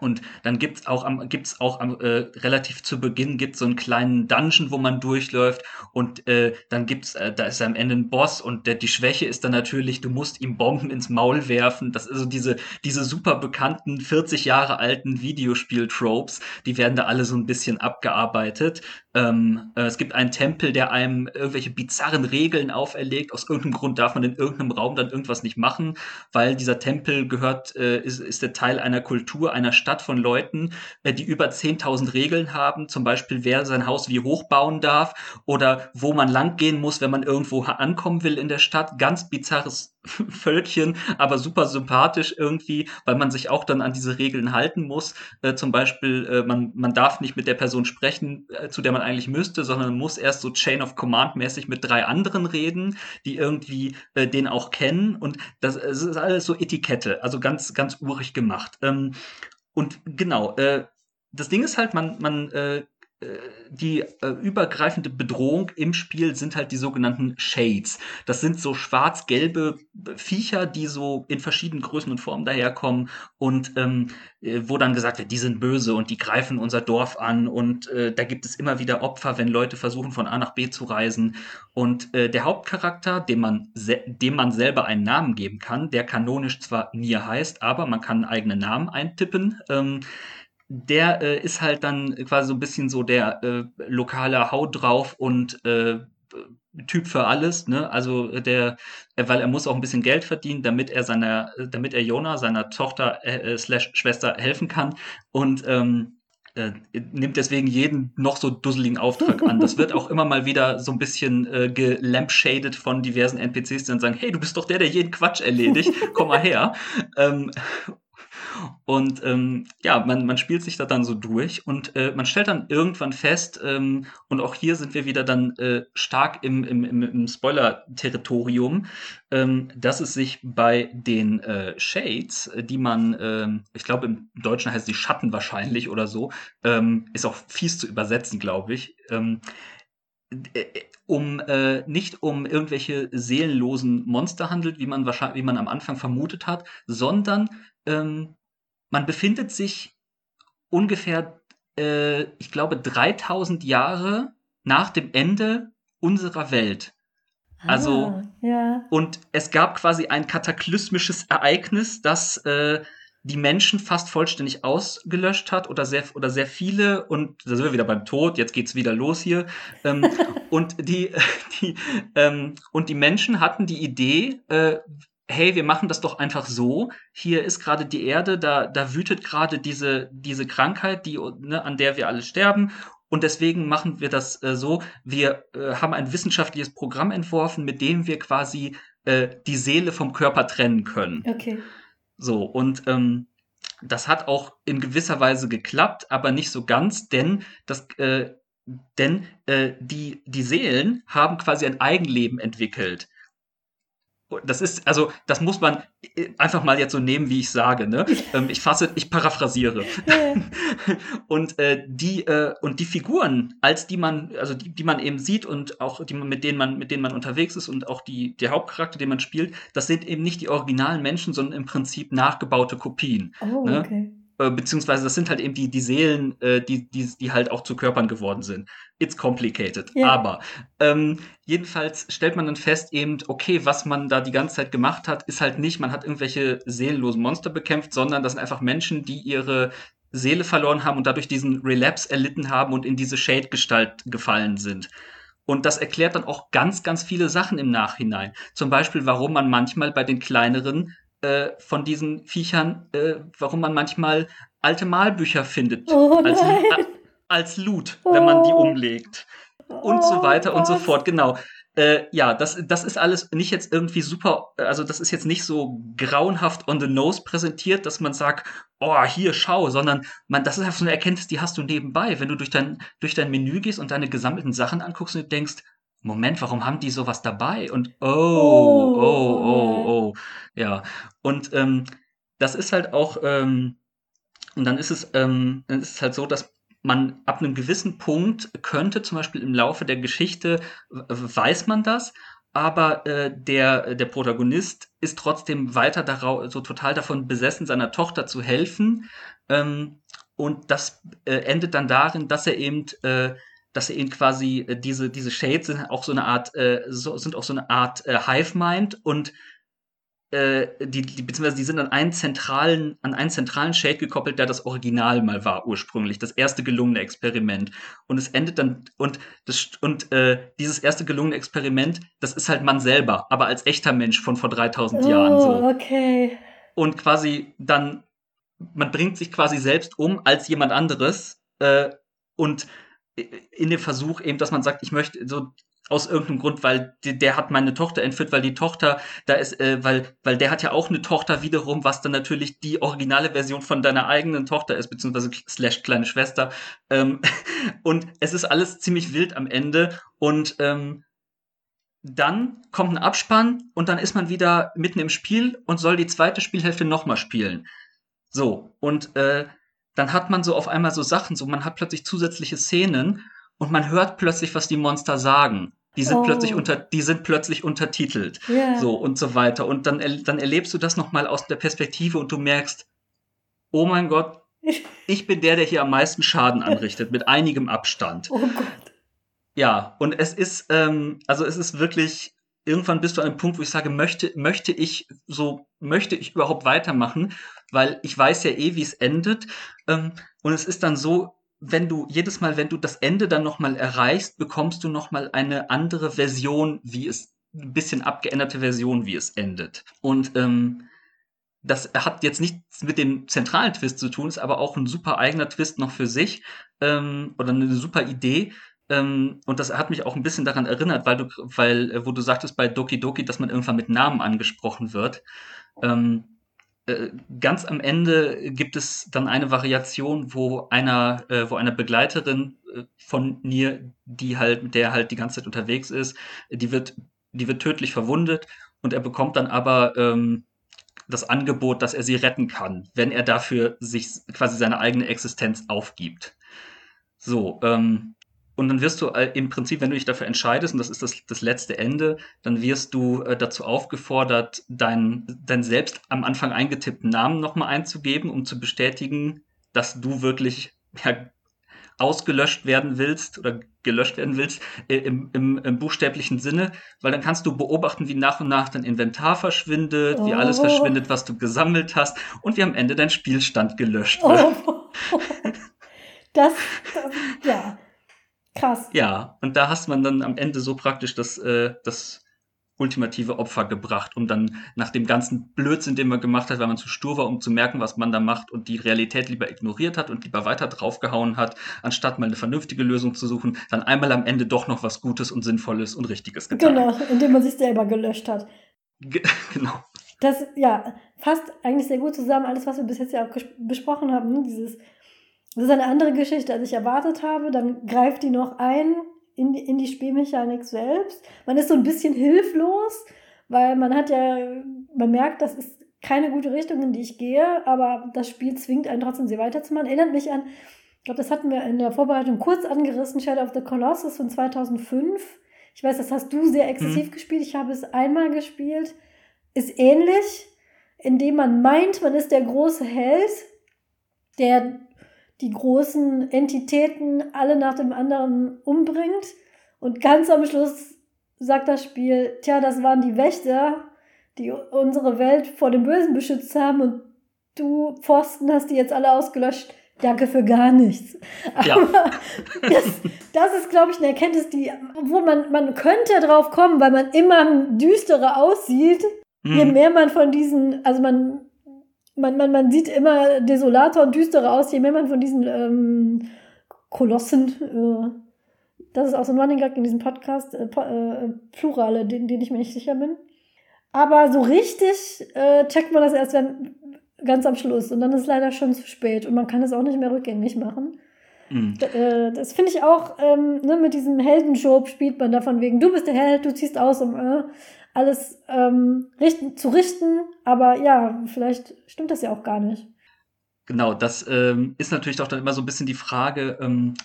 Und dann gibt's auch am, gibt's auch am, äh, relativ zu Beginn gibt's so einen kleinen Dungeon, wo man durchläuft und äh, dann gibt's, äh, da ist am Ende ein Boss und der, die Schwäche ist dann natürlich, du musst ihm Bomben ins Maul werfen. Das ist so diese, diese super bekannten 40 Jahre alten Videospiel-Tropes, die werden da alle so ein bisschen abgearbeitet. Ähm, äh, es gibt einen Tempel, der einem irgendwelche bizarren Regeln auferlegt. Aus irgendeinem Grund darf man in irgendeinem Raum dann irgendwas nicht machen, weil dieser Tempel gehört, äh, ist, ist der Teil einer Kultur, einer Stadt von Leuten, äh, die über 10.000 Regeln haben. Zum Beispiel, wer sein Haus wie hoch bauen darf oder wo man langgehen muss, wenn man irgendwo ankommen will in der Stadt. Ganz bizarres Völkchen, aber super sympathisch irgendwie, weil man sich auch dann an diese Regeln halten muss. Äh, zum Beispiel, äh, man, man darf nicht mit der Person sprechen, äh, zu der man eigentlich müsste, sondern muss erst so Chain of Command mäßig mit drei anderen reden, die irgendwie äh, den auch kennen. Und das, das ist alles so Etikette, also ganz, ganz urig gemacht. Ähm, und genau, äh, das Ding ist halt, man, man äh, die äh, übergreifende Bedrohung im Spiel sind halt die sogenannten Shades. Das sind so schwarz-gelbe Viecher, die so in verschiedenen Größen und Formen daherkommen und ähm, äh, wo dann gesagt wird, die sind böse und die greifen unser Dorf an und äh, da gibt es immer wieder Opfer, wenn Leute versuchen von A nach B zu reisen. Und äh, der Hauptcharakter, dem man, dem man selber einen Namen geben kann, der kanonisch zwar Nier heißt, aber man kann einen eigenen Namen eintippen. Ähm, der äh, ist halt dann quasi so ein bisschen so der äh, lokale Haut drauf und äh, Typ für alles, ne? Also der, weil er muss auch ein bisschen Geld verdienen, damit er seiner, damit er Jona, seiner Tochter äh, slash Schwester helfen kann und ähm, äh, nimmt deswegen jeden noch so dusseligen Auftrag an. Das wird auch immer mal wieder so ein bisschen äh, gelampshaded von diversen NPCs, die dann sagen, hey, du bist doch der, der jeden Quatsch erledigt, komm mal her. ähm, und ähm, ja, man, man spielt sich da dann so durch und äh, man stellt dann irgendwann fest, ähm, und auch hier sind wir wieder dann äh, stark im, im, im, im Spoiler-Territorium, ähm, dass es sich bei den äh, Shades, die man, ähm, ich glaube im Deutschen heißt die Schatten wahrscheinlich oder so, ähm, ist auch fies zu übersetzen, glaube ich, ähm, äh, um äh, nicht um irgendwelche seelenlosen Monster handelt, wie man wahrscheinlich, wie man am Anfang vermutet hat, sondern ähm, man befindet sich ungefähr, äh, ich glaube, 3000 Jahre nach dem Ende unserer Welt. Also, ah, ja. und es gab quasi ein kataklysmisches Ereignis, das äh, die Menschen fast vollständig ausgelöscht hat oder sehr, oder sehr viele und da sind wir wieder beim Tod, jetzt geht's wieder los hier. Ähm, und die, die, ähm, und die Menschen hatten die Idee, äh, hey, wir machen das doch einfach so. Hier ist gerade die Erde, da, da wütet gerade diese, diese Krankheit, die, ne, an der wir alle sterben. Und deswegen machen wir das äh, so. Wir äh, haben ein wissenschaftliches Programm entworfen, mit dem wir quasi äh, die Seele vom Körper trennen können. Okay. So, und ähm, das hat auch in gewisser Weise geklappt, aber nicht so ganz, denn das, äh, denn äh, die, die Seelen haben quasi ein Eigenleben entwickelt das ist, also, das muss man äh, einfach mal jetzt so nehmen, wie ich sage, ne? Ähm, ich fasse, ich paraphrasiere. und äh, die, äh, und die Figuren, als die man, also die, die man eben sieht und auch die mit denen man, mit denen man unterwegs ist und auch die, der Hauptcharakter, den man spielt, das sind eben nicht die originalen Menschen, sondern im Prinzip nachgebaute Kopien. Oh, ne? okay. Äh, beziehungsweise das sind halt eben die, die Seelen, äh, die, die, die halt auch zu Körpern geworden sind. It's complicated. Yeah. Aber ähm, jedenfalls stellt man dann fest, eben, okay, was man da die ganze Zeit gemacht hat, ist halt nicht, man hat irgendwelche seelenlosen Monster bekämpft, sondern das sind einfach Menschen, die ihre Seele verloren haben und dadurch diesen Relapse erlitten haben und in diese Shade-Gestalt gefallen sind. Und das erklärt dann auch ganz, ganz viele Sachen im Nachhinein. Zum Beispiel, warum man manchmal bei den kleineren äh, von diesen Viechern, äh, warum man manchmal alte Malbücher findet oh als, äh, als Loot, wenn man die oh. umlegt. Und so weiter oh und so fort, genau. Äh, ja, das, das ist alles nicht jetzt irgendwie super, also das ist jetzt nicht so grauenhaft on the nose präsentiert, dass man sagt, oh, hier, schau, sondern man, das ist einfach so eine Erkenntnis, die hast du nebenbei, wenn du durch dein, durch dein Menü gehst und deine gesammelten Sachen anguckst und denkst, Moment, warum haben die sowas dabei? Und oh, oh, oh, oh, oh. Ja. Und ähm, das ist halt auch, ähm, und dann ist es, ähm, dann ist es halt so, dass man ab einem gewissen Punkt könnte zum Beispiel im Laufe der Geschichte weiß man das aber äh, der, der Protagonist ist trotzdem weiter darauf, so total davon besessen, seiner Tochter zu helfen. Ähm, und das äh, endet dann darin, dass er eben, äh, dass er eben quasi äh, diese, diese Shades sind auch so eine Art, äh, so, sind auch so eine Art äh, Hive-Mind und äh, die, die, beziehungsweise die sind an einen zentralen, an einen zentralen Shade gekoppelt, der das Original mal war ursprünglich, das erste gelungene Experiment. Und es endet dann und das und äh, dieses erste gelungene Experiment, das ist halt man selber, aber als echter Mensch von vor 3000 oh, Jahren so. okay. Und quasi dann man bringt sich quasi selbst um als jemand anderes äh, und in dem Versuch eben, dass man sagt, ich möchte so aus irgendeinem Grund, weil der, der hat meine Tochter entführt, weil die Tochter, da ist, äh, weil, weil der hat ja auch eine Tochter wiederum, was dann natürlich die originale Version von deiner eigenen Tochter ist, beziehungsweise slash kleine Schwester. Ähm, und es ist alles ziemlich wild am Ende und ähm, dann kommt ein Abspann und dann ist man wieder mitten im Spiel und soll die zweite Spielhälfte nochmal spielen. So, und äh, dann hat man so auf einmal so Sachen, so man hat plötzlich zusätzliche Szenen und man hört plötzlich, was die Monster sagen. Die sind oh. plötzlich unter, die sind plötzlich untertitelt. Yeah. So und so weiter. Und dann, dann erlebst du das nochmal aus der Perspektive und du merkst, oh mein Gott, ich bin der, der hier am meisten Schaden anrichtet, mit einigem Abstand. Oh Gott. Ja, und es ist, ähm, also es ist wirklich, irgendwann bist du an einem Punkt, wo ich sage, möchte, möchte ich so, möchte ich überhaupt weitermachen, weil ich weiß ja eh, wie es endet. Ähm, und es ist dann so, wenn du jedes Mal, wenn du das Ende dann nochmal erreichst, bekommst du nochmal eine andere Version, wie es, ein bisschen abgeänderte Version, wie es endet. Und ähm, das hat jetzt nichts mit dem zentralen Twist zu tun, ist aber auch ein super eigener Twist noch für sich ähm, oder eine super Idee. Ähm, und das hat mich auch ein bisschen daran erinnert, weil du, weil, äh, wo du sagtest bei Doki Doki, dass man irgendwann mit Namen angesprochen wird. Ähm, äh, ganz am Ende gibt es dann eine Variation, wo einer, äh, wo eine Begleiterin äh, von Nier, die halt, mit der halt die ganze Zeit unterwegs ist, die wird, die wird tödlich verwundet und er bekommt dann aber ähm, das Angebot, dass er sie retten kann, wenn er dafür sich quasi seine eigene Existenz aufgibt. So, ähm, und dann wirst du äh, im Prinzip, wenn du dich dafür entscheidest, und das ist das, das letzte Ende, dann wirst du äh, dazu aufgefordert, deinen dein selbst am Anfang eingetippten Namen nochmal einzugeben, um zu bestätigen, dass du wirklich ja, ausgelöscht werden willst oder gelöscht werden willst äh, im, im, im, buchstäblichen Sinne, weil dann kannst du beobachten, wie nach und nach dein Inventar verschwindet, oh. wie alles oh. verschwindet, was du gesammelt hast und wie am Ende dein Spielstand gelöscht wird. Oh. Das, das ja. Krass. Ja, und da hast man dann am Ende so praktisch das, äh, das ultimative Opfer gebracht, um dann nach dem ganzen Blödsinn, den man gemacht hat, weil man zu stur war, um zu merken, was man da macht und die Realität lieber ignoriert hat und lieber weiter draufgehauen hat, anstatt mal eine vernünftige Lösung zu suchen, dann einmal am Ende doch noch was Gutes und Sinnvolles und Richtiges getan. Genau, indem man sich selber gelöscht hat. Ge genau. Das, ja, fasst eigentlich sehr gut zusammen, alles, was wir bis jetzt ja auch besprochen haben, ne? dieses das ist eine andere Geschichte, als ich erwartet habe. Dann greift die noch ein in die, in die Spielmechanik selbst. Man ist so ein bisschen hilflos, weil man hat ja, man merkt, das ist keine gute Richtung, in die ich gehe, aber das Spiel zwingt einen trotzdem, sie weiterzumachen. Erinnert mich an, ich glaube, das hatten wir in der Vorbereitung kurz angerissen, Shadow of the Colossus von 2005. Ich weiß, das hast du sehr exzessiv mhm. gespielt. Ich habe es einmal gespielt. Ist ähnlich, indem man meint, man ist der große Held, der die großen Entitäten alle nach dem anderen umbringt. Und ganz am Schluss sagt das Spiel, tja, das waren die Wächter, die unsere Welt vor dem Bösen beschützt haben und du Pfosten hast die jetzt alle ausgelöscht. Danke für gar nichts. Ja. Aber das, das ist, glaube ich, eine Erkenntnis, die, wo man, man könnte drauf kommen, weil man immer düsterer aussieht, mhm. je mehr man von diesen, also man man, man, man sieht immer desolater und düsterer aus, je mehr man von diesen ähm, Kolossen, äh, das ist auch so ein Running Gag in diesem Podcast, äh, äh, Plurale, den, den ich mir nicht sicher bin. Aber so richtig äh, checkt man das erst wenn, ganz am Schluss und dann ist es leider schon zu spät und man kann es auch nicht mehr rückgängig machen. Mhm. Äh, das finde ich auch, ähm, ne, mit diesem Heldenjob spielt man davon wegen, du bist der Held, du ziehst aus, um äh, alles ähm, richten, zu richten. Aber ja, vielleicht stimmt das ja auch gar nicht. Genau, das ähm, ist natürlich doch dann immer so ein bisschen die Frage, ähm,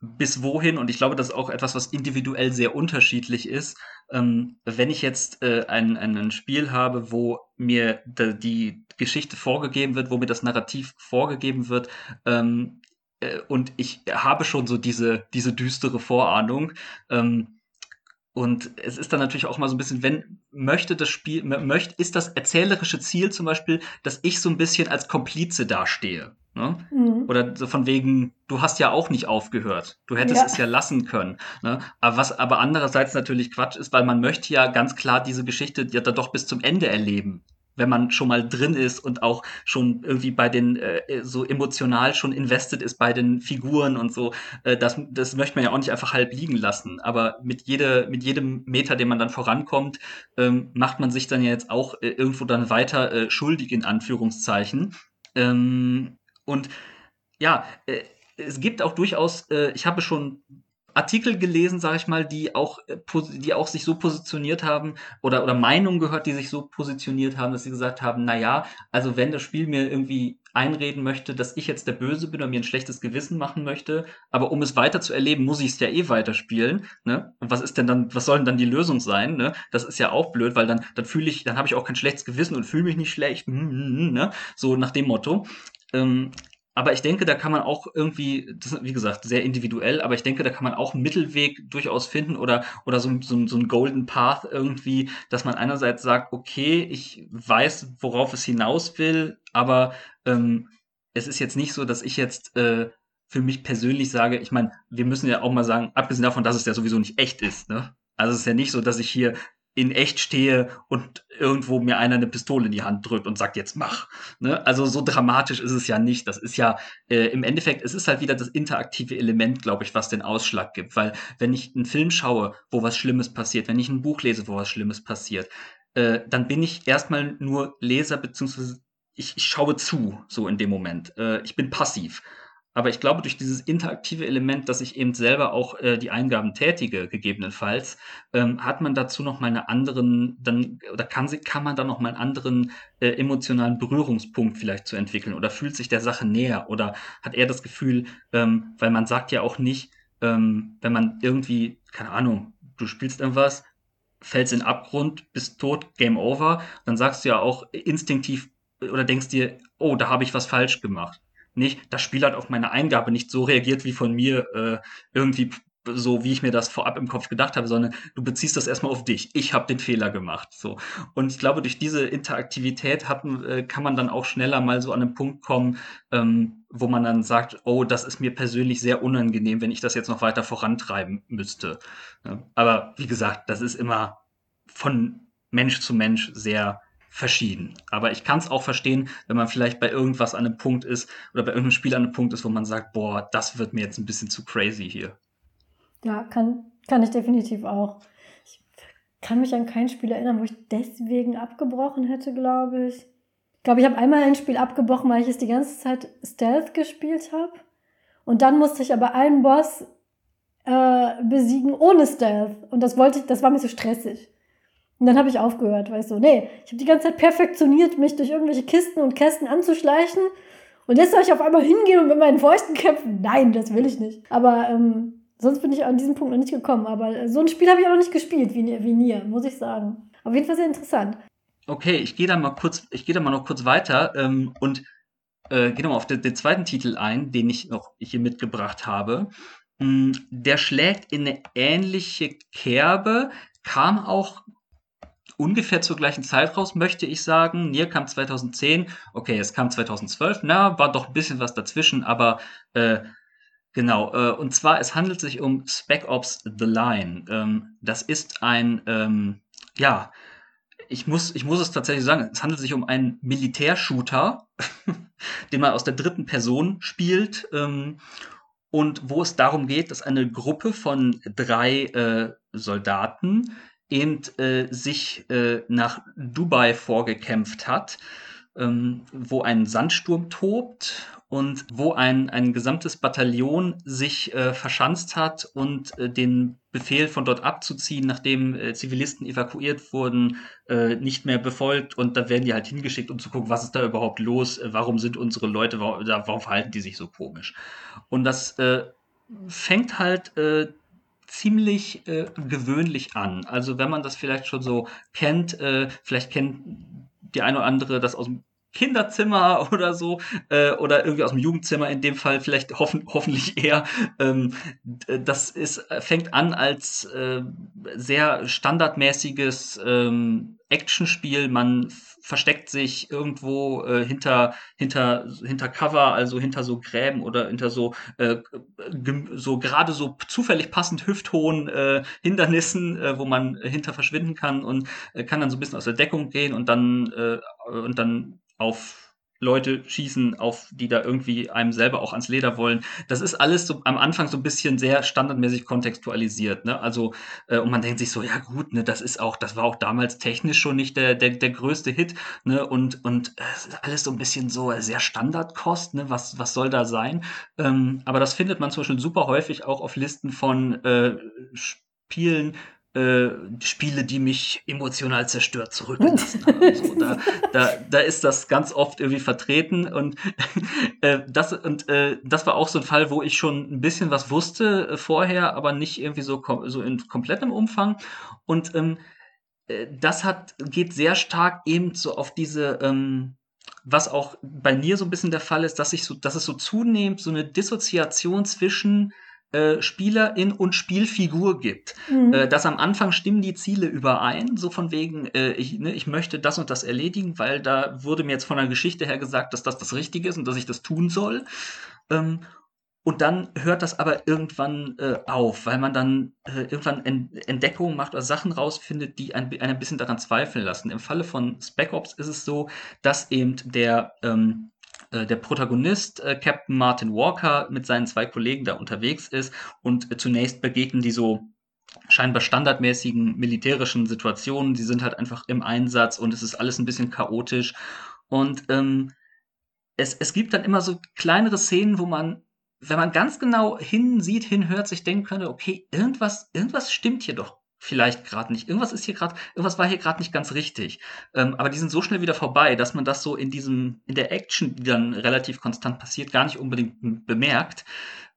bis wohin, und ich glaube, das ist auch etwas, was individuell sehr unterschiedlich ist. Ähm, wenn ich jetzt äh, ein, ein Spiel habe, wo mir die Geschichte vorgegeben wird, wo mir das Narrativ vorgegeben wird, ähm, äh, und ich habe schon so diese, diese düstere Vorahnung, ähm, und es ist dann natürlich auch mal so ein bisschen, wenn möchte das Spiel, möchte, ist das erzählerische Ziel zum Beispiel, dass ich so ein bisschen als Komplize dastehe. Ne? Mhm. Oder so von wegen, du hast ja auch nicht aufgehört. Du hättest ja. es ja lassen können. Ne? Aber was aber andererseits natürlich Quatsch ist, weil man möchte ja ganz klar diese Geschichte ja dann doch bis zum Ende erleben wenn man schon mal drin ist und auch schon irgendwie bei den äh, so emotional schon invested ist bei den Figuren und so, äh, das, das möchte man ja auch nicht einfach halb liegen lassen. Aber mit jede, mit jedem Meter, den man dann vorankommt, ähm, macht man sich dann ja jetzt auch äh, irgendwo dann weiter äh, schuldig in Anführungszeichen. Ähm, und ja, äh, es gibt auch durchaus, äh, ich habe schon Artikel gelesen, sage ich mal, die auch, äh, die auch sich so positioniert haben oder, oder Meinungen gehört, die sich so positioniert haben, dass sie gesagt haben, na ja, also wenn das Spiel mir irgendwie einreden möchte, dass ich jetzt der Böse bin und mir ein schlechtes Gewissen machen möchte, aber um es weiter zu erleben, muss ich es ja eh weiterspielen, ne? Und was ist denn dann, was soll denn dann die Lösung sein, ne? Das ist ja auch blöd, weil dann, dann fühle ich, dann habe ich auch kein schlechtes Gewissen und fühle mich nicht schlecht, ne? So nach dem Motto. Ähm, aber ich denke, da kann man auch irgendwie, das wie gesagt, sehr individuell, aber ich denke, da kann man auch einen Mittelweg durchaus finden oder, oder so, so, so ein Golden Path irgendwie, dass man einerseits sagt, okay, ich weiß, worauf es hinaus will, aber ähm, es ist jetzt nicht so, dass ich jetzt äh, für mich persönlich sage, ich meine, wir müssen ja auch mal sagen, abgesehen davon, dass es ja sowieso nicht echt ist, ne? Also es ist ja nicht so, dass ich hier in echt stehe und irgendwo mir einer eine Pistole in die Hand drückt und sagt, jetzt mach. Ne? Also so dramatisch ist es ja nicht. Das ist ja äh, im Endeffekt, es ist halt wieder das interaktive Element, glaube ich, was den Ausschlag gibt. Weil wenn ich einen Film schaue, wo was Schlimmes passiert, wenn ich ein Buch lese, wo was Schlimmes passiert, äh, dann bin ich erstmal nur Leser, beziehungsweise ich, ich schaue zu, so in dem Moment. Äh, ich bin passiv. Aber ich glaube, durch dieses interaktive Element, dass ich eben selber auch äh, die Eingaben tätige, gegebenenfalls, ähm, hat man dazu noch mal einen anderen, dann, oder kann, kann man dann noch mal einen anderen äh, emotionalen Berührungspunkt vielleicht zu entwickeln? Oder fühlt sich der Sache näher? Oder hat er das Gefühl, ähm, weil man sagt ja auch nicht, ähm, wenn man irgendwie, keine Ahnung, du spielst irgendwas, fällst in Abgrund, bist tot, Game Over, dann sagst du ja auch instinktiv oder denkst dir, oh, da habe ich was falsch gemacht nicht, das Spiel hat auf meine Eingabe nicht so reagiert wie von mir äh, irgendwie so, wie ich mir das vorab im Kopf gedacht habe, sondern du beziehst das erstmal auf dich. Ich habe den Fehler gemacht. So. Und ich glaube, durch diese Interaktivität hat, äh, kann man dann auch schneller mal so an einen Punkt kommen, ähm, wo man dann sagt, oh, das ist mir persönlich sehr unangenehm, wenn ich das jetzt noch weiter vorantreiben müsste. Ja. Aber wie gesagt, das ist immer von Mensch zu Mensch sehr verschieden. Aber ich kann es auch verstehen, wenn man vielleicht bei irgendwas an einem Punkt ist oder bei irgendeinem Spiel an einem Punkt ist, wo man sagt, boah, das wird mir jetzt ein bisschen zu crazy hier. Ja, kann, kann ich definitiv auch. Ich kann mich an kein Spiel erinnern, wo ich deswegen abgebrochen hätte, glaube ich. Ich glaube, ich habe einmal ein Spiel abgebrochen, weil ich es die ganze Zeit Stealth gespielt habe. Und dann musste ich aber einen Boss äh, besiegen ohne Stealth. Und das wollte ich, das war mir so stressig. Und dann habe ich aufgehört, weil ich so, nee, ich habe die ganze Zeit perfektioniert, mich durch irgendwelche Kisten und Kästen anzuschleichen. Und jetzt soll ich auf einmal hingehen und mit meinen Fäusten kämpfen. Nein, das will ich nicht. Aber ähm, sonst bin ich an diesem Punkt noch nicht gekommen. Aber so ein Spiel habe ich auch noch nicht gespielt, wie, wie Nier, muss ich sagen. Auf jeden Fall sehr interessant. Okay, ich gehe da mal kurz, ich gehe da mal noch kurz weiter ähm, und äh, gehe nochmal auf den, den, zweiten Titel ein, den ich noch hier mitgebracht habe. Mm, der schlägt in eine ähnliche Kerbe, kam auch ungefähr zur gleichen Zeit raus, möchte ich sagen. Nier kam 2010, okay, es kam 2012, na, war doch ein bisschen was dazwischen, aber äh, genau. Äh, und zwar, es handelt sich um Spec Ops The Line. Ähm, das ist ein, ähm, ja, ich muss, ich muss es tatsächlich sagen, es handelt sich um einen Militärshooter, den man aus der dritten Person spielt. Ähm, und wo es darum geht, dass eine Gruppe von drei äh, Soldaten eben äh, sich äh, nach Dubai vorgekämpft hat, ähm, wo ein Sandsturm tobt und wo ein, ein gesamtes Bataillon sich äh, verschanzt hat und äh, den Befehl von dort abzuziehen, nachdem äh, Zivilisten evakuiert wurden, äh, nicht mehr befolgt und da werden die halt hingeschickt, um zu gucken, was ist da überhaupt los, warum sind unsere Leute, warum, warum verhalten die sich so komisch. Und das fängt halt äh, ziemlich äh, gewöhnlich an. Also wenn man das vielleicht schon so kennt, äh, vielleicht kennt die eine oder andere das aus dem Kinderzimmer oder so äh, oder irgendwie aus dem Jugendzimmer in dem Fall vielleicht hoffen, hoffentlich eher. Ähm, das ist fängt an als äh, sehr standardmäßiges ähm, Actionspiel. Man versteckt sich irgendwo äh, hinter hinter hinter Cover, also hinter so Gräben oder hinter so äh, so gerade so zufällig passend hüfthohen äh, Hindernissen, äh, wo man hinter verschwinden kann und äh, kann dann so ein bisschen aus der Deckung gehen und dann äh, und dann auf Leute schießen, auf die da irgendwie einem selber auch ans Leder wollen. Das ist alles so am Anfang so ein bisschen sehr standardmäßig kontextualisiert. Ne? Also, äh, und man denkt sich so, ja gut, ne, das ist auch, das war auch damals technisch schon nicht der, der, der größte Hit. Ne? Und, und äh, alles so ein bisschen so sehr Standardkost, ne? was, was soll da sein? Ähm, aber das findet man zum Beispiel super häufig auch auf Listen von äh, Spielen, äh, Spiele, die mich emotional zerstört zurückgelassen haben. So, da, da, da ist das ganz oft irgendwie vertreten und äh, das und äh, das war auch so ein Fall, wo ich schon ein bisschen was wusste äh, vorher, aber nicht irgendwie so so in komplettem Umfang und ähm, äh, das hat geht sehr stark eben so auf diese ähm, was auch bei mir so ein bisschen der Fall ist, dass ich so, dass es so zunehmend so eine Dissoziation zwischen äh, Spielerin und Spielfigur gibt. Mhm. Äh, dass am Anfang stimmen die Ziele überein, so von wegen, äh, ich, ne, ich möchte das und das erledigen, weil da wurde mir jetzt von der Geschichte her gesagt, dass das das Richtige ist und dass ich das tun soll. Ähm, und dann hört das aber irgendwann äh, auf, weil man dann äh, irgendwann Entdeckungen macht oder Sachen rausfindet, die ein, ein bisschen daran zweifeln lassen. Im Falle von Spec Ops ist es so, dass eben der ähm, äh, der Protagonist, äh, Captain Martin Walker, mit seinen zwei Kollegen da unterwegs ist und äh, zunächst begegnen die so scheinbar standardmäßigen militärischen Situationen. Die sind halt einfach im Einsatz und es ist alles ein bisschen chaotisch. Und ähm, es, es gibt dann immer so kleinere Szenen, wo man, wenn man ganz genau hinsieht, hinhört, sich denken könnte, okay, irgendwas, irgendwas stimmt hier doch vielleicht gerade nicht. Irgendwas ist hier gerade, irgendwas war hier gerade nicht ganz richtig. Ähm, aber die sind so schnell wieder vorbei, dass man das so in diesem, in der Action, die dann relativ konstant passiert, gar nicht unbedingt bemerkt,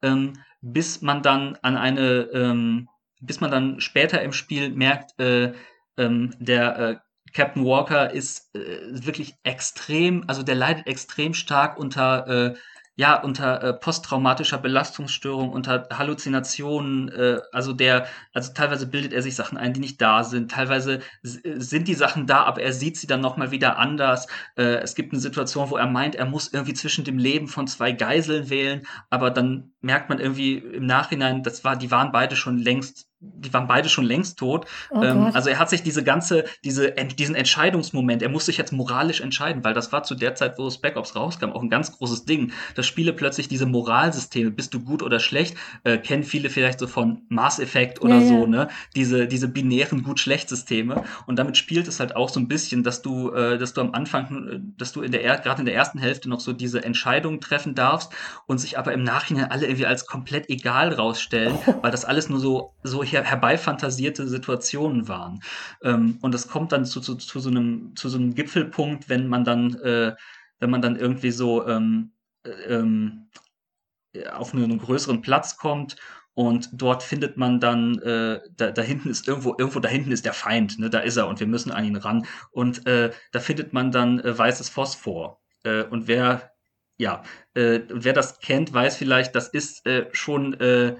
ähm, bis man dann an eine, ähm, bis man dann später im Spiel merkt, äh, ähm, der äh, Captain Walker ist äh, wirklich extrem, also der leidet extrem stark unter äh, ja, unter äh, posttraumatischer Belastungsstörung, unter Halluzinationen, äh, also der, also teilweise bildet er sich Sachen ein, die nicht da sind, teilweise sind die Sachen da, aber er sieht sie dann nochmal wieder anders. Äh, es gibt eine Situation, wo er meint, er muss irgendwie zwischen dem Leben von zwei Geiseln wählen, aber dann merkt man irgendwie im Nachhinein, das war, die waren beide schon längst die waren beide schon längst tot. Oh ähm, also er hat sich diese ganze, diese, diesen Entscheidungsmoment, er muss sich jetzt moralisch entscheiden, weil das war zu der Zeit, wo Spec Ops rauskam, auch ein ganz großes Ding. dass Spiele plötzlich diese Moralsysteme, bist du gut oder schlecht, äh, kennen viele vielleicht so von Mass Effect oder ja, so, ja. ne? Diese, diese binären Gut-Schlecht-Systeme. Und damit spielt es halt auch so ein bisschen, dass du, äh, dass du am Anfang, äh, dass du in der, gerade in der ersten Hälfte noch so diese Entscheidungen treffen darfst und sich aber im Nachhinein alle irgendwie als komplett egal rausstellen, weil das alles nur so, so her herbeifantasierte Situationen waren. Ähm, und das kommt dann zu, zu, zu, so einem, zu so einem Gipfelpunkt, wenn man dann, äh, wenn man dann irgendwie so ähm, äh, ähm, auf einen größeren Platz kommt und dort findet man dann, äh, da, da hinten ist irgendwo, irgendwo da hinten ist der Feind, ne, da ist er und wir müssen an ihn ran. Und äh, da findet man dann äh, weißes Phosphor. Äh, und wer, ja, äh, wer das kennt, weiß vielleicht, das ist äh, schon äh,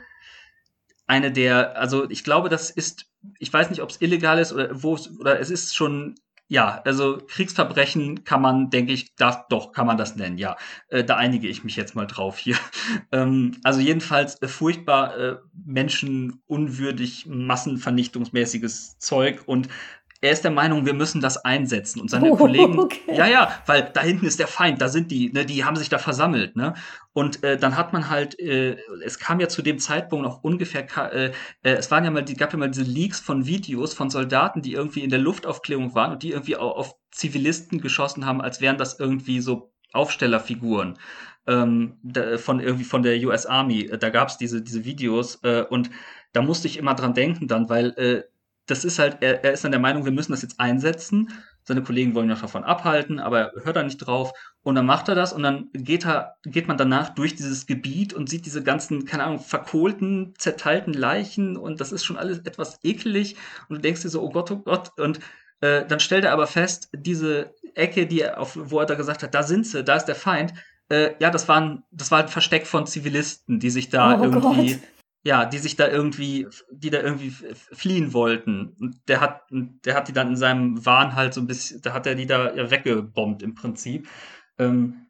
eine der, also ich glaube, das ist, ich weiß nicht, ob es illegal ist oder wo es, oder es ist schon, ja, also Kriegsverbrechen kann man, denke ich, das, doch, kann man das nennen, ja. Äh, da einige ich mich jetzt mal drauf hier. ähm, also jedenfalls äh, furchtbar äh, menschenunwürdig, massenvernichtungsmäßiges Zeug und er ist der Meinung, wir müssen das einsetzen. Und seine oh, Kollegen, okay. ja, ja, weil da hinten ist der Feind, da sind die, ne, die haben sich da versammelt, ne? Und äh, dann hat man halt, äh, es kam ja zu dem Zeitpunkt noch ungefähr, äh, äh, es waren ja mal, die gab ja mal diese Leaks von Videos von Soldaten, die irgendwie in der Luftaufklärung waren und die irgendwie auch auf Zivilisten geschossen haben, als wären das irgendwie so Aufstellerfiguren ähm, von irgendwie von der US Army. Da gab es diese, diese Videos äh, und da musste ich immer dran denken dann, weil äh, das ist halt, er, er ist dann der Meinung, wir müssen das jetzt einsetzen. seine Kollegen wollen ihn davon abhalten, aber er hört da nicht drauf. Und dann macht er das und dann geht, er, geht man danach durch dieses Gebiet und sieht diese ganzen, keine Ahnung, verkohlten, zerteilten Leichen und das ist schon alles etwas ekelig. Und du denkst dir so, oh Gott, oh Gott. Und äh, dann stellt er aber fest, diese Ecke, die er auf, wo er da gesagt hat, da sind sie, da ist der Feind, äh, ja, das, waren, das war ein Versteck von Zivilisten, die sich da oh irgendwie, Gott. Ja, die sich da irgendwie, die da irgendwie fliehen wollten. Und der hat, der hat die dann in seinem Wahn halt so ein bisschen, da hat er die da ja weggebombt im Prinzip. Ähm,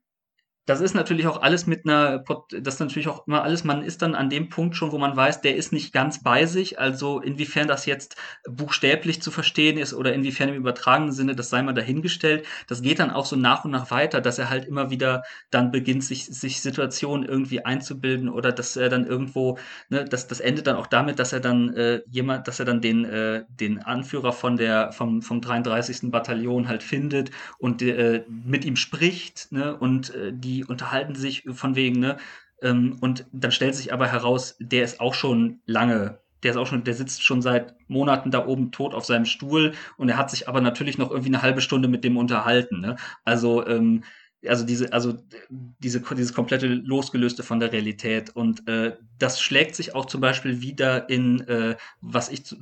das ist natürlich auch alles mit einer, das ist natürlich auch immer alles, man ist dann an dem Punkt schon, wo man weiß, der ist nicht ganz bei sich. Also inwiefern das jetzt buchstäblich zu verstehen ist oder inwiefern im übertragenen Sinne, das sei mal dahingestellt. Das geht dann auch so nach und nach weiter, dass er halt immer wieder dann beginnt, sich, sich Situationen irgendwie einzubilden oder dass er dann irgendwo, ne, das, das endet dann auch damit, dass er dann äh, jemand, dass er dann den, äh, den Anführer von der, vom, vom 33. Bataillon halt findet und äh, mit ihm spricht, ne, und äh, die die unterhalten sich von wegen, ne? Ähm, und dann stellt sich aber heraus, der ist auch schon lange, der ist auch schon, der sitzt schon seit Monaten da oben tot auf seinem Stuhl und er hat sich aber natürlich noch irgendwie eine halbe Stunde mit dem unterhalten. Ne? Also ähm, also diese, also diese, dieses komplette losgelöste von der Realität und äh, das schlägt sich auch zum Beispiel wieder in äh, was ich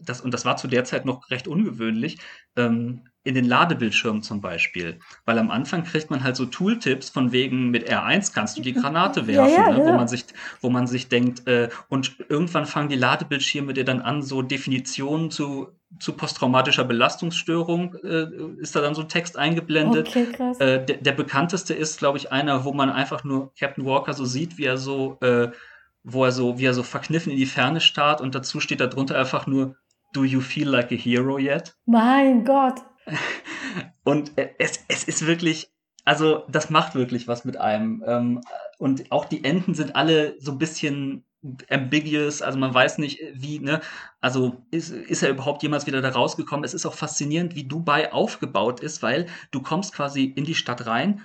das und das war zu der Zeit noch recht ungewöhnlich ähm, in den Ladebildschirmen zum Beispiel. Weil am Anfang kriegt man halt so Tooltips von wegen mit R1 kannst du die Granate werfen, ja, ja, ne? wo, man sich, wo man sich denkt, äh, und irgendwann fangen die Ladebildschirme dir dann an, so Definitionen zu, zu posttraumatischer Belastungsstörung, äh, ist da dann so ein Text eingeblendet. Okay, krass. Äh, der, der bekannteste ist, glaube ich, einer, wo man einfach nur Captain Walker so sieht, wie er so, äh, wo er so, wie er so verkniffen in die Ferne starrt und dazu steht da drunter einfach nur Do you feel like a hero yet? Mein Gott. Und es, es ist wirklich, also das macht wirklich was mit einem. Ähm, und auch die Enden sind alle so ein bisschen ambiguous, also man weiß nicht, wie, ne, also ist, ist er überhaupt jemals wieder da rausgekommen? Es ist auch faszinierend, wie Dubai aufgebaut ist, weil du kommst quasi in die Stadt rein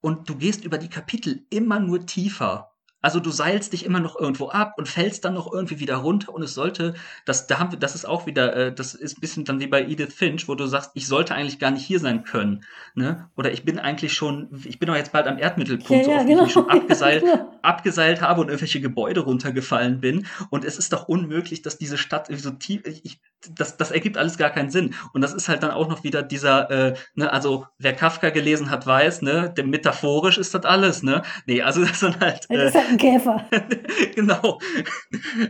und du gehst über die Kapitel immer nur tiefer. Also du seilst dich immer noch irgendwo ab und fällst dann noch irgendwie wieder runter und es sollte, das, da haben wir, das ist auch wieder, äh, das ist ein bisschen dann wie bei Edith Finch, wo du sagst, ich sollte eigentlich gar nicht hier sein können, ne? Oder ich bin eigentlich schon, ich bin doch jetzt bald am Erdmittelpunkt, ja, so oft genau. ich schon abgeseilt, genau. abgeseilt habe und irgendwelche Gebäude runtergefallen bin und es ist doch unmöglich, dass diese Stadt so tief, ich, das, das ergibt alles gar keinen Sinn und das ist halt dann auch noch wieder dieser, äh, ne, also wer Kafka gelesen hat, weiß, ne, metaphorisch ist das alles, ne? Nee, also das sind halt, äh, ein Käfer. genau.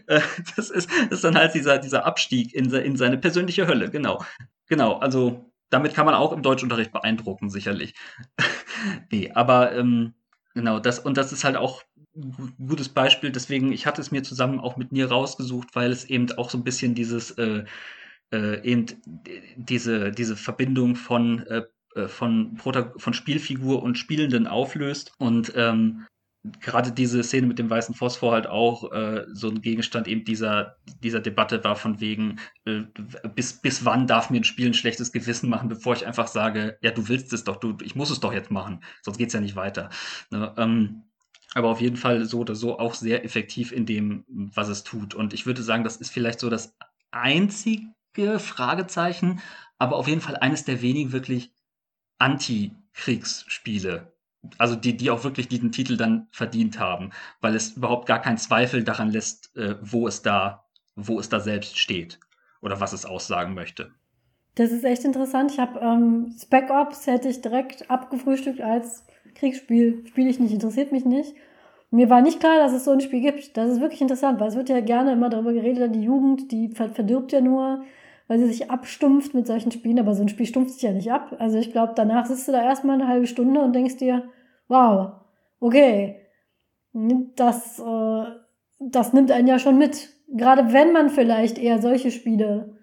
Äh, das ist, das ist dann halt dieser, dieser Abstieg in, in seine persönliche Hölle, genau. Genau, also damit kann man auch im Deutschunterricht beeindrucken, sicherlich. nee, aber ähm, genau, das, und das ist halt auch ein gutes Beispiel, deswegen, ich hatte es mir zusammen auch mit mir rausgesucht, weil es eben auch so ein bisschen dieses, äh, äh, eben diese, diese Verbindung von, äh, äh von, von Spielfigur und Spielenden auflöst. Und ähm, gerade diese Szene mit dem weißen Phosphor halt auch äh, so ein Gegenstand eben dieser, dieser Debatte war von wegen, äh, bis, bis wann darf mir ein Spiel ein schlechtes Gewissen machen, bevor ich einfach sage, ja, du willst es doch, du, ich muss es doch jetzt machen, sonst geht es ja nicht weiter. Ne? Ähm, aber auf jeden Fall so oder so auch sehr effektiv in dem, was es tut. Und ich würde sagen, das ist vielleicht so das einzige Fragezeichen, aber auf jeden Fall eines der wenigen wirklich Anti-Kriegsspiele, also die, die auch wirklich diesen Titel dann verdient haben, weil es überhaupt gar keinen Zweifel daran lässt, äh, wo es da, wo es da selbst steht oder was es aussagen möchte. Das ist echt interessant. Ich habe ähm, Spec Ops hätte ich direkt abgefrühstückt als Kriegsspiel. Spiele ich nicht, interessiert mich nicht. Mir war nicht klar, dass es so ein Spiel gibt. Das ist wirklich interessant, weil es wird ja gerne immer darüber geredet, die Jugend, die verdirbt ja nur, weil sie sich abstumpft mit solchen Spielen, aber so ein Spiel stumpft sich ja nicht ab. Also ich glaube, danach sitzt du da erstmal eine halbe Stunde und denkst dir, wow, okay, das, äh, das nimmt einen ja schon mit. Gerade wenn man vielleicht eher solche Spiele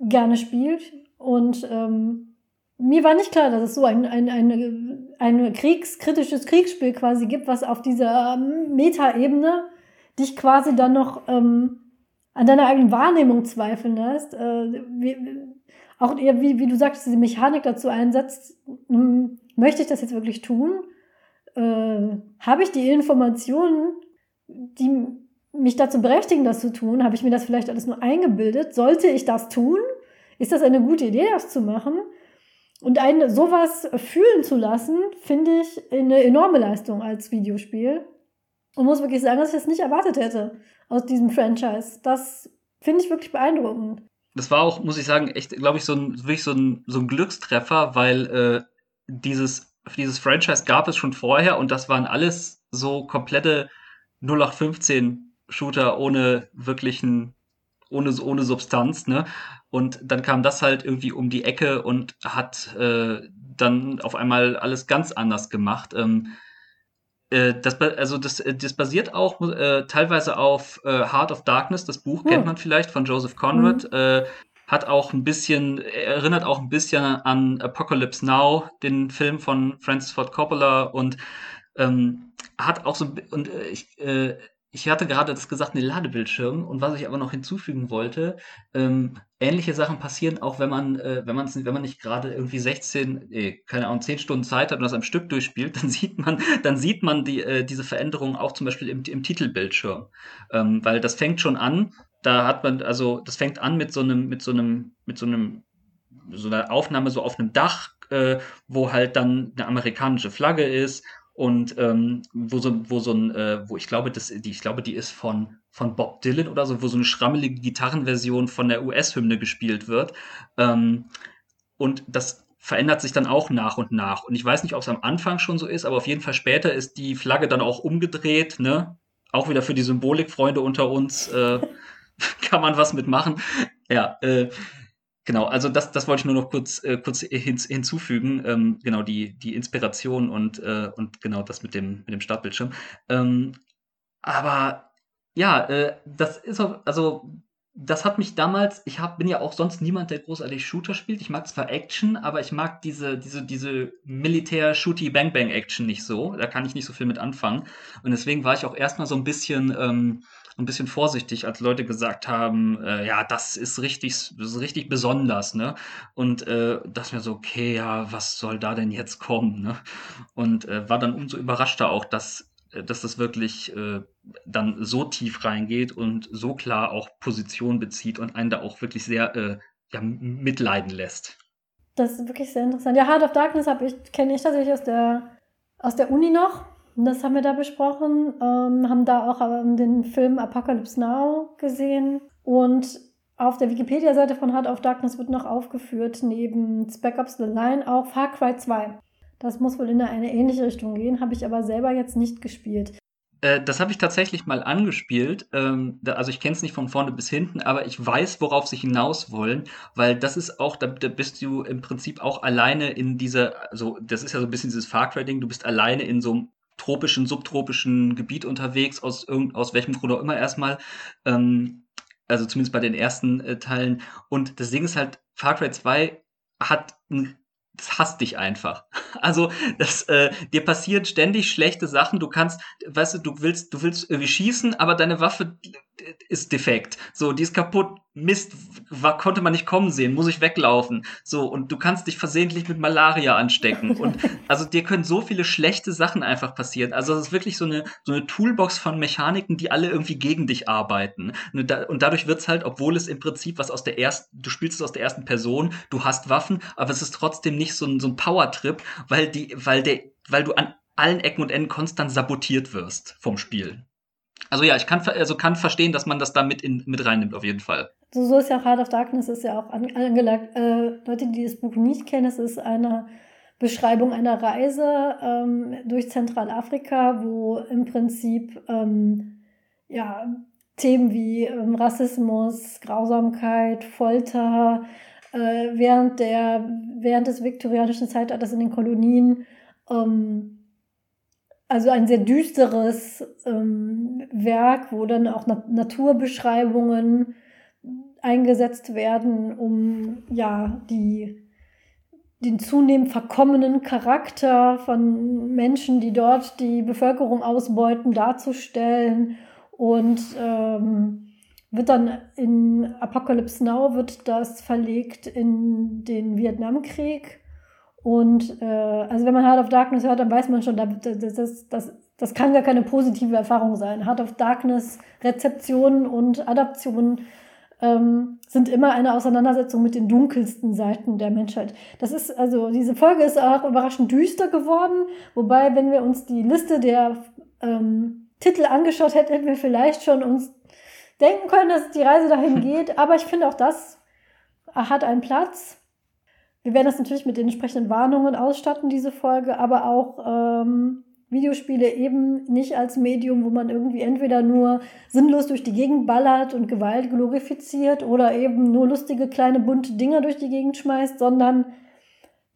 gerne spielt. Und ähm, mir war nicht klar, dass es so ein, ein, ein, ein kriegskritisches Kriegsspiel quasi gibt, was auf dieser Metaebene dich quasi dann noch ähm, an deiner eigenen Wahrnehmung zweifeln lässt. Äh, wie, auch eher, wie, wie du sagst, diese Mechanik dazu einsetzt, hm, möchte ich das jetzt wirklich tun? Äh, habe ich die Informationen, die mich dazu berechtigen, das zu tun? Habe ich mir das vielleicht alles nur eingebildet? Sollte ich das tun? Ist das eine gute Idee, das zu machen? Und einen sowas fühlen zu lassen, finde ich eine enorme Leistung als Videospiel. Und muss wirklich sagen, dass ich das nicht erwartet hätte aus diesem Franchise. Das finde ich wirklich beeindruckend. Das war auch, muss ich sagen, echt, glaube ich, so ein, wirklich so ein, so ein Glückstreffer, weil äh, dieses, dieses Franchise gab es schon vorher und das waren alles so komplette 0815 Shooter ohne wirklichen, ohne, ohne Substanz, ne? Und dann kam das halt irgendwie um die Ecke und hat äh, dann auf einmal alles ganz anders gemacht. Ähm, äh, das, also das, äh, das basiert auch äh, teilweise auf äh, Heart of Darkness, das Buch hm. kennt man vielleicht von Joseph Conrad. Hm. Äh, hat auch ein bisschen, erinnert auch ein bisschen an Apocalypse Now, den Film von Francis Ford Coppola und ähm, hat auch so, und äh, ich, äh, ich hatte gerade das gesagt, eine Ladebildschirm. Und was ich aber noch hinzufügen wollte, ähm, ähnliche Sachen passieren auch, wenn man, äh, wenn wenn man nicht gerade irgendwie 16, äh, keine Ahnung, 10 Stunden Zeit hat und das am Stück durchspielt, dann sieht man, dann sieht man die, äh, diese Veränderung auch zum Beispiel im, im Titelbildschirm. Ähm, weil das fängt schon an, da hat man, also das fängt an mit so einem, mit so einem, mit so einem, so einer Aufnahme so auf einem Dach, äh, wo halt dann eine amerikanische Flagge ist und ähm, wo so wo so ein äh, wo ich glaube das die ich glaube die ist von von Bob Dylan oder so wo so eine schrammelige Gitarrenversion von der US-Hymne gespielt wird. Ähm, und das verändert sich dann auch nach und nach. Und ich weiß nicht ob es am Anfang schon so ist aber auf jeden Fall später ist die Flagge dann auch umgedreht ne? Auch wieder für die Symbolikfreunde unter uns äh, kann man was mitmachen. Ja äh, Genau, also das, das wollte ich nur noch kurz, äh, kurz hin, hinzufügen. Ähm, genau, die, die Inspiration und, äh, und genau das mit dem, mit dem Startbildschirm. Ähm, aber ja, äh, das ist auch, also das hat mich damals, ich hab, bin ja auch sonst niemand, der großartig Shooter spielt. Ich mag zwar Action, aber ich mag diese, diese, diese Militär-Shooty-Bang-Bang-Action nicht so. Da kann ich nicht so viel mit anfangen. Und deswegen war ich auch erstmal so ein bisschen, ähm, ein bisschen vorsichtig, als Leute gesagt haben, äh, ja, das ist richtig, das ist richtig besonders, ne? Und äh, das mir so, okay, ja, was soll da denn jetzt kommen, ne? Und äh, war dann umso überraschter auch, dass äh, dass das wirklich äh, dann so tief reingeht und so klar auch Position bezieht und einen da auch wirklich sehr äh, ja, mitleiden lässt. Das ist wirklich sehr interessant. Ja, Heart of Darkness ich, kenne ich tatsächlich aus der, aus der Uni noch. Das haben wir da besprochen, ähm, haben da auch ähm, den Film Apocalypse Now gesehen und auf der Wikipedia-Seite von Heart of Darkness wird noch aufgeführt, neben Spec Ops The Line auch Far Cry 2. Das muss wohl in eine ähnliche Richtung gehen, habe ich aber selber jetzt nicht gespielt. Äh, das habe ich tatsächlich mal angespielt. Ähm, also ich kenne es nicht von vorne bis hinten, aber ich weiß, worauf sie hinaus wollen, weil das ist auch, da, da bist du im Prinzip auch alleine in dieser, also das ist ja so ein bisschen dieses Far Cry-Ding, du bist alleine in so einem tropischen, subtropischen Gebiet unterwegs, aus, irgend, aus welchem Grund auch immer erstmal. Ähm, also zumindest bei den ersten äh, Teilen. Und das Ding ist halt, Far Cry 2 hat ein das hasst dich einfach. Also, das, äh, dir passieren ständig schlechte Sachen. Du kannst, weißt du, du willst, du willst irgendwie schießen, aber deine Waffe ist defekt. So, die ist kaputt. Mist, war, konnte man nicht kommen sehen, muss ich weglaufen. So, und du kannst dich versehentlich mit Malaria anstecken. Und also dir können so viele schlechte Sachen einfach passieren. Also es ist wirklich so eine, so eine Toolbox von Mechaniken, die alle irgendwie gegen dich arbeiten. Und dadurch wird's halt, obwohl es im Prinzip was aus der ersten, du spielst es aus der ersten Person, du hast Waffen, aber es ist trotzdem nicht so ein, so ein Power-Trip, weil die, weil der, weil du an allen Ecken und Enden konstant sabotiert wirst vom Spiel. Also ja, ich kann, also kann verstehen, dass man das da mit, in, mit reinnimmt, auf jeden Fall. So, so ist ja Heart of Darkness ist ja auch angelegt. Äh, Leute, die das Buch nicht kennen, es ist eine Beschreibung einer Reise ähm, durch Zentralafrika, wo im Prinzip ähm, ja, Themen wie ähm, Rassismus, Grausamkeit, Folter äh, während, der, während des viktorianischen Zeitalters in den Kolonien ähm, also ein sehr düsteres ähm, Werk, wo dann auch Na Naturbeschreibungen eingesetzt werden, um ja die den zunehmend verkommenen Charakter von Menschen, die dort die Bevölkerung ausbeuten, darzustellen. Und ähm, wird dann in Apocalypse Now wird das verlegt in den Vietnamkrieg und äh, also wenn man Heart of Darkness hört, dann weiß man schon, das, das, das, das kann gar keine positive Erfahrung sein. Heart of Darkness, Rezeption und Adaption ähm, sind immer eine Auseinandersetzung mit den dunkelsten Seiten der Menschheit. Das ist also, diese Folge ist auch überraschend düster geworden, wobei, wenn wir uns die Liste der ähm, Titel angeschaut hätten, hätten wir vielleicht schon uns denken können, dass die Reise dahin geht. Aber ich finde auch das hat einen Platz. Wir werden das natürlich mit den entsprechenden Warnungen ausstatten, diese Folge, aber auch ähm, Videospiele eben nicht als Medium, wo man irgendwie entweder nur sinnlos durch die Gegend ballert und Gewalt glorifiziert oder eben nur lustige kleine bunte Dinger durch die Gegend schmeißt, sondern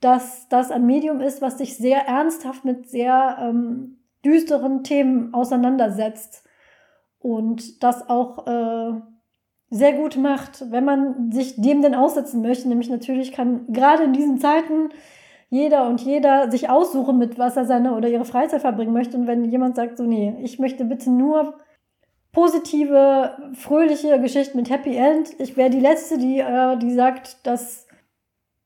dass das ein Medium ist, was sich sehr ernsthaft mit sehr ähm, düsteren Themen auseinandersetzt und das auch äh, sehr gut macht, wenn man sich dem denn aussetzen möchte. Nämlich natürlich kann gerade in diesen Zeiten jeder und jeder sich aussuchen, mit was er seine oder ihre Freizeit verbringen möchte. Und wenn jemand sagt, so, nee, ich möchte bitte nur positive, fröhliche Geschichten mit Happy End, ich wäre die Letzte, die, äh, die sagt, dass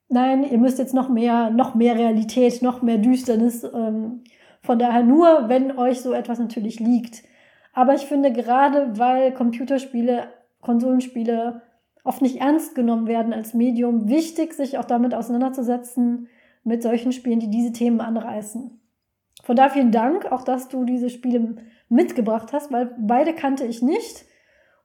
nein, ihr müsst jetzt noch mehr, noch mehr Realität, noch mehr Düsternis. Ähm, von daher nur, wenn euch so etwas natürlich liegt. Aber ich finde gerade, weil Computerspiele, Konsolenspiele oft nicht ernst genommen werden als Medium, wichtig, sich auch damit auseinanderzusetzen, mit solchen Spielen, die diese Themen anreißen. Von daher vielen Dank, auch dass du diese Spiele mitgebracht hast, weil beide kannte ich nicht.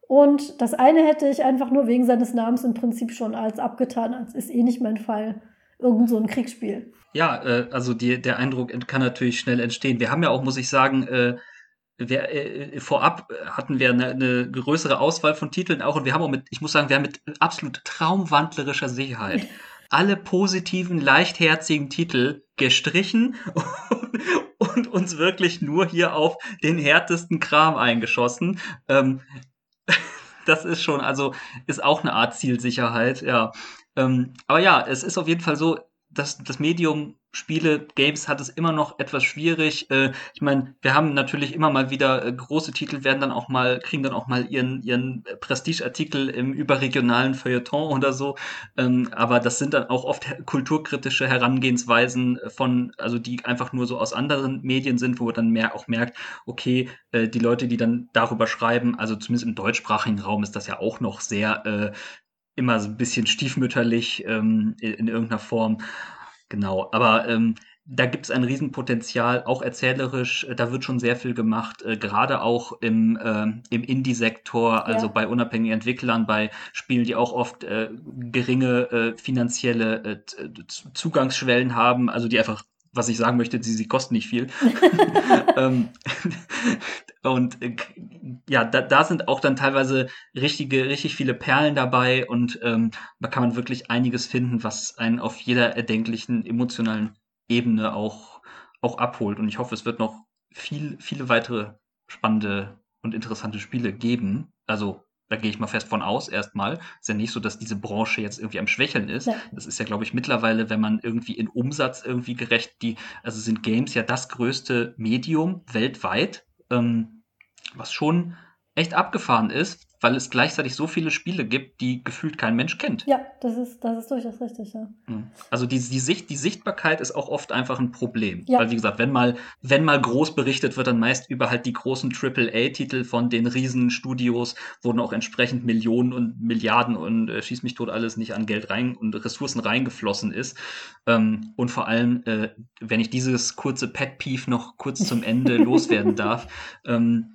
Und das eine hätte ich einfach nur wegen seines Namens im Prinzip schon als abgetan, als ist eh nicht mein Fall. Irgend so ein Kriegsspiel. Ja, äh, also die, der Eindruck kann natürlich schnell entstehen. Wir haben ja auch, muss ich sagen, äh, wir, äh, vorab hatten wir eine, eine, größere Auswahl von Titeln auch und wir haben auch mit, ich muss sagen, wir haben mit absolut traumwandlerischer Sicherheit alle positiven, leichtherzigen Titel gestrichen und, und, uns wirklich nur hier auf den härtesten Kram eingeschossen. Ähm, das ist schon, also ist auch eine Art Zielsicherheit, ja. Ähm, aber ja, es ist auf jeden Fall so, dass das Medium Spiele, Games hat es immer noch etwas schwierig. Äh, ich meine, wir haben natürlich immer mal wieder äh, große Titel, werden dann auch mal, kriegen dann auch mal ihren, ihren Prestigeartikel im überregionalen Feuilleton oder so. Ähm, aber das sind dann auch oft kulturkritische Herangehensweisen von, also die einfach nur so aus anderen Medien sind, wo man dann mehr auch merkt, okay, äh, die Leute, die dann darüber schreiben, also zumindest im deutschsprachigen Raum ist das ja auch noch sehr äh, immer so ein bisschen stiefmütterlich ähm, in, in irgendeiner Form. Genau, aber ähm, da gibt es ein Riesenpotenzial, auch erzählerisch, äh, da wird schon sehr viel gemacht, äh, gerade auch im, äh, im Indie-Sektor, also ja. bei unabhängigen Entwicklern, bei Spielen, die auch oft äh, geringe äh, finanzielle äh, Zugangsschwellen haben, also die einfach was ich sagen möchte, sie, sie kosten nicht viel. ähm, und äh, ja, da, da sind auch dann teilweise richtige, richtig viele Perlen dabei und ähm, da kann man wirklich einiges finden, was einen auf jeder erdenklichen emotionalen Ebene auch, auch abholt. Und ich hoffe, es wird noch viel, viele weitere spannende und interessante Spiele geben. Also da gehe ich mal fest von aus erstmal. Ist ja nicht so, dass diese Branche jetzt irgendwie am Schwächeln ist. Ja. Das ist ja, glaube ich, mittlerweile, wenn man irgendwie in Umsatz irgendwie gerecht, die, also sind Games ja das größte Medium weltweit, ähm, was schon echt abgefahren ist, weil es gleichzeitig so viele Spiele gibt, die gefühlt kein Mensch kennt. Ja, das ist, das ist durchaus richtig, ja. Also die, die, Sicht, die Sichtbarkeit ist auch oft einfach ein Problem. Ja. Weil, wie gesagt, wenn mal, wenn mal groß berichtet wird, dann meist über halt die großen AAA-Titel von den riesen Studios, wo dann auch entsprechend Millionen und Milliarden und äh, schieß mich tot alles nicht an Geld rein und Ressourcen reingeflossen ist. Ähm, und vor allem, äh, wenn ich dieses kurze Pet-Peeve noch kurz zum Ende loswerden darf, ähm,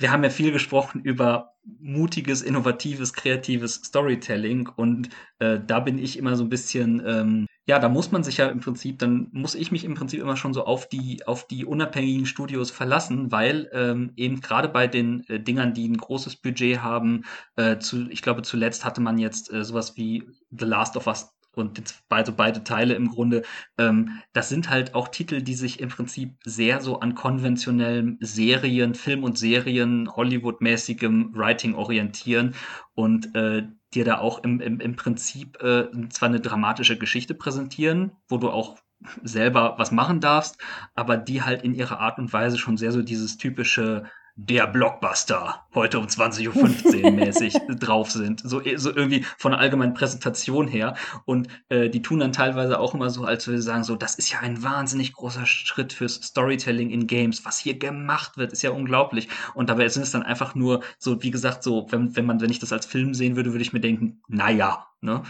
wir haben ja viel gesprochen über mutiges, innovatives, kreatives Storytelling und äh, da bin ich immer so ein bisschen, ähm, ja, da muss man sich ja im Prinzip, dann muss ich mich im Prinzip immer schon so auf die, auf die unabhängigen Studios verlassen, weil ähm, eben gerade bei den äh, Dingern, die ein großes Budget haben, äh, zu, ich glaube zuletzt hatte man jetzt äh, sowas wie The Last of Us und jetzt beide, Teile im Grunde, ähm, das sind halt auch Titel, die sich im Prinzip sehr so an konventionellen Serien, Film und Serien, Hollywood-mäßigem Writing orientieren und äh, dir da auch im, im, im Prinzip äh, zwar eine dramatische Geschichte präsentieren, wo du auch selber was machen darfst, aber die halt in ihrer Art und Weise schon sehr so dieses typische der Blockbuster heute um 20.15 Uhr mäßig drauf sind. So, so irgendwie von der allgemeinen Präsentation her. Und äh, die tun dann teilweise auch immer so, als würde sagen, so, das ist ja ein wahnsinnig großer Schritt fürs Storytelling in Games. Was hier gemacht wird, ist ja unglaublich. Und dabei sind es dann einfach nur so, wie gesagt, so, wenn, wenn man, wenn ich das als Film sehen würde, würde ich mir denken, naja, Ne?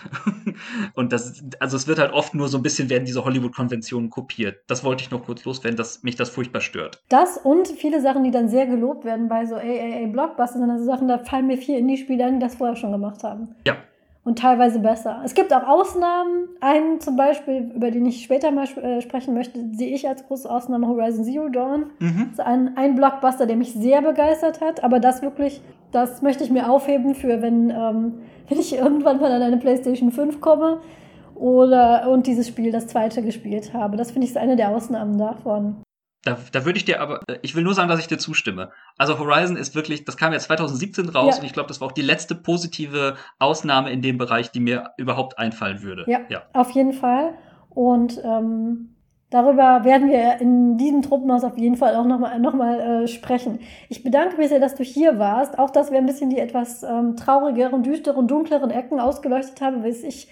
Und das, also es wird halt oft nur so ein bisschen werden diese Hollywood-Konventionen kopiert. Das wollte ich noch kurz loswerden, dass mich das furchtbar stört. Das und viele Sachen, die dann sehr gelobt werden bei so AAA-Blockbusters, sind also Sachen, da fallen mir vier Indie-Spieler ein, die das vorher schon gemacht haben. Ja. Und teilweise besser. Es gibt auch Ausnahmen. Einen zum Beispiel, über den ich später mal äh, sprechen möchte, sehe ich als große Ausnahme Horizon Zero Dawn. Mhm. Das ist ein, ein Blockbuster, der mich sehr begeistert hat. Aber das wirklich, das möchte ich mir aufheben für, wenn ähm, wenn ich irgendwann mal an eine PlayStation 5 komme oder und dieses Spiel das zweite gespielt habe. Das finde ich eine der Ausnahmen davon. Da, da würde ich dir aber, äh, ich will nur sagen, dass ich dir zustimme. Also Horizon ist wirklich, das kam ja 2017 raus ja. und ich glaube, das war auch die letzte positive Ausnahme in dem Bereich, die mir überhaupt einfallen würde. Ja, ja. auf jeden Fall. Und ähm, Darüber werden wir in diesem Truppenhaus auf jeden Fall auch nochmal noch mal, äh, sprechen. Ich bedanke mich sehr, dass du hier warst. Auch, dass wir ein bisschen die etwas ähm, traurigeren, düsteren, dunkleren Ecken ausgeleuchtet haben, was ich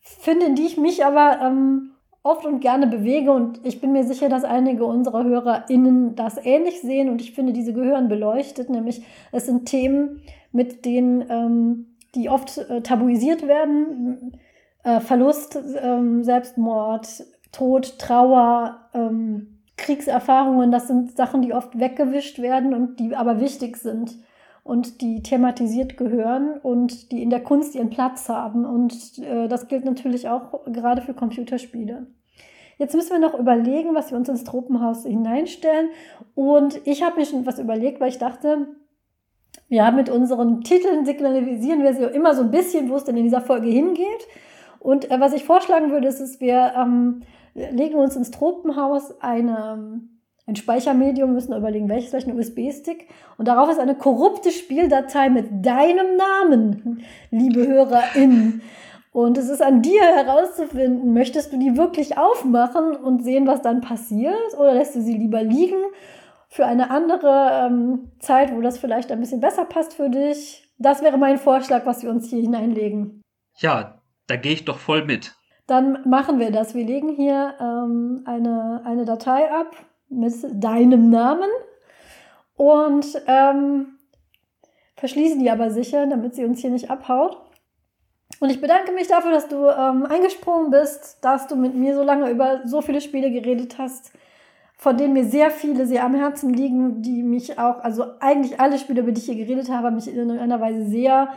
finde, in die ich mich aber ähm, oft und gerne bewege. Und ich bin mir sicher, dass einige unserer HörerInnen das ähnlich sehen. Und ich finde, diese gehören beleuchtet. Nämlich, es sind Themen, mit denen, ähm, die oft äh, tabuisiert werden. Äh, Verlust, ähm, Selbstmord, Tod, Trauer, ähm, Kriegserfahrungen, das sind Sachen, die oft weggewischt werden und die aber wichtig sind und die thematisiert gehören und die in der Kunst ihren Platz haben. Und äh, das gilt natürlich auch gerade für Computerspiele. Jetzt müssen wir noch überlegen, was wir uns ins Tropenhaus hineinstellen. Und ich habe mir schon was überlegt, weil ich dachte, ja, mit unseren Titeln signalisieren wir sie immer so ein bisschen, wo es denn in dieser Folge hingeht. Und äh, was ich vorschlagen würde, ist, dass wir ähm, legen uns ins Tropenhaus eine, ein Speichermedium, müssen überlegen, welches, vielleicht ein USB-Stick. Und darauf ist eine korrupte Spieldatei mit deinem Namen, liebe HörerInnen. Und es ist an dir herauszufinden, möchtest du die wirklich aufmachen und sehen, was dann passiert? Oder lässt du sie lieber liegen für eine andere ähm, Zeit, wo das vielleicht ein bisschen besser passt für dich? Das wäre mein Vorschlag, was wir uns hier hineinlegen. Ja, da gehe ich doch voll mit. Dann machen wir das. Wir legen hier ähm, eine, eine Datei ab mit deinem Namen und ähm, verschließen die aber sicher, damit sie uns hier nicht abhaut. Und ich bedanke mich dafür, dass du ähm, eingesprungen bist, dass du mit mir so lange über so viele Spiele geredet hast, von denen mir sehr viele sehr am Herzen liegen, die mich auch, also eigentlich alle Spiele, über die ich hier geredet habe, mich in irgendeiner Weise sehr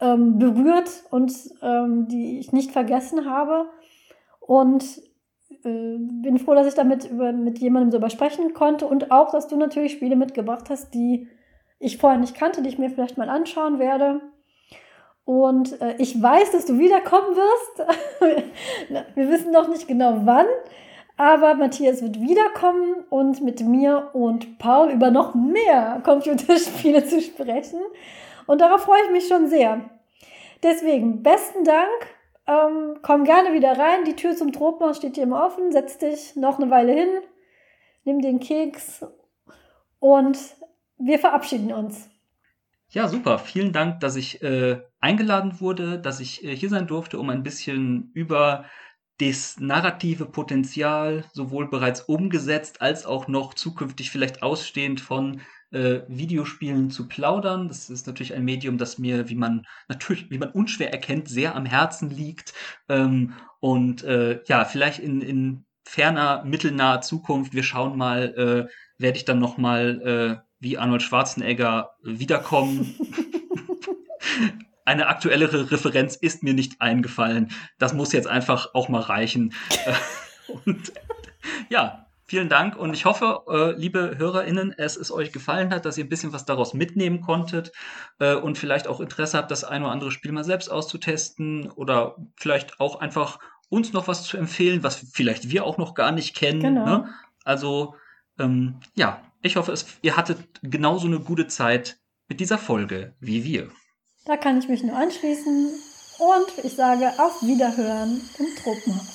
ähm, berührt und ähm, die ich nicht vergessen habe. Und äh, bin froh, dass ich damit über, mit jemandem darüber sprechen konnte und auch, dass du natürlich Spiele mitgebracht hast, die ich vorher nicht kannte, die ich mir vielleicht mal anschauen werde. Und äh, ich weiß, dass du wiederkommen wirst. Wir wissen noch nicht genau wann, aber Matthias wird wiederkommen und mit mir und Paul über noch mehr Computerspiele zu sprechen. Und darauf freue ich mich schon sehr. Deswegen besten Dank. Ähm, komm gerne wieder rein. Die Tür zum Tropenhaus steht hier immer offen. Setz dich noch eine Weile hin. Nimm den Keks. Und wir verabschieden uns. Ja, super. Vielen Dank, dass ich äh, eingeladen wurde, dass ich äh, hier sein durfte, um ein bisschen über das narrative Potenzial sowohl bereits umgesetzt als auch noch zukünftig vielleicht ausstehend von äh, Videospielen zu plaudern. Das ist natürlich ein Medium, das mir, wie man natürlich, wie man unschwer erkennt, sehr am Herzen liegt. Ähm, und äh, ja, vielleicht in, in ferner, mittelnaher Zukunft, wir schauen mal, äh, werde ich dann noch mal äh, wie Arnold Schwarzenegger wiederkommen. Eine aktuellere Referenz ist mir nicht eingefallen. Das muss jetzt einfach auch mal reichen. und ja, Vielen Dank und ich hoffe, äh, liebe HörerInnen, es ist euch gefallen hat, dass ihr ein bisschen was daraus mitnehmen konntet äh, und vielleicht auch Interesse habt, das ein oder andere Spiel mal selbst auszutesten oder vielleicht auch einfach uns noch was zu empfehlen, was vielleicht wir auch noch gar nicht kennen. Genau. Ne? Also ähm, ja, ich hoffe, es, ihr hattet genauso eine gute Zeit mit dieser Folge wie wir. Da kann ich mich nur anschließen und ich sage auf Wiederhören im Tropenhaus.